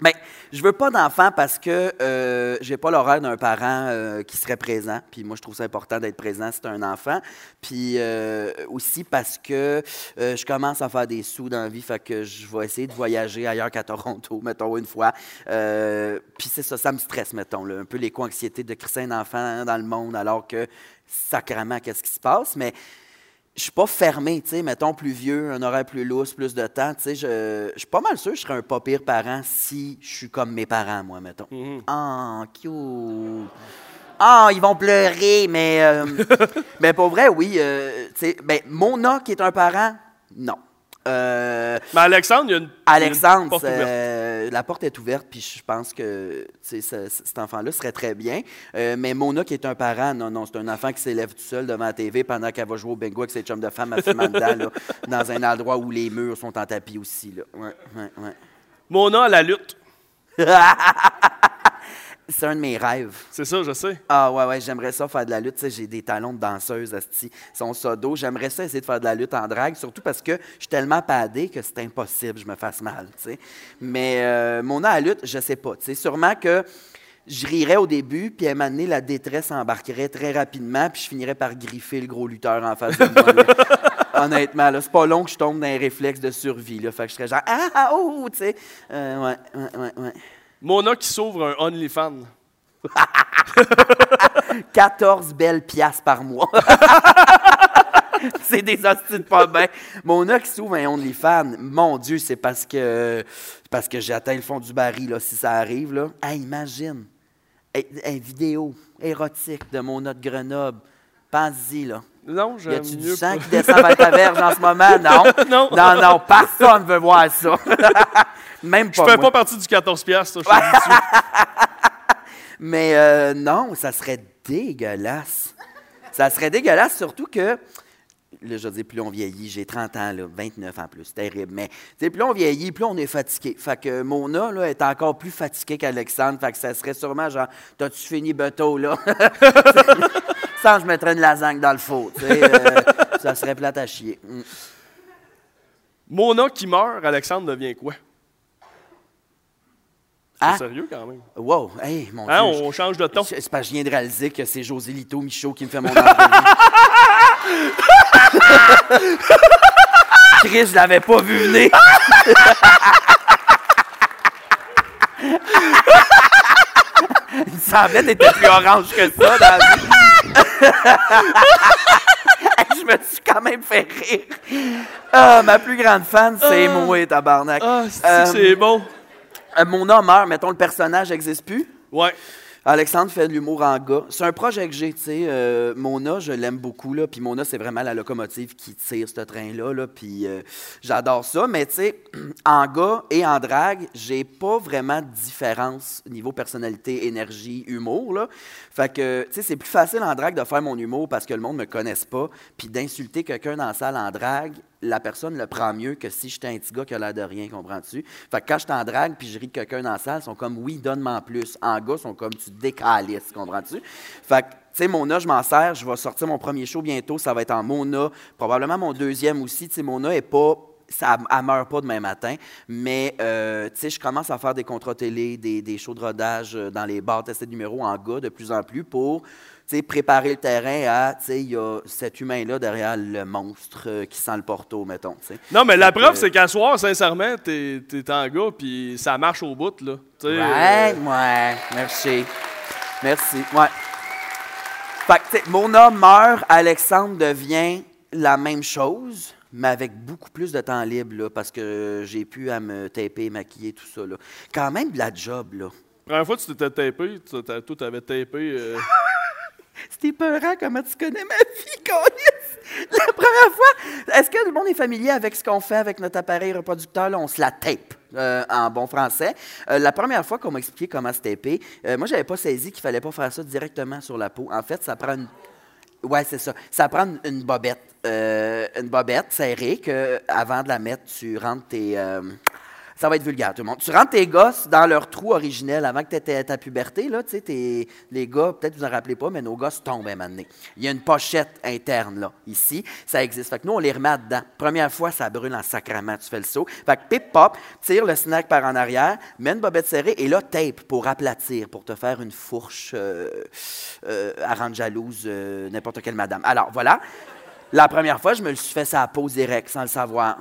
Bien, je veux pas d'enfants parce que euh, j'ai pas l'horaire d'un parent euh, qui serait présent. Puis moi, je trouve ça important d'être présent si tu un enfant. Puis euh, aussi parce que je commence à faire des sous dans la vie, fait que je vais essayer de voyager ailleurs qu'à Toronto, mettons, une fois. Puis c'est ça, ça me stresse, mettons, là, un peu l'éco-anxiété de créer un enfant dans le monde alors que sacrément, qu'est-ce qui se passe? Mais je suis pas fermé, tu sais, mettons plus vieux, un horaire plus lousse, plus de temps, tu sais, je, je suis pas mal sûr que je serais un pas pire parent si je suis comme mes parents, moi, mettons. Ah, cute! Ah, ils vont pleurer, mais... euh, mais pour vrai, oui, euh, tu sais, ben, Mona, qui est un parent, non. Euh, Mais Alexandre, il y a une. Alexandre, porte euh, la porte est ouverte, puis je pense que ce- cet enfant-là serait très bien. Euh, mais Mona, qui est un parent, non, non, c'est un enfant qui s'élève tout seul devant la TV pendant qu'elle va jouer au bingo avec ses chums de femmes à fumant dedans, là, dans un endroit où les murs sont en tapis aussi. Là. Ouais, ouais, ouais. Mona à la lutte. C'est un de mes rêves. C'est ça, je sais. Ah ouais, ouais, j'aimerais ça faire de la lutte. Tu sais, j'ai des talons de danseuse, asti. Son sodo. J'aimerais ça essayer de faire de la lutte en drague, surtout parce que je suis tellement padé que c'est impossible, je me fasse mal, tu sais. Mais euh, mon à la lutte, je sais pas. Tu sais, sûrement que je rirais au début, puis à un moment donné, la détresse embarquerait très rapidement, puis je finirais par griffer le gros lutteur en face de moi. là. Honnêtement, c'est pas long que je tombe dans un réflexe de survie, là. Fait que je serais genre, ah, ah, oh, tu sais. Euh, ouais, ouais, ouais, ouais. Mona qui s'ouvre un OnlyFans. 14 belles piastres par mois. c'est des hosties de pas bien. Mon qui s'ouvre un OnlyFans, mon Dieu, c'est parce que parce que j'ai atteint le fond du baril, là, si ça arrive. Imagine, une vidéo érotique de mon de Grenoble. Pense-y, là. Non, Y j'aime a-tu du sang pas. qui descend vers ta verge en ce moment? Non. Non. Non, non, personne veut voir ça. Même Je pas fais moi. pas partie du 14$, piastres, ça, je suite. Mais euh, non, ça serait dégueulasse. Ça serait dégueulasse, surtout que. Là, je dis, plus on vieillit, j'ai 30 ans, là, 29 en plus, terrible. Mais tu sais, plus on vieillit, plus on est fatigué. Fait que Mona là, est encore plus fatiguée qu'Alexandre. Fait que ça serait sûrement genre, t'as-tu fini bateau, là? Sans, je mettrais une lasagne dans le four. euh, ça serait plate à chier. Mm. Mona qui meurt, Alexandre devient quoi? C'est Ah? sérieux quand même. Wow, hey, mon Hein, Dieu. on change de ton. C'est parce que je viens de réaliser que c'est José Lito Michaud qui me fait mon. Chris, je l'avais pas vu venir. Il semblait t'étais plus orange que ça dans la vie. je me suis quand même fait rire. Ah, ma plus grande fan, c'est Ah. moi, tabarnak. Ah, c'est Euh, c'est bon? euh, mon homme meurt, mettons, le personnage n'existe plus? Ouais. Alexandre fait de l'humour en gars. C'est un projet que j'ai, tu sais. euh, Mona, je l'aime beaucoup, là. Puis Mona, c'est vraiment la locomotive qui tire ce train-là, là. Puis euh, j'adore ça. Mais, tu sais, en gars et en drague, j'ai pas vraiment de différence niveau personnalité, énergie, humour, là. Fait que, tu sais, c'est plus facile en drague de faire mon humour parce que le monde me connaisse pas. Puis d'insulter quelqu'un dans la salle en drague, la personne le prend mieux que si j'étais un petit gars a l'air de rien, comprends-tu? Fait que quand je suis en drague puis je ris de quelqu'un dans la salle, ils sont comme oui, donne-moi plus. En gars, ils sont comme tu décalisses, comprends-tu? Fait que, tu sais, Mona, je m'en sers. Je vais sortir mon premier show bientôt. Ça va être en Mona. Probablement mon deuxième aussi. Tu sais, Mona est pas. Ça, elle meurt pas demain matin, mais euh, je commence à faire des contrats télé, des, des shows de rodage euh, dans les bars, tester de numéros en gars de plus en plus pour préparer le terrain à, tu sais, il y a cet humain-là derrière le monstre euh, qui sent le porto, mettons, tu sais. Non, mais la preuve, c'est qu'à soir, sincèrement, t'es es en gars, puis ça marche au bout, là. Ouais, euh, ouais, merci. Merci, ouais. Fait que, sais, Mona meurt, Alexandre devient la même chose, mais avec beaucoup plus de temps libre, là, parce que j'ai pu à me taper, maquiller, tout ça, là. Quand même de la job, là. La première fois que tu t'étais tapé, tu toi, t'avais tapé. euh, C'était peurant comment tu connais ma vie, Colis. La première fois, est-ce que le monde est familier avec ce qu'on fait avec notre appareil reproducteur? Là, on se la tape. euh, en bon français. Euh, la première fois qu'on m'a expliqué comment se taper, euh, moi, j'avais pas saisi qu'il fallait pas faire ça directement sur la peau. En fait, ça prend une. Ouais, c'est ça. Ça prend une, bobette. Une bobette serrée que, avant de la mettre, tu rentres tes. Ça va être vulgaire, tout le monde. Tu rentres tes gosses dans leur trou originel avant que tu aies ta puberté. Là, tu sais, tes- les gars, peut-être vous en rappelez pas, mais nos gosses tombent un moment donné. Il y a une pochette interne, là, ici. Ça existe. Fait que nous, on les remet dedans. Première fois, ça brûle en sacrament. Tu fais le saut. Fait que pip pop, tire le snack par en arrière, mets une bobette serrée et là, tape pour aplatir, pour te faire une fourche euh, euh, à rendre jalouse euh, n'importe quelle madame. Alors, voilà. La première fois, je me le suis fait sa pose direct sans le savoir.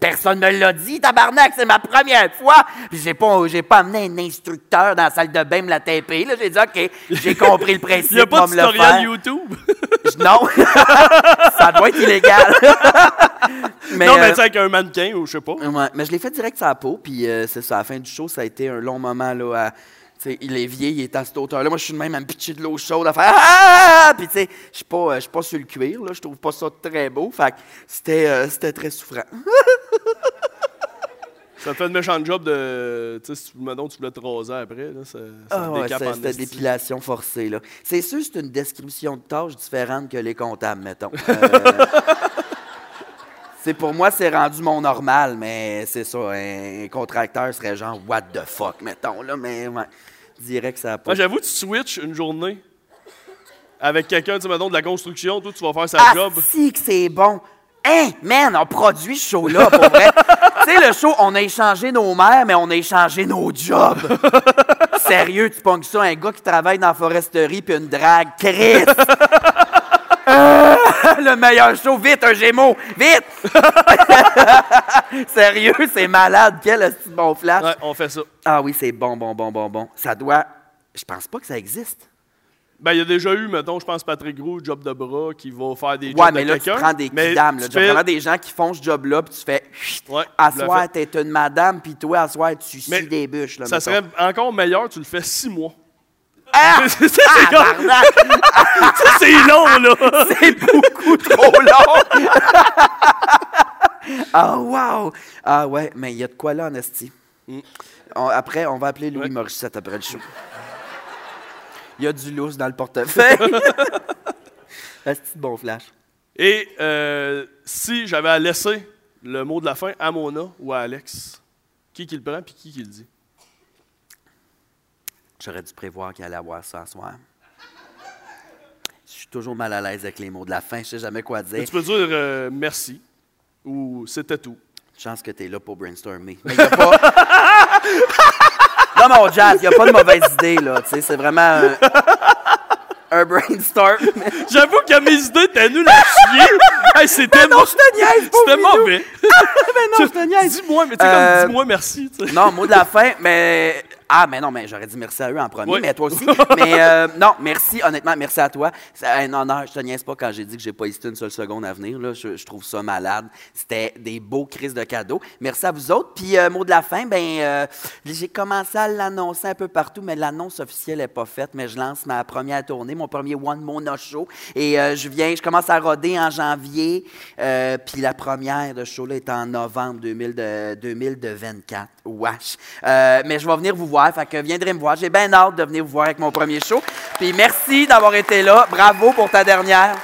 Personne ne me l'a dit, tabarnak, c'est ma première fois. Puis j'ai pas, j'ai pas amené un instructeur dans la salle de bain me la taper. Là, j'ai dit, OK, j'ai compris le principe. Il n'y a pas de tutoriel. YouTube? Non, ça doit être illégal. mais, non, mais euh, tu sais, avec un mannequin ou je sais pas. Ouais, mais je l'ai fait direct sur la peau, puis euh, c'est ça, à la fin du show, ça a été un long moment, là, à, tu sais, l'évier, il est à cette hauteur-là, moi, je suis de même à me pitcher de l'eau chaude, à faire « Ah! » Puis, tu sais, je suis pas, je suis pas sur le cuir, là, je trouve pas ça très beau, fait que c'était, euh, c'était très souffrant. Ça te fait une méchante job de. Tu sais, si tu voulais te raser après, là, ça, ça Ah ouais, c'était de l'épilation forcée, là. C'est sûr, c'est une description de tâche différente que les comptables, mettons. Euh, c'est pour moi, c'est rendu mon normal, mais c'est ça, un contracteur serait genre « what the fuck », mettons, là, mais ouais, que ça a pas... Moi, j'avoue, tu switches une journée avec quelqu'un, tu sais, mettons, de la construction, toi, tu vas faire sa Ah, job. si que c'est bon. Hein, man, on produit ce show-là, pour vrai. tu sais, le show, on a échangé nos mères, mais on a échangé nos jobs. Sérieux, tu pognes ça, un gars qui travaille dans la foresterie puis une drague. Chris! Le meilleur show, vite, un gémeau, vite! Sérieux, c'est malade, quel bon flash. Ouais, on fait ça. Ah oui, c'est bon, bon, bon, bon, bon. Ça doit... Je pense pas que ça existe. Ben, il y a déjà eu, mettons, je pense, Patrick Gros, job de bras, qui va faire des jobs Ouais, mais de là, tu prends des mais dames. tu fais- vraiment des gens qui font ce job-là, puis tu fais. Ouais, À je l'ai soir, fait. t'es une madame, puis toi, à soir, tu Mais scies des bûches. Là, Ça mettons. serait encore meilleur, tu le fais six mois. Ah! c'est c'est Ah, comme- barnac! ça, c'est long, là! C'est beaucoup trop long! ah, wow! Ah, ouais, mais il y a de quoi là en esti. Mm. On- après, on va appeler Louis Morissette après le show. Il y a du lousse dans le portefeuille. esti de bon flash. Et euh, si j'avais à laisser le mot de la fin à Mona ou à Alex, qui qui le prend puis qui qui le dit? J'aurais dû prévoir qu'il allait avoir ça ce soir. Suis toujours mal à l'aise avec les mots de la fin. Je sais jamais quoi dire. Tu peux dire euh, merci ou c'était tout. Chance que tu es là pour brainstormer. Mais a pas... non, mon jazz, il n'y a pas de mauvaise idée, là. Tu sais, c'est vraiment un, un brainstorm. J'avoue que mes idées étaient nulles à chier. Hey, c'était non, je te niaise, C'était mauvais. mais non, je te niaise. Dis-moi, mais tu sais, Euh, comme dis-moi merci. tu sais. Non, mot de la fin, mais. Ah, mais non, mais j'aurais dit merci à eux en premier, Oui. mais toi aussi. mais euh, non, merci, honnêtement, merci à toi. C'est un honneur. Je te niaise pas quand j'ai dit que j'ai pas hésité une seule seconde à venir. Là. Je, je trouve ça malade. C'était des beaux crises de cadeaux. Merci à vous autres. Puis, euh, mot de la fin, ben, euh, j'ai commencé à l'annoncer un peu partout, mais l'annonce officielle n'est pas faite. Mais je lance ma première tournée, mon premier One Mona Show. Et je viens, je commence à roder en janvier. Puis la première de ce show-là est en novembre 2000 de- 2024. Wesh. Mais je vais venir vous voir. Fait que viendrez me voir. J'ai bien hâte de venir vous voir avec mon premier show. Puis merci d'avoir été là. Bravo pour ta dernière.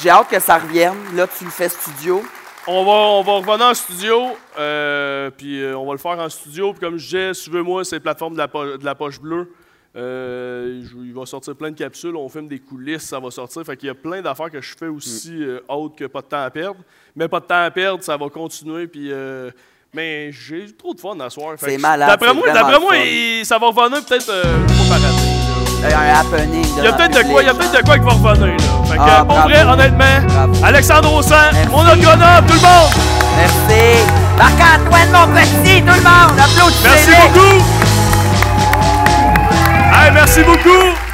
J'ai hâte que ça revienne. Là, tu le fais studio. On va, on va revenir en studio, euh, puis euh, on va le faire en studio. Puis comme je disais, suivez-moi, c'est les plateformes de la, de la poche bleue. Euh, je- il va sortir plein de capsules, on filme des coulisses, ça va sortir. Fait qu'il y a plein d'affaires que je fais aussi Mm. euh, autres que pas de temps à perdre. Mais pas de temps à perdre, ça va continuer. Puis, euh, mais j'ai trop de fun à soir. C'est malade, D'après moi, d'après moi il- ça va revenir peut-être euh, pas Un happening. Il y a peut-être de quoi, il y a peut-être de quoi qui va revenir. Là. Fait que, Ah, pour bravo. vrai, honnêtement, Bravo. Alexandre Ossan, mon autographe, tout le monde! Merci. Marc-Antoine, mon petit, tout le monde. Applaudissez Merci beaucoup! Hey, merci beaucoup!